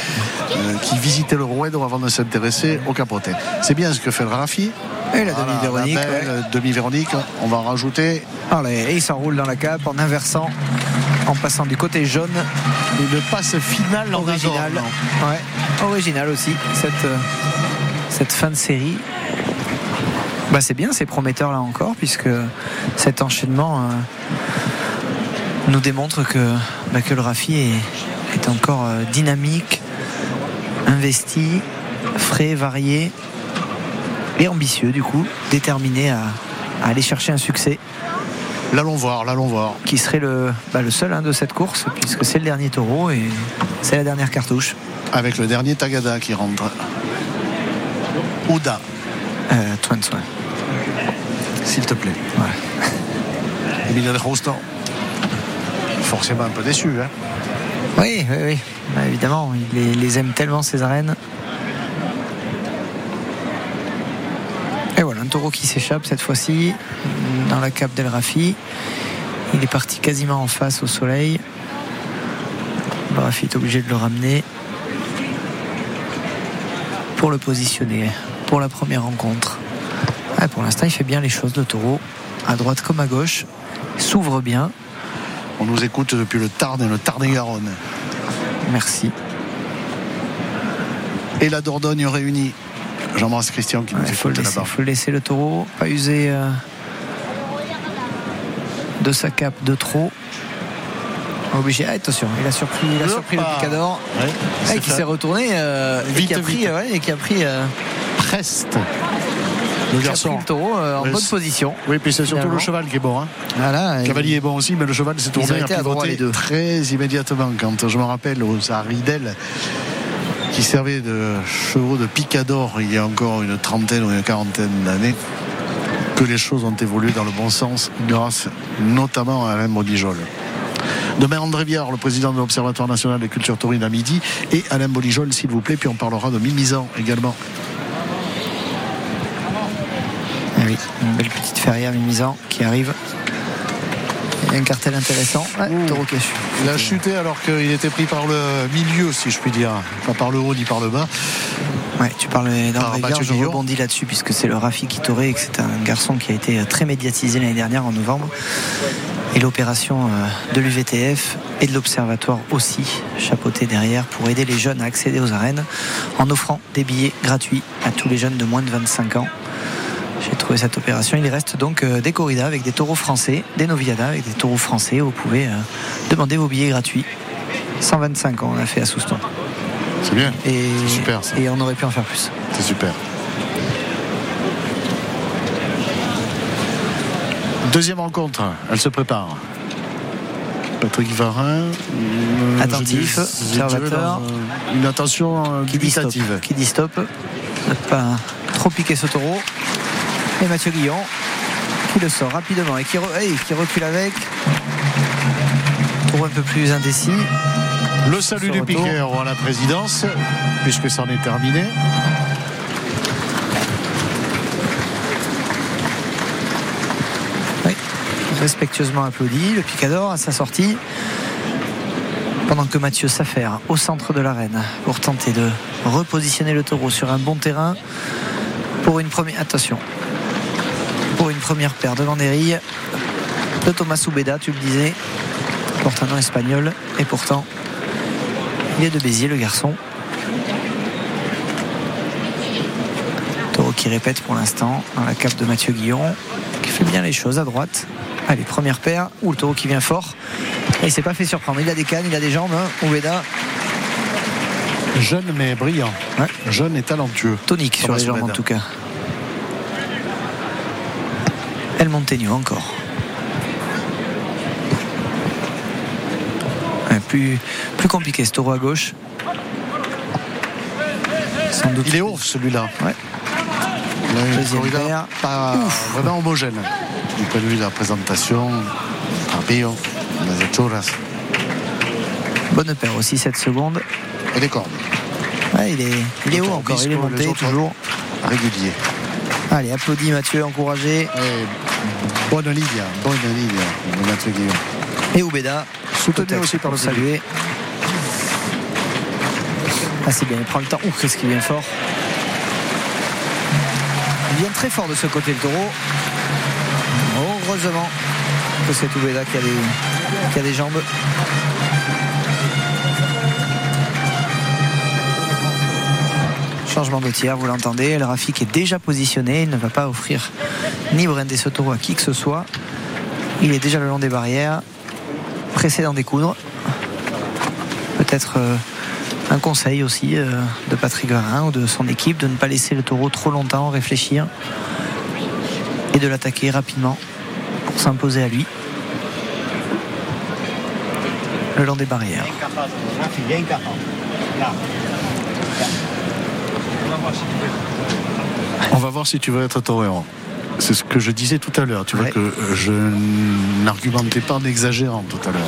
euh, qui visitaient le Rouedo avant de s'intéresser au capotet. C'est bien ce que fait le Rafi. Et la demi-Véronique. la belle ouais. demi-Véronique, on va en rajouter Allez, et il s'enroule dans la cape en inversant, en passant du côté jaune. une passe finale en Original. Ouais, original aussi, cette, euh, cette fin de série. Bah, c'est bien, c'est prometteur là encore, puisque cet enchaînement euh, nous démontre que, bah, que le Rafi est, est encore euh, dynamique, investi, frais, varié et ambitieux du coup, déterminé à, à aller chercher un succès L'allons voir, l'allons voir. qui serait le, bah, le seul hein, de cette course, puisque c'est le dernier taureau et c'est la dernière cartouche. Avec le dernier Tagada qui rentre. Ouda, Euh, s'il te plaît. Ouais. Emiliano Rostand. Forcément un peu déçu. Hein. Oui, oui, oui. Bah, évidemment, il les, les aime tellement ces arènes. Et voilà, un taureau qui s'échappe cette fois-ci dans la cape d'El Rafi. Il est parti quasiment en face au soleil. Le Rafi est obligé de le ramener pour le positionner pour la première rencontre. Ah, pour l'instant, il fait bien les choses, le taureau, à droite comme à gauche. S'ouvre bien. On nous écoute depuis le Tarn et le Tarn-et-Garonne. Merci. Et la Dordogne réunie. J'embrasse Christian qui nous Il faut, écoute laisser, là-bas. faut le laisser le taureau, pas user euh, de sa cape de trop. Obligé. Ah, attention, il a surpris, il a surpris le picador. Ouais, Ah, c'est qui s'est retourné euh, et Vite, qui a pris, ouais, et qui a pris, euh, Preste. Le garçon. le taureau euh, en bonne position. Oui, puis c'est surtout le cheval qui est bon. Hein. Voilà. Le et- cavalier est bon aussi, mais le cheval s'est tourné à les pivoter deux. très immédiatement. Quand je me rappelle aux Aridel qui servait de chevaux de picador il y a encore une trentaine ou une quarantaine d'années, que les choses ont évolué dans le bon sens grâce notamment à Alain Bodijol. Demain, André Viard, le président de l'Observatoire national des cultures taurines à midi, et Alain Bolijol, s'il vous plaît, puis on parlera de Mimizan également. Ah oui, une belle petite ferrière Mimizan qui arrive. Il y a un cartel intéressant. Ouais, Ouh. taureau qui a chu- Il a chuté alors qu'il était pris par le milieu, si je puis dire. Pas par le haut ni par le bas. Ouais, tu parles Viard, je rebondis là-dessus puisque c'est le Rafi qui taurait et que c'est un garçon qui a été très médiatisé l'année dernière en novembre. Et l'opération euh, de l'UVTF et de l'Observatoire aussi, chapeauté derrière pour aider les jeunes à accéder aux arènes en offrant des billets gratuits à tous les jeunes de moins de 25 ans. Cette opération. Il reste donc euh, des corridas avec des taureaux français, des noviadas avec des taureaux français. Vous pouvez euh, demander vos billets gratuits. 125 ans on a fait à Souston. C'est bien. Et, C'est super, ça. et on aurait pu en faire plus. C'est super. Deuxième rencontre, elle se prépare. Patrick Varin. euh, Attentif, observateur. Une attention qui dit stop, qui dit stop, ne pas trop piquer ce taureau. Et Mathieu Guillon qui le sort rapidement et qui, re- hey, qui recule avec. Taureau un peu plus indécis. Le salut du retour. piqueur à la présidence, puisque c'en est terminé. Oui, respectueusement applaudi. Le picador à sa sortie. Pendant que Mathieu s'affaire au centre de l'arène pour tenter de repositionner le taureau sur un bon terrain pour une première attention pour une première paire devant des rilles de Thomas Soubeda, tu le disais, porte un nom espagnol et pourtant il est de Béziers le garçon. Taureau qui répète pour l'instant dans la cape de Mathieu Guillon qui fait bien les choses à droite. Allez, première paire, ou le taureau qui vient fort. Et il s'est pas fait surprendre. Il a des cannes, il a des jambes, hein, Oubeda. Jeune mais brillant. Ouais. Jeune et talentueux. Tonique sur les jambes en tout cas. El encore. plus, plus compliqué ce taureau à gauche. Sans doute Il est haut celui-là. Ouais. Deuxième pas vraiment homogène. Du point de vue de la présentation, Arpillo, les Choras Bonne paire aussi, 7 secondes. et les cordes. Ouais, il est, il est haut encore, il est monté toujours. Régulier. Allez, applaudis Mathieu, encouragé. Et bonne ligne, bonne ligne Mathieu Guillaume. Et Oubeda, Soutenu aussi par le saluer. Ah c'est bien, il prend le temps. Ouh, qu'est-ce qu'il vient fort. Il vient très fort de ce côté le taureau. Heureusement que c'est Oubeda qui a des, qui a des jambes. Changement de tiers, vous l'entendez. El Rafik est déjà positionné. Il ne va pas offrir ni ce taureau à qui que ce soit. Il est déjà le long des barrières, pressé d'en découdre. Peut-être euh, un conseil aussi euh, de Patrick Varin ou de son équipe de ne pas laisser le taureau trop longtemps réfléchir et de l'attaquer rapidement pour s'imposer à lui. Le long des barrières. On va voir si tu veux être torero. C'est ce que je disais tout à l'heure. Tu vois Ouais. que euh, je n'argumentais pas en exagérant tout à l'heure.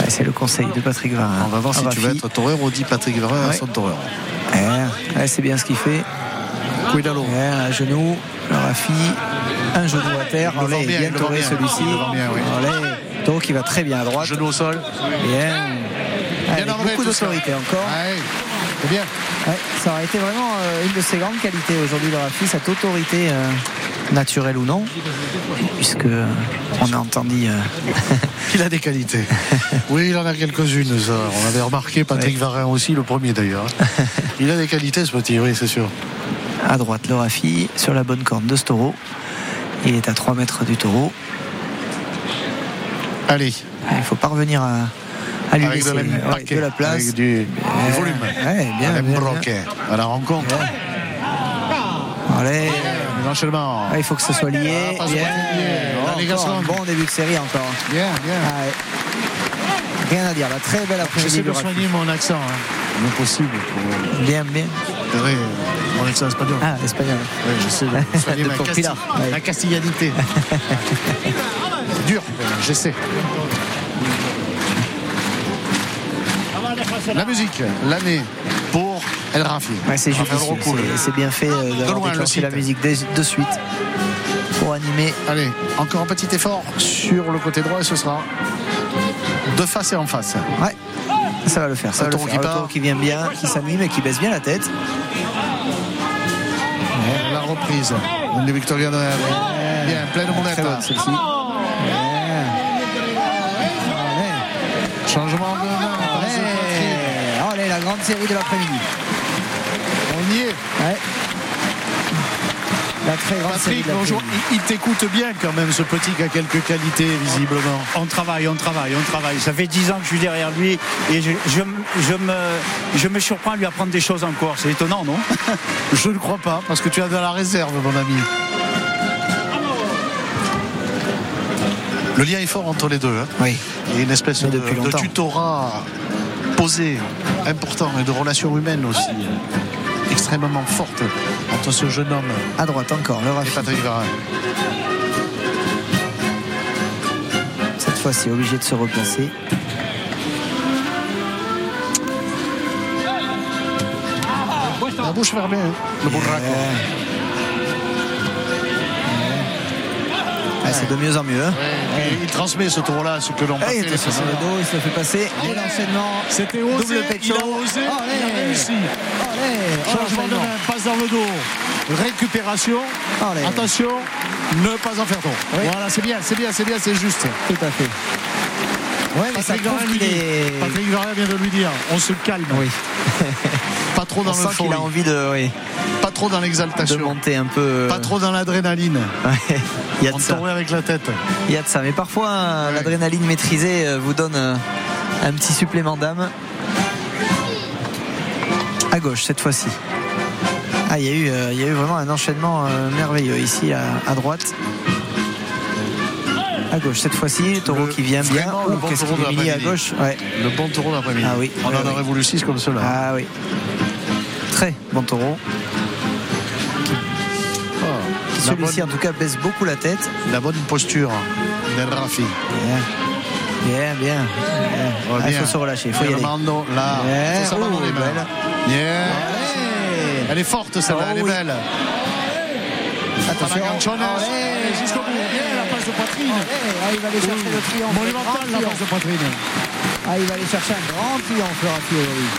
Ouais, C'est le conseil de Patrick Varin. On va voir si tu Rafi. veux être torero, dit Patrick Varin Ouais. Ouais, ouais, c'est bien ce qu'il fait. Cuidado. Ouais, un genou, le Rafi, un genou à terre. Il Allez, bien, bien il bien. celui-ci. Il oui. Taureau qui va très bien à droite. Genou au sol. Bien. Beaucoup d'autorité encore. C'est bien. Ça aurait été vraiment euh, une de ses grandes qualités aujourd'hui, le Rafi, cette autorité euh, naturelle ou non, puisque euh, on a entendu. euh, Il a des qualités. Oui, il en a quelques-unes, ça. On avait remarqué Patrick Varin aussi, le premier d'ailleurs. Il a des qualités, ce petit, oui, c'est sûr. à droite le Rafi sur la bonne corne de ce taureau. Il est à 3 mètres du taureau. Allez, Il ne faut pas revenir à, à lui avec de, ouais, l'impaquet, de la place. avec du, volume. Ouais, bien, bien, Broquet, à la rencontre. Allez, L'enchaînement. Ah, il faut que ce soit lié. Ah, encore bon début de série encore. Bien, bien. Ah, ouais. Rien à dire, la très belle après-midi J'essaie de soigner mon accent. Hein. Le possible pour Bien, bien. repérer mon accent espagnol. Ah, espagnol. Oui, j'essaie de soigner De ma, casti- ouais. C'est dur, j'essaie. La musique, l'année pour El Rafi. Ouais, c'est judicieux, bien fait euh, De d'avoir déclenché la musique de suite pour animer. Allez, encore un petit effort sur le côté droit et ce sera de face et en face. Ouais, ça va le faire. Ça Le va le faire. qui part. qui vient bien, qui s'anime et qui baisse bien la tête. La reprise de Victoria de Bien, pleine Très monette. bonne celle-ci. Ouais. Changement de main. passe de Patrick. Allez, allez, la grande série de l'après-midi. On y est. Ouais. La très grande série Patrick, de bonjour. Il, il t'écoute bien quand même, ce petit qui a quelques qualités, visiblement. On travaille, on travaille, on travaille. Ça fait 10 ans que je suis derrière lui et je, je, je me, je me surprends à lui apprendre des choses encore. C'est étonnant, non? Je ne crois pas, parce que tu as de la réserve, mon ami. Le lien est fort entre les deux. hein. Oui. Il y a une espèce de, tutorat posé, important, et de relations humaines aussi, euh, extrêmement fortes entre ce jeune homme À droite encore, le et Rafi. Patrick Varin. Cette fois-ci, obligé de se replacer. La bouche fermée, hein, le bourraco. Ouais, c'est de mieux en mieux. hein. Il transmet ce tour-là, ce que l'on Ah, il sur le dos, il se fait passer. Et l'enchaînement. C'était osé, Double pecho. il a osé, il a réussi. Allez, oh, Changement de main, passe dans le dos. Récupération. Allez. Attention, ne pas en faire trop. Oui. Voilà, c'est bien, c'est bien, c'est bien, c'est juste. Tout à fait. Ouais, mais ça Patrick est. Varin vient de lui dire, on se calme, Oui. pas trop dans On le sent qu'il a envie de, oui, pas trop dans de l'exaltation, monter un peu. pas trop dans l'adrénaline. Ouais, il y a de ça. avec la tête. Il y a de ça. Mais parfois, euh, Ouais. l'adrénaline maîtrisée euh, vous donne euh, un petit supplément d'âme. À gauche, cette fois-ci. Ah, il y, a eu, euh, il y a eu vraiment un enchaînement euh, merveilleux ici à, à droite. À gauche, cette fois-ci, taureau qui vient bien. le Ouh, bon qu'est-ce qu'il de à gauche ouais. Le bon taureau d'après-midi. Ah oui, On en oui. aurait voulu 6 comme cela. Ah oui. Très bon taureau. La, Celui-ci, en tout cas, baisse beaucoup la tête. la bonne posture d'El Rafi. Bien, bien, bien. bien. Oh, Ah, il bien. faut se relâcher, il faut y Le aller. Mando, là. Bien. Ça, ça Oh, belle. Elle est forte, celle-là, Oh, elle est oui. belle. Attention. Jusqu'au bout. Bien, la passe de poitrine. Ah, il va aller chercher le triomphe. Monumental, la passe de poitrine. Ah, il va aller chercher un grand triomphe, Rafi aujourd'hui.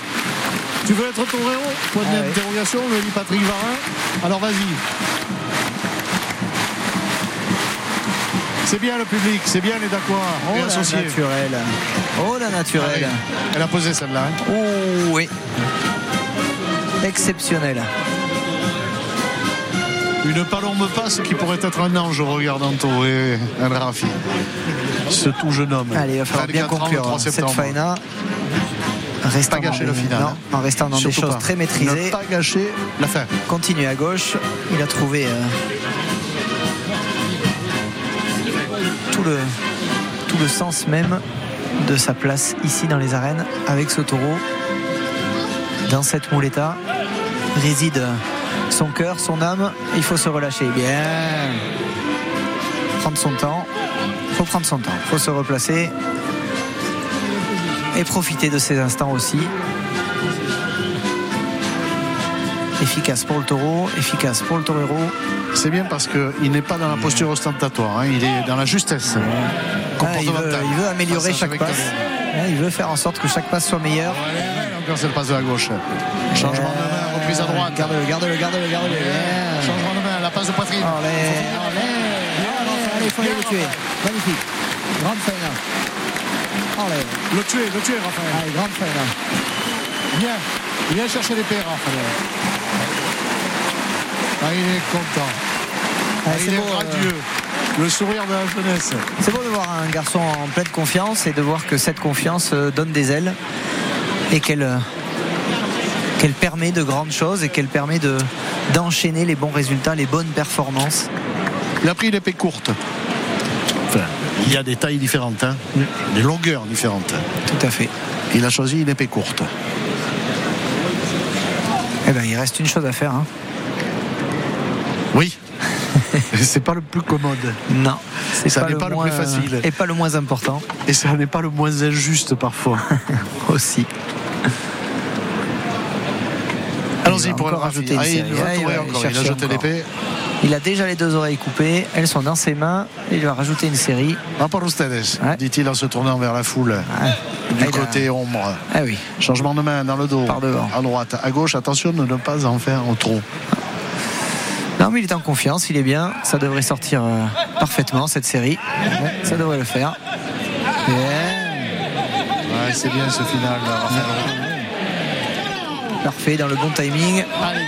Tu veux être ton héros Point Ah, oui. d'interrogation, me dit Patrick Varin. Alors vas-y. C'est bien le public, c'est bien les Dacois Oh la naturelle. Oh la naturelle. Allez, Elle a posé celle-là. hein. Oh oui. Exceptionnel. Une palombe passe qui pourrait être un ange au regard d'Anto et El Rafi. Ce tout jeune homme. Allez, il va falloir bien 24 ans, le conclure 3 cette septembre. Restant Pas gâcher dans le final, Non, en restant dans des choses pas. très maîtrisées. Ne pas gâcher la fin. Continue à gauche. Il a trouvé euh, tout, le, tout le sens même de sa place ici dans les arènes avec ce taureau. Dans cette mouletta réside son cœur, son âme. Il faut se relâcher. Bien. Prendre son temps. faut prendre son temps. faut se replacer. Et profiter de ces instants aussi. Efficace pour le taureau, efficace pour le torero. C'est bien parce qu'il n'est pas dans la posture ostentatoire, hein, il est dans la justesse Ah, il, veut, il veut améliorer Passage chaque passe. Ouais, Il veut faire en sorte que chaque passe soit meilleure. Ouais, Encore c'est le passe de la gauche. Changement de main, reprise à droite. Garde-le, garde-le, garde-le, garde-le. Bien. Changement de main, la passe de poitrine. Allez, allez, allez, allez, il faut aller le tuer. Magnifique. Grande faena. Allez, Le tuer, le tuer, Raphaël. allez, grande. Viens, viens chercher l'épée, Raphaël. Ah, il est content. Ah, Ah, c'est il est beau, euh, radieux. Le sourire de la jeunesse. C'est beau de voir un garçon en pleine confiance et de voir que cette confiance euh, donne des ailes et qu'elle euh, qu'elle permet de grandes choses et qu'elle permet de d'enchaîner les bons résultats, les bonnes performances. Il a pris une épée courte. Enfin, il y a des tailles différentes, hein, des longueurs différentes. Tout à fait. Il a choisi une épée courte. Eh ben, il reste une chose à faire. hein. Oui. c'est pas le plus commode. Non, c'est Ça n'est pas le moins, plus facile. et pas le moins important Et ça n'est pas le moins injuste parfois. aussi. Allons-y pour le il a jeté l'épée. Il a déjà les deux oreilles coupées, elles sont dans ses mains. Il va rajouter une série. Va pour ustedes, Ouais. dit-il en se tournant vers la foule Ah, du côté ombre. Ah oui. Changement de main dans le dos. Par devant. À droite, à gauche, attention de ne pas en faire trop. Non, mais il est en confiance, il est bien. Ça devrait sortir euh, parfaitement cette série. Ça devrait le faire. Ouais, c'est bien ce final. Parfait, dans le bon timing. Allez,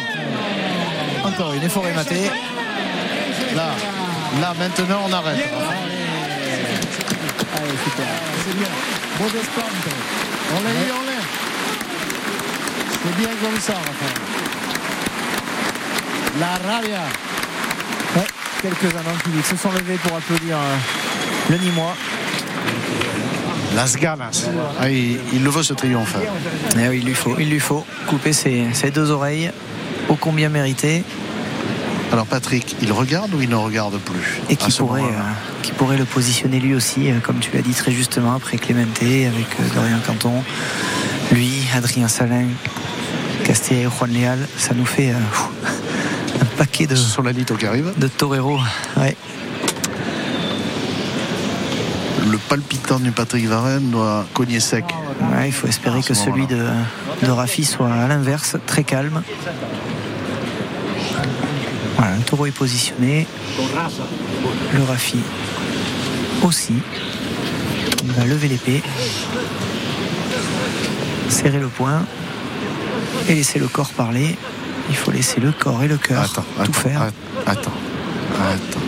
Encore une effort maté. Là, là, maintenant, on arrête. Allez, super. C'est bien. Beau. On l'a eu, on l'a. C'est bien comme ça, Raphaël. La rabia. Ouais, quelques amants qui se sont levés pour applaudir euh, le Nîmois. Las ganas. Ah, il, il le veut ce triomphe. Eh oui, il lui faut, il lui faut couper ses, ses deux oreilles, ô combien mérité, Alors Patrick, il regarde ou il ne regarde plus et qui pourrait, euh, qui pourrait le positionner lui aussi, euh, comme tu l'as dit très justement, après Clémente, avec euh, Dorian Canton, lui, Adrien Salin, Castilla et Juan Leal, ça nous fait euh, un paquet de, Solalito qui arrive. de toreros. Ouais. Le palpitant du Patrick Varenne doit cogner sec. Ouais, il faut espérer que ce celui de, de Rafi soit à l'inverse, très calme. Voilà, le taureau est positionné. Le Rafi aussi. Il va lever l'épée. Serrer le poing. Et laisser le corps parler. Il faut laisser le corps et le cœur Attends, tout attends, faire. att- attends, attends.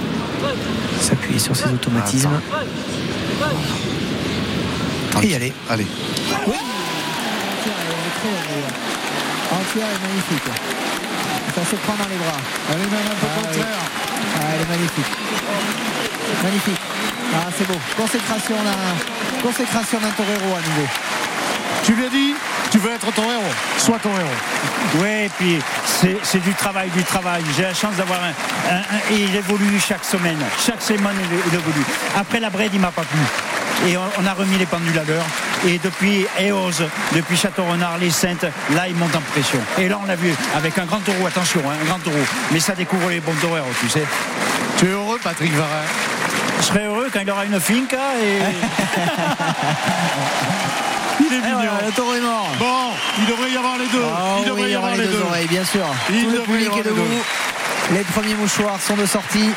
S'appuyer sur ses automatismes. Et y aller. Allez, Entière est magnifique. Ça se prend dans les bras. allez même un peu Ah, contraire. Ah, elle est magnifique. Magnifique. Ah, c'est beau. Consécration d'un, consécration d'un torero à nouveau. Tu lui as dit, tu veux être ton héros, sois ton héros. Oui, et puis c'est c'est du travail, du travail. J'ai la chance d'avoir un, un- un- Et il évolue chaque semaine. Chaque semaine, il, évolue. Après la Brède, il m'a pas plu. Et on, on a remis les pendules à l'heure. Et depuis Eos, depuis Château-Renard, les Saintes, là, il monte en pression. Et là, on l'a vu avec un grand taureau, attention, hein, un grand taureau. Mais ça découvre les bons taureaux, tu sais. Tu es heureux, Patrick Varin? Je serai heureux quand il aura une finca et. Il est Et mignon. voilà, le taureau est mort. Bon, il devrait y avoir les deux. Ah il devrait oui, y avoir les deux. oreilles, bien sûr. Il Tout le devrait y public avoir est les debout. Les premiers mouchoirs sont de sortie.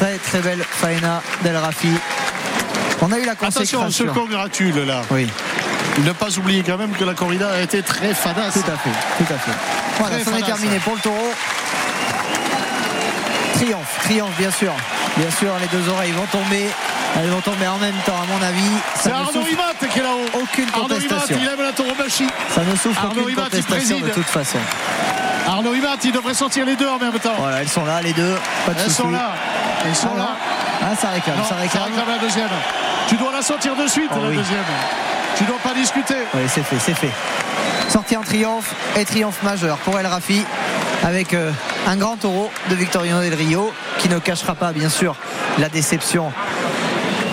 Très très belle faena d'El Rafi. On a eu la Attention, on se consécration. congratule là. Oui, Ne pas oublier quand même que la corrida a été très fadasse. tout à fait, tout à fait. Voilà, c'en est terminé pour le taureau. Triomphe, triomphe bien sûr. Bien sûr, les deux oreilles vont tomber. Elles vont tomber en même temps, à mon avis. C'est Arnaud Rimat qui est là-haut. Aucune Arnaud Rimat, contestation. il aime la tauromachie. ça ne souffre Arnaud aucune Rimat, contestation de toute façon. Arnaud Rimat, il devrait sortir les deux en même temps. Voilà, elles sont là, les deux. Pas de Elles sont là. Elles sont là. Ah, ça réclame, Non, ça réclame. la deuxième. Tu dois la sortir de suite, Oh la oui. deuxième. Tu dois pas discuter. Oui, c'est fait, c'est fait. Sortie en triomphe et triomphe majeur pour El Rafi avec euh, un grand taureau de Victorino del Rio qui ne cachera pas, bien sûr, la déception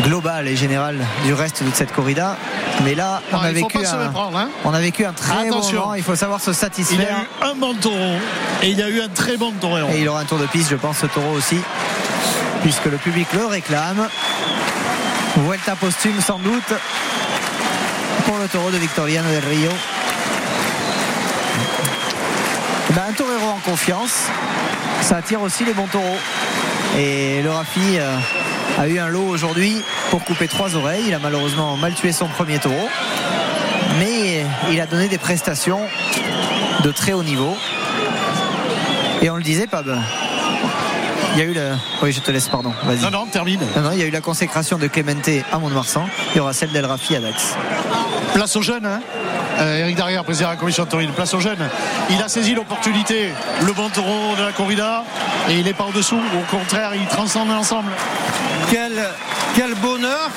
globale et générale du reste de cette corrida. Mais là, on Non, a, vécu un. Hein. on a vécu un très bon moment. Il faut savoir se Il y satisfaire. a eu un bon taureau et il y a eu un très bon taureau. Et il aura un tour de piste, je pense, ce taureau aussi, puisque le public le réclame. Vuelta posthume sans doute pour le taureau de Victoriano del Rio. Ben, un torero en confiance, ça attire aussi les bons taureaux. Et le Rafi euh, a eu un lot aujourd'hui pour couper trois oreilles. Il a malheureusement mal tué son premier taureau. Mais il a donné des prestations de très haut niveau. Et on le disait, Pab. Il y a eu le. Oui, je te laisse, pardon. Vas-y. Non, non, termine. Non, non, il y a eu la consécration de Clemente à Mont-de-Marsan. Il y aura celle d'El Rafi à Dax. Place aux jeunes, hein. Euh, Eric Darrière, président de la commission de Taurine, place aux jeunes. Il a saisi l'opportunité, le bon taureau de la corrida, et il n'est pas au-dessous. Au contraire, il transcende l'ensemble. Quel, quel bonheur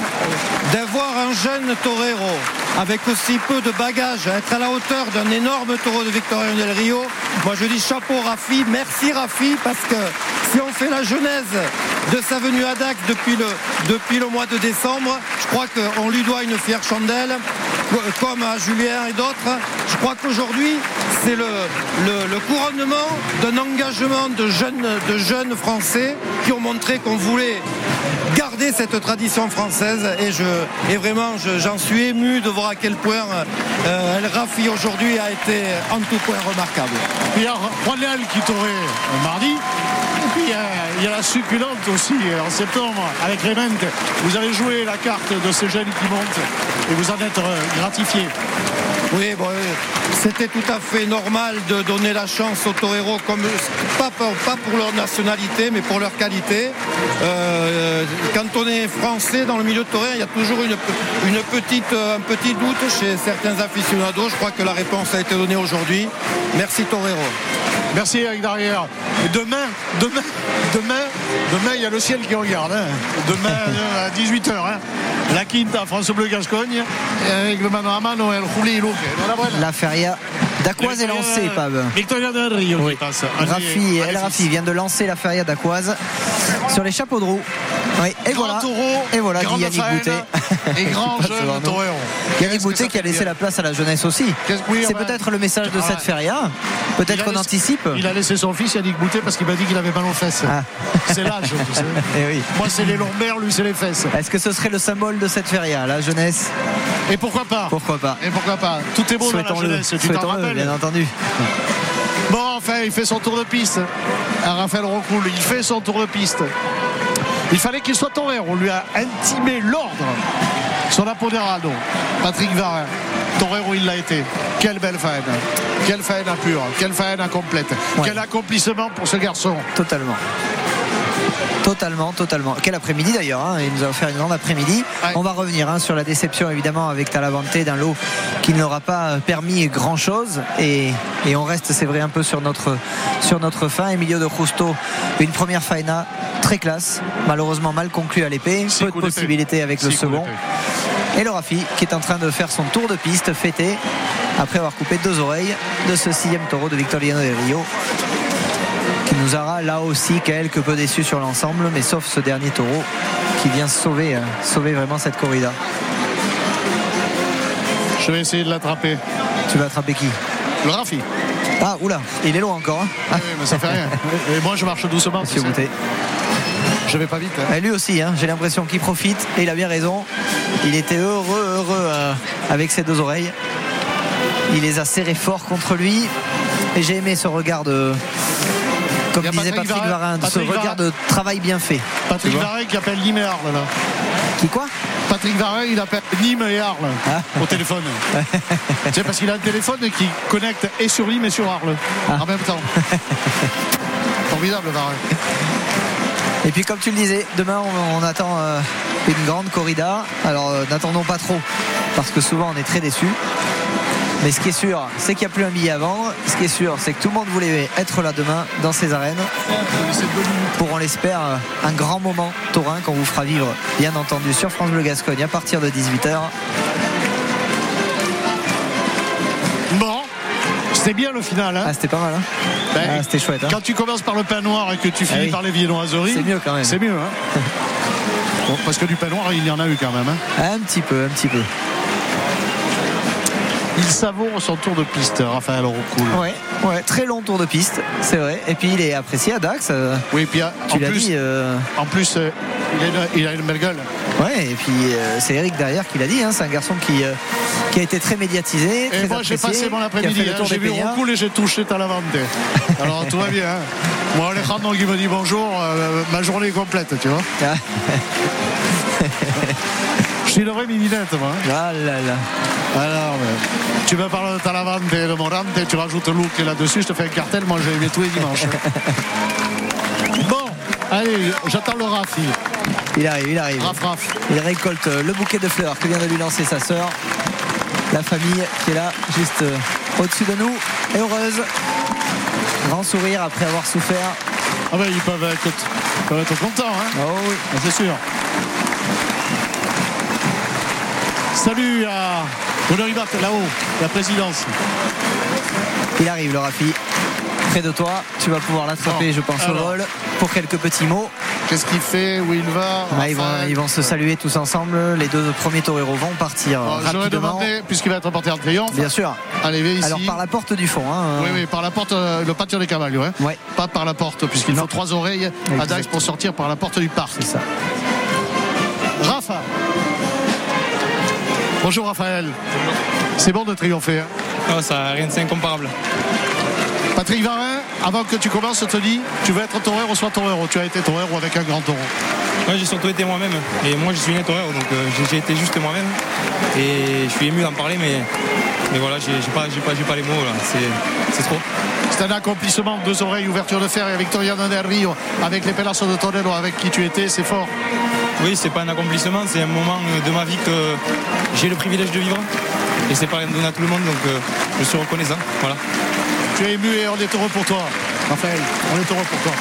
d'avoir un jeune torero avec aussi peu de bagages, être à la hauteur d'un énorme taureau de Victorino del Rio. Moi je dis chapeau Rafi, merci Rafi parce que si on fait la genèse de sa venue à Dax depuis le, depuis le mois de décembre, je crois qu'on lui doit une fière chandelle co- comme à Julien et d'autres. Je crois qu'aujourd'hui, c'est le, le- le couronnement d'un engagement de jeunes, de jeunes Français qui ont montré qu'on voulait garder cette tradition française et, je, et vraiment je- j'en suis ému de voir à quel point euh, El Rafi aujourd'hui a été en tout point remarquable. Il y a qui t'aurait mardi. Il y, a, la succulente aussi en septembre avec Clément. Vous avez joué la carte de ces jeunes qui montent et vous en êtes euh, gratifié. Oui, c'était tout à fait normal de donner la chance aux toreros, pas, pour, leur nationalité, mais pour leur qualité. Euh, quand on est français dans le milieu de torero, il y a toujours une, petite, euh, un petit doute chez certains aficionados. Je crois que la réponse a été donnée aujourd'hui. Merci Torero. Merci Eric Darrière. Demain, demain, demain, demain, il y a le ciel qui regarde. hein. Demain euh, à 18h. La Quinta, France Bleu Gascogne, avec le mano a mano et. Enhorabuena. La feria d'Aquoise est lancée, Pab. Victoria del Rio qui passe. Allez, Rafi, allez, El Rafi vient de lancer la feria d'Aquoise sur les chapeaux de roue. Oui, et Grand voilà. taureau, et voilà, dit Yannick Boutet. et grand jeune torero. Yannick Boutet qui a laissé la place à la jeunesse aussi. C'est peut-être le message de ah cette feria. Peut-être qu'on laissé- anticipe. Il a laissé son fils Yannick Boutet parce qu'il m'a dit qu'il avait mal aux fesses. Ah. C'est l'âge, tu sais. Eh oui. Moi, c'est les lombaires, lui, c'est les fesses. Est-ce que ce serait le symbole de cette feria, la jeunesse? Et pourquoi pas? Pourquoi pas Et pourquoi pas Tout est beau dans la jeunesse, tu t'en rappelles? bien entendu. Bon, enfin, il fait son tour de piste. À Raphaël Rocoul, il fait son tour de piste. Il fallait qu'il soit torero. On lui a intimé l'ordre. Son apoderado, Patrick Varin. Torero, il l'a été. Quelle belle faine. Quelle faine pure. Quelle faine complète. Ouais. Quel accomplissement pour ce garçon. Totalement. Totalement, totalement. Quel après-midi d'ailleurs, hein, il nous a offert une grande après-midi. Ouais. On va revenir hein, sur la déception évidemment avec Talavante d'un lot qui ne leur a pas permis grand-chose. Et, et on reste, c'est vrai, un peu sur notre, sur notre fin. Emilio de Justo, une première faena très classe, malheureusement mal conclue à l'épée. Peu de possibilités avec le second. Et le Rafi qui est en train de faire son tour de piste fêté après avoir coupé deux oreilles de ce sixième taureau de Victoriano del Rio qui nous aura là aussi quelque peu déçus sur l'ensemble mais sauf ce dernier taureau qui vient sauver, euh, sauver vraiment cette corrida. Je vais essayer de l'attraper. Tu vas attraper qui? Le Rafi. Ah oula, il est loin encore. hein. Ah oui, mais ça fait rien. Et moi, je marche doucement. Monsieur. Boutet. Je vais pas vite. hein. Et lui aussi, hein, j'ai l'impression qu'il profite et il a bien raison. Il était heureux, heureux euh, avec ses deux oreilles. Il les a serrés fort contre lui. Et j'ai aimé ce regard de. Comme disait Patrick Patrick ce regard de travail bien fait. Patrick Varin qui appelle Nîmes et Arles, là. Qui quoi Patrick Varin, il appelle Nîmes et Arles Ah. au téléphone. tu sais, parce qu'il a un téléphone qui connecte et sur Nîmes et sur Arles Ah. en même temps. Formidable, Varin. Et puis comme tu le disais, demain on, on attend euh, une grande corrida. Alors euh, n'attendons pas trop parce que souvent on est très déçus. Mais ce qui est sûr, c'est qu'il n'y a plus un billet à vendre. Ce qui est sûr, c'est que tout le monde voulait être là demain dans ces arènes pour, on l'espère, euh, un grand moment taurin qu'on vous fera vivre, bien entendu, sur France Bleu Gascogne à partir de 18h. Bon, c'était bien le final. Hein Ah, c'était pas mal, hein Ben, Ah, c'était chouette. hein Quand tu commences par le pain noir et que tu finis Ah oui. par les viennoiseries, C'est mieux quand même. c'est mieux. Hein Bon, parce que du pain noir, il y en a eu quand même. hein. Un petit peu, un petit peu. Il savoure son tour de piste, Raphaël Roucoul. Ouais, ouais, très long tour de piste, c'est vrai. Et puis il est apprécié à Dax. euh, Oui, puis en tu l'as plus, dit. euh, en plus euh, il, a une, il a une belle gueule. Ouais, et puis euh, c'est Eric derrière qui l'a dit. hein, c'est un garçon qui, euh, qui a été très médiatisé. Et très moi, j'ai passé mon après-midi. hein. J'ai vu. Roucoul et j'ai touché Talavante. Alors, tout va bien. hein. Moi, Alejandro qui me dit bonjour, euh, ma journée est complète, tu vois. Je suis une vraie mininette, moi. hein. ah là là. Alors, mais, tu me parles de Talavante et de Morante, tu rajoutes Luc là-dessus, je te fais un cartel, moi je vais tous les dimanches. bon, allez, j'attends le Rafi. Il arrive, il arrive. Raf, Raf. Il récolte euh, le bouquet de fleurs que vient de lui lancer sa sœur. La famille qui est là, juste euh, au-dessus de nous, est heureuse. Grand sourire après avoir souffert. Ah ben, ils peuvent être, ils peuvent être contents, hein. Oh oui. Ah, c'est sûr. Salut à Honoribat là-haut, la présidence. Il arrive le Rafi. Près de toi, tu vas pouvoir l'attraper, je pense, au vol pour quelques petits mots. Qu'est-ce qu'il fait Où il va Ah, ils, vont, Raphaël ils vont se saluer tous ensemble. Les deux premiers toreros vont partir Alors, J'aurais rapidement. demandé, puisqu'il va être porté en triomphe, Bien sûr. allez, viens ici. Alors par la porte du fond. hein. Oui, oui, par la porte, euh, le patio des cavaliers, hein. Ouais. pas par la porte, puisqu'il Non. faut trois oreilles à Dax pour sortir par la porte du parc. C'est ça. Rafa. Bonjour Raphaël. C'est bon de triompher. hein. Non, ça rien de incomparable. Patrick Varin, avant que tu commences, te dis, tu veux être torero ou soit torero. Tu as été torero avec un grand taureau. Moi, j'ai surtout été moi-même. Et moi, je suis né torero, donc euh, j'ai- été juste moi-même. Et je suis ému d'en parler, mais, mais voilà, j'ai pas, pas, pas les mots là. C'est- trop. C'est un accomplissement, deux oreilles, ouverture de fer et Victoriano del Rio avec les Pelassos de Torero avec qui tu étais, c'est fort. Oui, c'est pas un accomplissement, c'est un moment euh, de ma vie que j'ai le privilège de vivre. Et c'est pas rien donné à tout le monde, donc euh, je suis reconnaissant. Voilà. Tu es ému et on est heureux pour toi. Raphaël, on est heureux pour toi.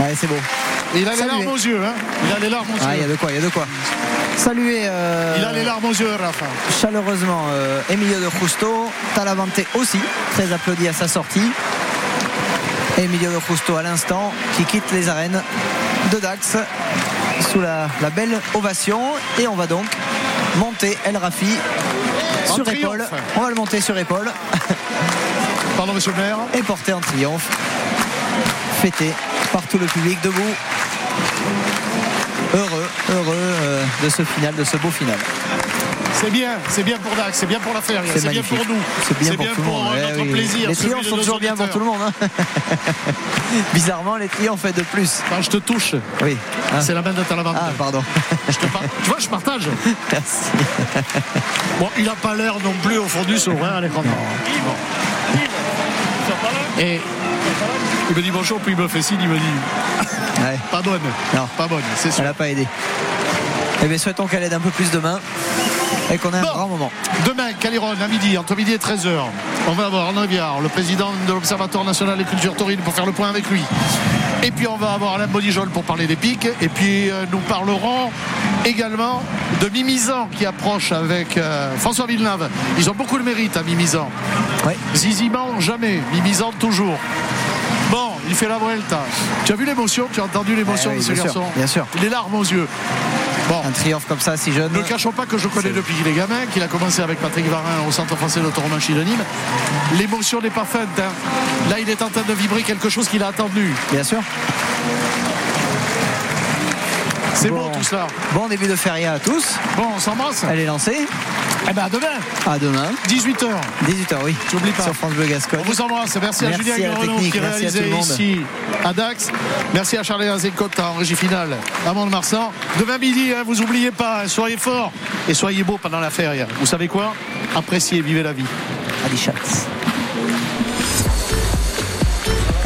Ouais, c'est beau. Et il a les larmes aux yeux, hein. Il a les larmes aux Ah, il y a yeux. de quoi, il y a de quoi. Saluer euh, Il a les larmes aux yeux, Rafa. chaleureusement euh, Emilio de Justo, Talavante aussi, très applaudi à sa sortie. Emilio de Justo à l'instant qui quitte les arènes de Dax sous la, la belle ovation et on va donc monter El Rafi sur triomphe. épaule. On va le monter sur épaule Pardon, monsieur le maire. et porter en triomphe. Fêté par tout le public debout. Heureux, heureux euh, de ce final, de ce beau final. C'est bien, c'est bien pour Dax, c'est bien pour la feria, C'est bien pour nous. C'est bien pour tout le monde. euh, Eh notre oui. plaisir. Les triomphes sont toujours bien pour tout le monde. hein. Bizarrement, les triomphes fait de plus. Quand je te touche, Oui. hein. c'est la main de Talavante. Ah, pardon. Je te par- Tu vois, je partage. Merci. Bon, il n'a pas l'air non plus au fond du seau, hein, Alejandro. Et il me dit bonjour, puis il me fait signe, il me dit Ouais. pas bonne. Non. Pas bonne, c'est sûr. Elle n'a pas aidé. Eh bien, souhaitons qu'elle aide un peu plus demain et qu'on un Bon. grand moment. Demain, Caliron, à midi, entre midi et 13h, on va avoir Arnaud Viard, le président de l'Observatoire national des cultures taurines, pour faire le point avec lui. Et puis on va avoir Alain Bodijol pour parler des pics. Et puis euh, nous parlerons également de Mimizan qui approche avec euh, François Villeneuve. Ils ont beaucoup de mérite à Mimizan. Ziziman, jamais. Mimizan, toujours. Bon, il fait la Vuelta. Tu as vu l'émotion Tu as entendu l'émotion Eh oui, de ce bien sûr, garçon bien sûr. Les larmes aux yeux. Bon. Un triomphe comme ça, si jeune. Ne cachons pas que je connais depuis qu'il est gamin, qu'il a commencé avec Patrick Varin au Centre français d'autoromanchie de Nîmes. L'émotion n'est pas faite. hein. Là, il est en train de vibrer quelque chose qu'il a attendu. Bien sûr. C'est Bon. tout cela. Bon début de feria à tous. Bon, on s'embrasse. Elle est lancée. Eh ben, à demain, À demain. 18h. 18h, oui. Tu oublies pas. Sur France Bleu Gascogne. On vous embrasse. Merci, à Merci Julien à technique, qui réalisait ici à Dax. Merci à Charles Azécote en régie finale à Mont-de-Marsan. Demain midi, hein, vous oubliez pas, hein, soyez forts et soyez beaux pendant la feria. Vous savez quoi? Appréciez, vivez la vie. Adi Schatz.